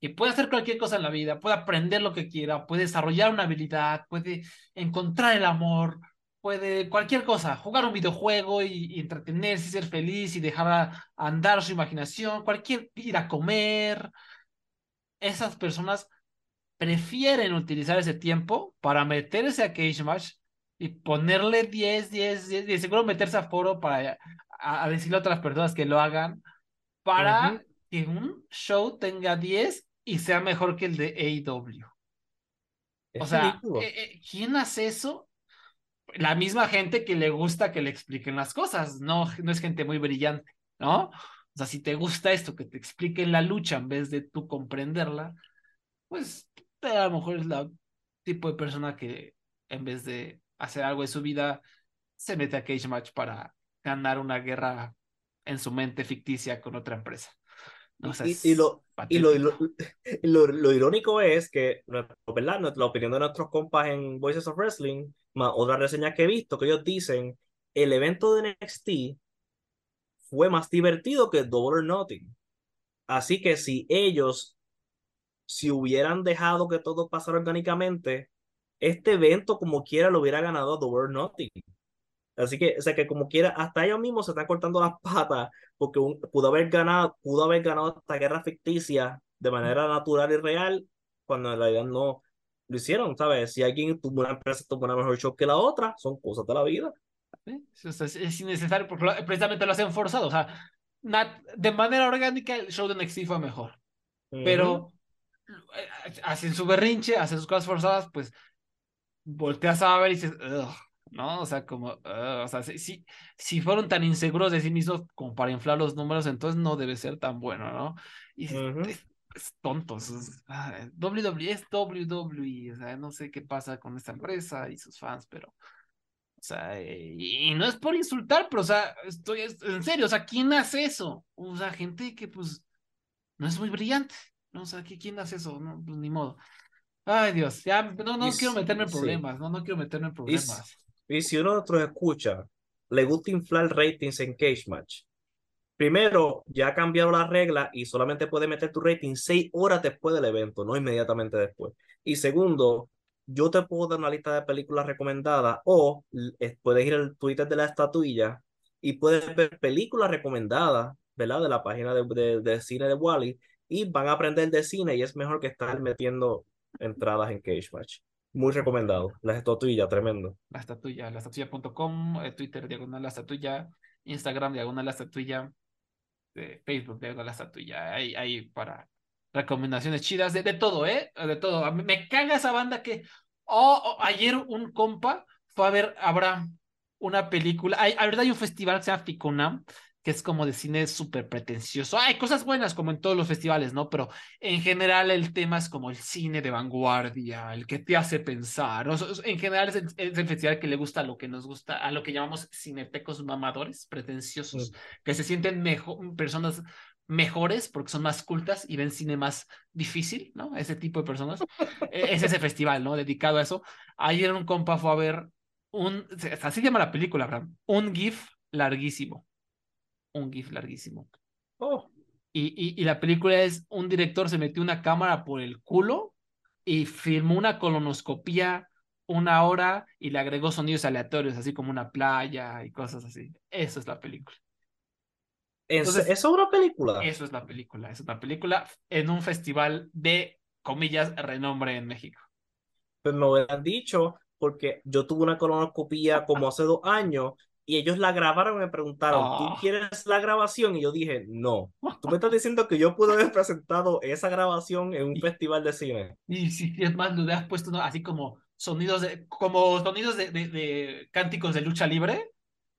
A: que puede hacer cualquier cosa en la vida, puede aprender lo que quiera, puede desarrollar una habilidad, puede encontrar el amor, puede cualquier cosa, jugar un videojuego y, y entretenerse, y ser feliz y dejar andar su imaginación, cualquier ir a comer. Esas personas prefieren utilizar ese tiempo para meterse a Cage Match y ponerle 10, 10, 10, y seguro meterse a foro para a, a decirle a otras personas que lo hagan para uh -huh. que un show tenga 10 y sea mejor que el de AEW. O sea, eh, eh, ¿quién hace eso? La misma gente que le gusta que le expliquen las cosas, no, no es gente muy brillante, ¿no? O sea, si te gusta esto, que te expliquen la lucha en vez de tú comprenderla, pues a lo mejor es el tipo de persona que en vez de hacer algo de su vida, se mete a Cage Match para ganar una guerra en su mente ficticia con otra empresa.
C: No, o sea, y, y, lo, y, lo, lo, (laughs) lo, lo, irónico es que, ¿verdad? La opinión de nuestros compas en Voices of Wrestling, más otras reseñas que he visto, que ellos dicen, el evento de NXT fue más divertido que Double or Nothing. Así que si ellos, si hubieran dejado que todo pasara orgánicamente, este evento como quiera lo hubiera ganado Double or Nothing. Así que, o sea, que como quiera, hasta ellos mismos se están cortando las (laughs) patas porque un, pudo haber ganado, pudo haber ganado esta guerra ficticia de manera natural y real, cuando en realidad no lo hicieron, ¿sabes? Si alguien tuvo una empresa tuvo una mejor show que la otra, son cosas de la vida.
A: O sea, es innecesario porque precisamente lo hacen forzado. O sea, de manera orgánica el show de NXT fue mejor. Uh -huh. Pero hacen su berrinche, hacen sus cosas forzadas, pues volteas a ver y dices, ¿no? O sea, como, o sea, si, si fueron tan inseguros de sí mismos como para inflar los números, entonces no debe ser tan bueno, ¿no? Y uh -huh. es, es, tontos. Es, ah, WWE es WWE, o sea, no sé qué pasa con esta empresa y sus fans, pero, o sea, y no es por insultar, pero, o sea, estoy, en serio, o sea, ¿quién hace eso? O sea, gente que, pues, no es muy brillante, ¿no? O sea, ¿quién hace eso? No, pues, ni modo. Ay, Dios, ya, no, no y quiero meterme en problemas, sí. no, no quiero meterme en problemas.
C: Y si uno de nosotros escucha, le gusta inflar ratings en Cage Match. Primero, ya ha cambiado la regla y solamente puede meter tu rating seis horas después del evento, no inmediatamente después. Y segundo, yo te puedo dar una lista de películas recomendadas o puedes ir al Twitter de la estatuilla y puedes ver películas recomendadas, ¿verdad? De la página de, de, de cine de Wally y van a aprender de cine y es mejor que estar metiendo entradas en Cage Match. Muy recomendado. La estatuilla, tremendo.
A: La estatuilla, la estatuilla.com, eh, Twitter, diagonal la estatuilla, Instagram, diagonal la estatuilla, eh, Facebook, diagonal la estatuilla. Ahí, ahí para recomendaciones chidas de, de todo, ¿eh? De todo. A mí me caga esa banda que. Oh, oh, ayer un compa fue a ver, habrá una película. Hay, a verdad, hay un festival que se llama Ficunam, que es como de cine súper pretencioso. Hay cosas buenas como en todos los festivales, ¿no? Pero en general el tema es como el cine de vanguardia, el que te hace pensar. En general es el, es el, festival que le gusta a lo que nos gusta, a lo que llamamos cinetecos mamadores, pretenciosos, que se sienten mejor, personas mejores porque son más cultas y ven cine más difícil, ¿no? Ese tipo de personas. E, es ese (laughs) festival, ¿no? Dedicado a eso. Ayer un compa fue a ver un, así se llama la película, Abraham, un GIF larguísimo un GIF larguísimo.
C: Oh.
A: Y, y, y, la película es un director se metió una cámara por el culo y filmó una colonoscopía una hora y le agregó sonidos aleatorios, así como una playa y cosas así. Eso es la película.
C: Entonces, ¿Eso es una película?
A: Eso es la película. Es una película en un festival de, comillas, renombre en México.
C: Pues me hubieran dicho, porque yo tuve una colonoscopía como hace dos años y ellos la grabaron y me preguntaron, ¿tú
A: Oh.
C: quieres la grabación? Y yo dije, no. Tú me (laughs) estás diciendo que yo pude haber presentado esa grabación en un festival de cine.
A: Y si es más, le hubieras puesto ¿no? así como sonidos de, como sonidos de, de, de cánticos de lucha libre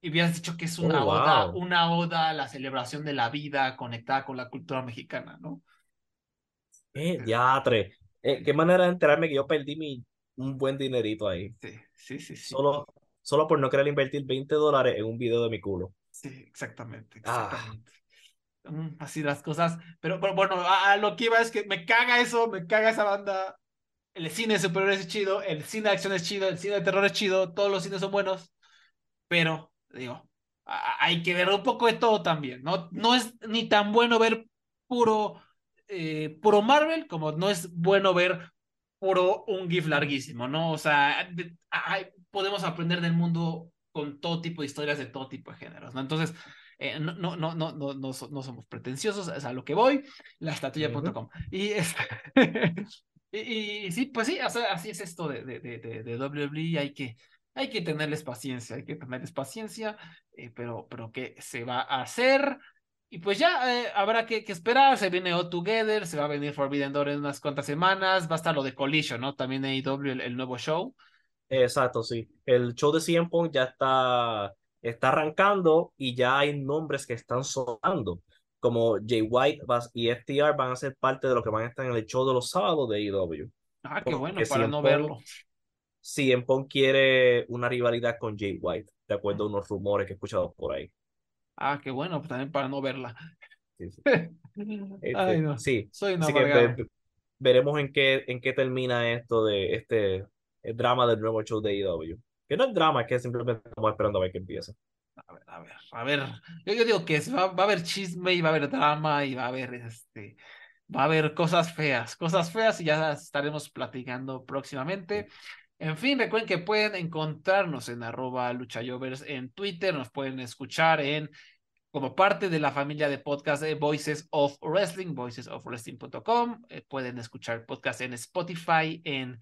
A: y hubieras dicho que es una
C: Oh,
A: oda,
C: wow.
A: una oda a la celebración de la vida conectada con la cultura mexicana, ¿no?
C: Eh, diatre. Eh, qué manera de enterarme que yo perdí mi, un buen dinerito ahí.
A: Sí, sí, sí, sí.
C: Solo, solo por no querer invertir 20 dólares en un video de mi culo.
A: Sí, exactamente,
C: Ah.
A: exactamente. Mm, así las cosas. Pero, pero bueno, a, a lo que iba es que me caga eso, me caga esa banda. El cine superhéroes es chido, el cine de acción es chido, el cine de terror es chido, todos los cines son buenos. Pero, digo, a- hay que ver un poco de todo también, ¿no? No es ni tan bueno ver puro, eh, puro Marvel como no es bueno ver puro un GIF larguísimo, ¿no? O sea, de- hay- podemos aprender del mundo con todo tipo de historias de todo tipo de géneros, ¿no? Entonces, eh, no, no, no, no, no, no, so- no somos pretenciosos, es a lo que voy, laestatuya.com. Y, es- (laughs) y, y sí, pues sí, o sea, así es esto de, de, de, de, de WWE, hay que, hay que tenerles paciencia, hay que tenerles paciencia, eh, pero, pero ¿qué se va a hacer? Y pues ya eh, habrá que, que esperar, se viene All Together, se va a venir Forbidden Door en unas cuantas semanas, va a estar lo de Collision, ¿no? También AEW, el, el nuevo show.
C: Exacto, sí. El show de CM Punk ya está, está arrancando y ya hay nombres que están sonando, como Jay White y FTR van a ser parte de lo que van a estar en el show de los sábados de AEW.
A: Ah, qué bueno,
C: Porque
A: para
C: CM
A: no
C: Punk-
A: verlo.
C: CM Punk quiere una rivalidad con Jay White, de acuerdo a unos rumores que he escuchado por ahí.
A: Ah, qué bueno, pues también para no verla.
C: Sí, sí. (laughs)
A: Ay,
C: Este,
A: no.
C: sí.
A: Soy un
C: Así que veremos en qué, en qué termina esto de este el drama del nuevo show de AEW. Que no es drama, es que simplemente estamos esperando a ver qué empieza.
A: A ver, a ver, a ver. Yo, yo digo que es- va, va a haber chisme y va a haber drama y va a haber este, va a haber cosas feas, cosas feas y ya estaremos platicando próximamente. En fin, recuerden que pueden encontrarnos en arroba luchayovers en Twitter, nos pueden escuchar en como parte de la familia de podcast de Voices of Wrestling, voicesofwrestling.com. Eh, pueden escuchar podcast en Spotify, en,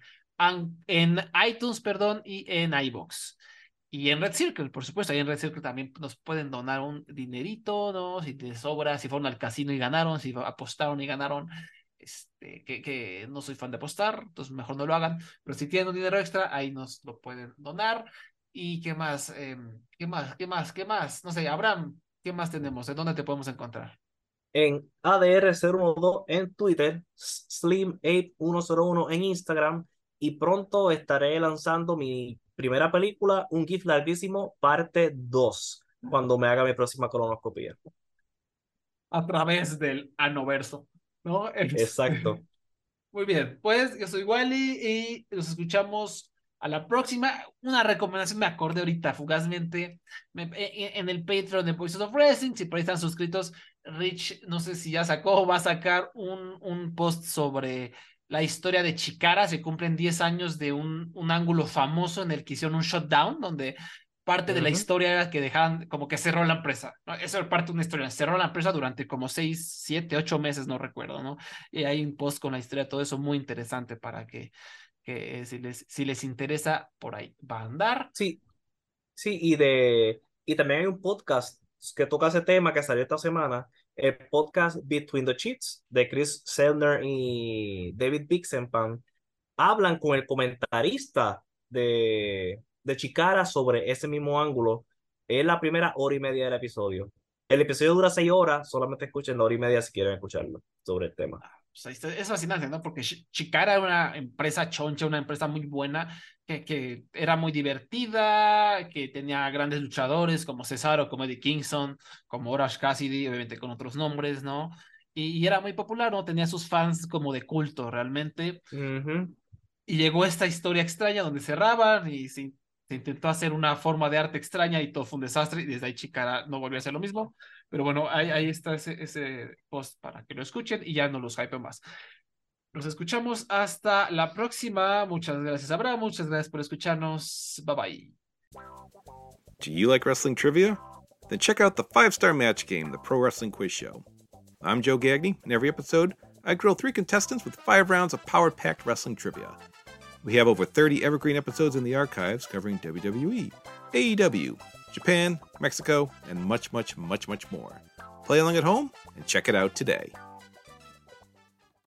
A: en iTunes, perdón, y en iBox. Y en Red Circle, por supuesto, ahí en Red Circle también nos pueden donar un dinerito, ¿no? Si les sobra, si fueron al casino y ganaron, si apostaron y ganaron, este, que, que no soy fan de apostar, entonces mejor no lo hagan, pero si tienen un dinero extra, ahí nos lo pueden donar. ¿Y qué más? Em, ¿qué más? ¿Qué más? ¿Qué más? No sé, Abraham, ¿qué más tenemos? ¿En dónde te podemos encontrar?
C: En ADR012 en Twitter, Slim8101 en Instagram y pronto estaré lanzando mi primera película, un GIF larguísimo, parte 2, cuando me haga mi próxima colonoscopia.
A: A través del anoverso, ¿no? (laughs)
C: Exacto.
A: Muy bien, pues yo soy Wally y nos escuchamos a la próxima. Una recomendación me acordé ahorita fugazmente me- en, en el Patreon de Voices of Wrestling. Si por ahí están suscritos, Rich, no sé si ya sacó o va a sacar un, un post sobre la historia de Chicara. Se cumplen 10 años de un, un ángulo famoso en el que hicieron un shutdown, donde parte de la historia era que dejaban como que cerró la empresa. ¿no? Eso era parte de una historia. Cerró la empresa durante como 6, 7, 8 meses, no recuerdo, ¿no? Y hay un post con la historia, todo eso muy interesante para que, que eh, si, les, si les interesa, por ahí va a andar.
C: Sí, sí, y de y también hay un podcast que toca ese tema que salió esta semana, el podcast Between the Cheats de Chris Sellner y David Bixenpan. Hablan con el comentarista de, de Chicara sobre ese mismo ángulo. Es la primera hora y media del episodio. El episodio dura seis horas, solamente escuchen la hora y media si quieren escucharlo sobre el tema.
A: Es fascinante, ¿no? Porque Chi- Chicara era una empresa choncha, una empresa muy buena, que, que era muy divertida, que tenía grandes luchadores como Cesaro, como Eddie Kingston, como Orange Cassidy, obviamente con otros nombres, ¿no? Y, y era muy popular, ¿no? Tenía sus fans como de culto realmente. Y llegó esta historia extraña donde cerraban y se, se intentó hacer una forma de arte extraña y todo fue un desastre y desde ahí Chicara no volvió a hacer lo mismo. Pero bueno, ahí, está ese, ese post para que lo escuchen y ya no los hype más. Nos escuchamos hasta la próxima. Muchas gracias, Abraham. Muchas gracias por escucharnos. Bye bye.
D: Do you like wrestling trivia? Then check out the five star match game, the Pro Wrestling Quiz Show. I'm Joe Gagney. In every episode, I grill three contestants with five rounds of power packed wrestling trivia. We have over 30 evergreen episodes in the archives covering WWE, AEW, Japan, Mexico, and much, much, much, much more. Play along at home and check it out today.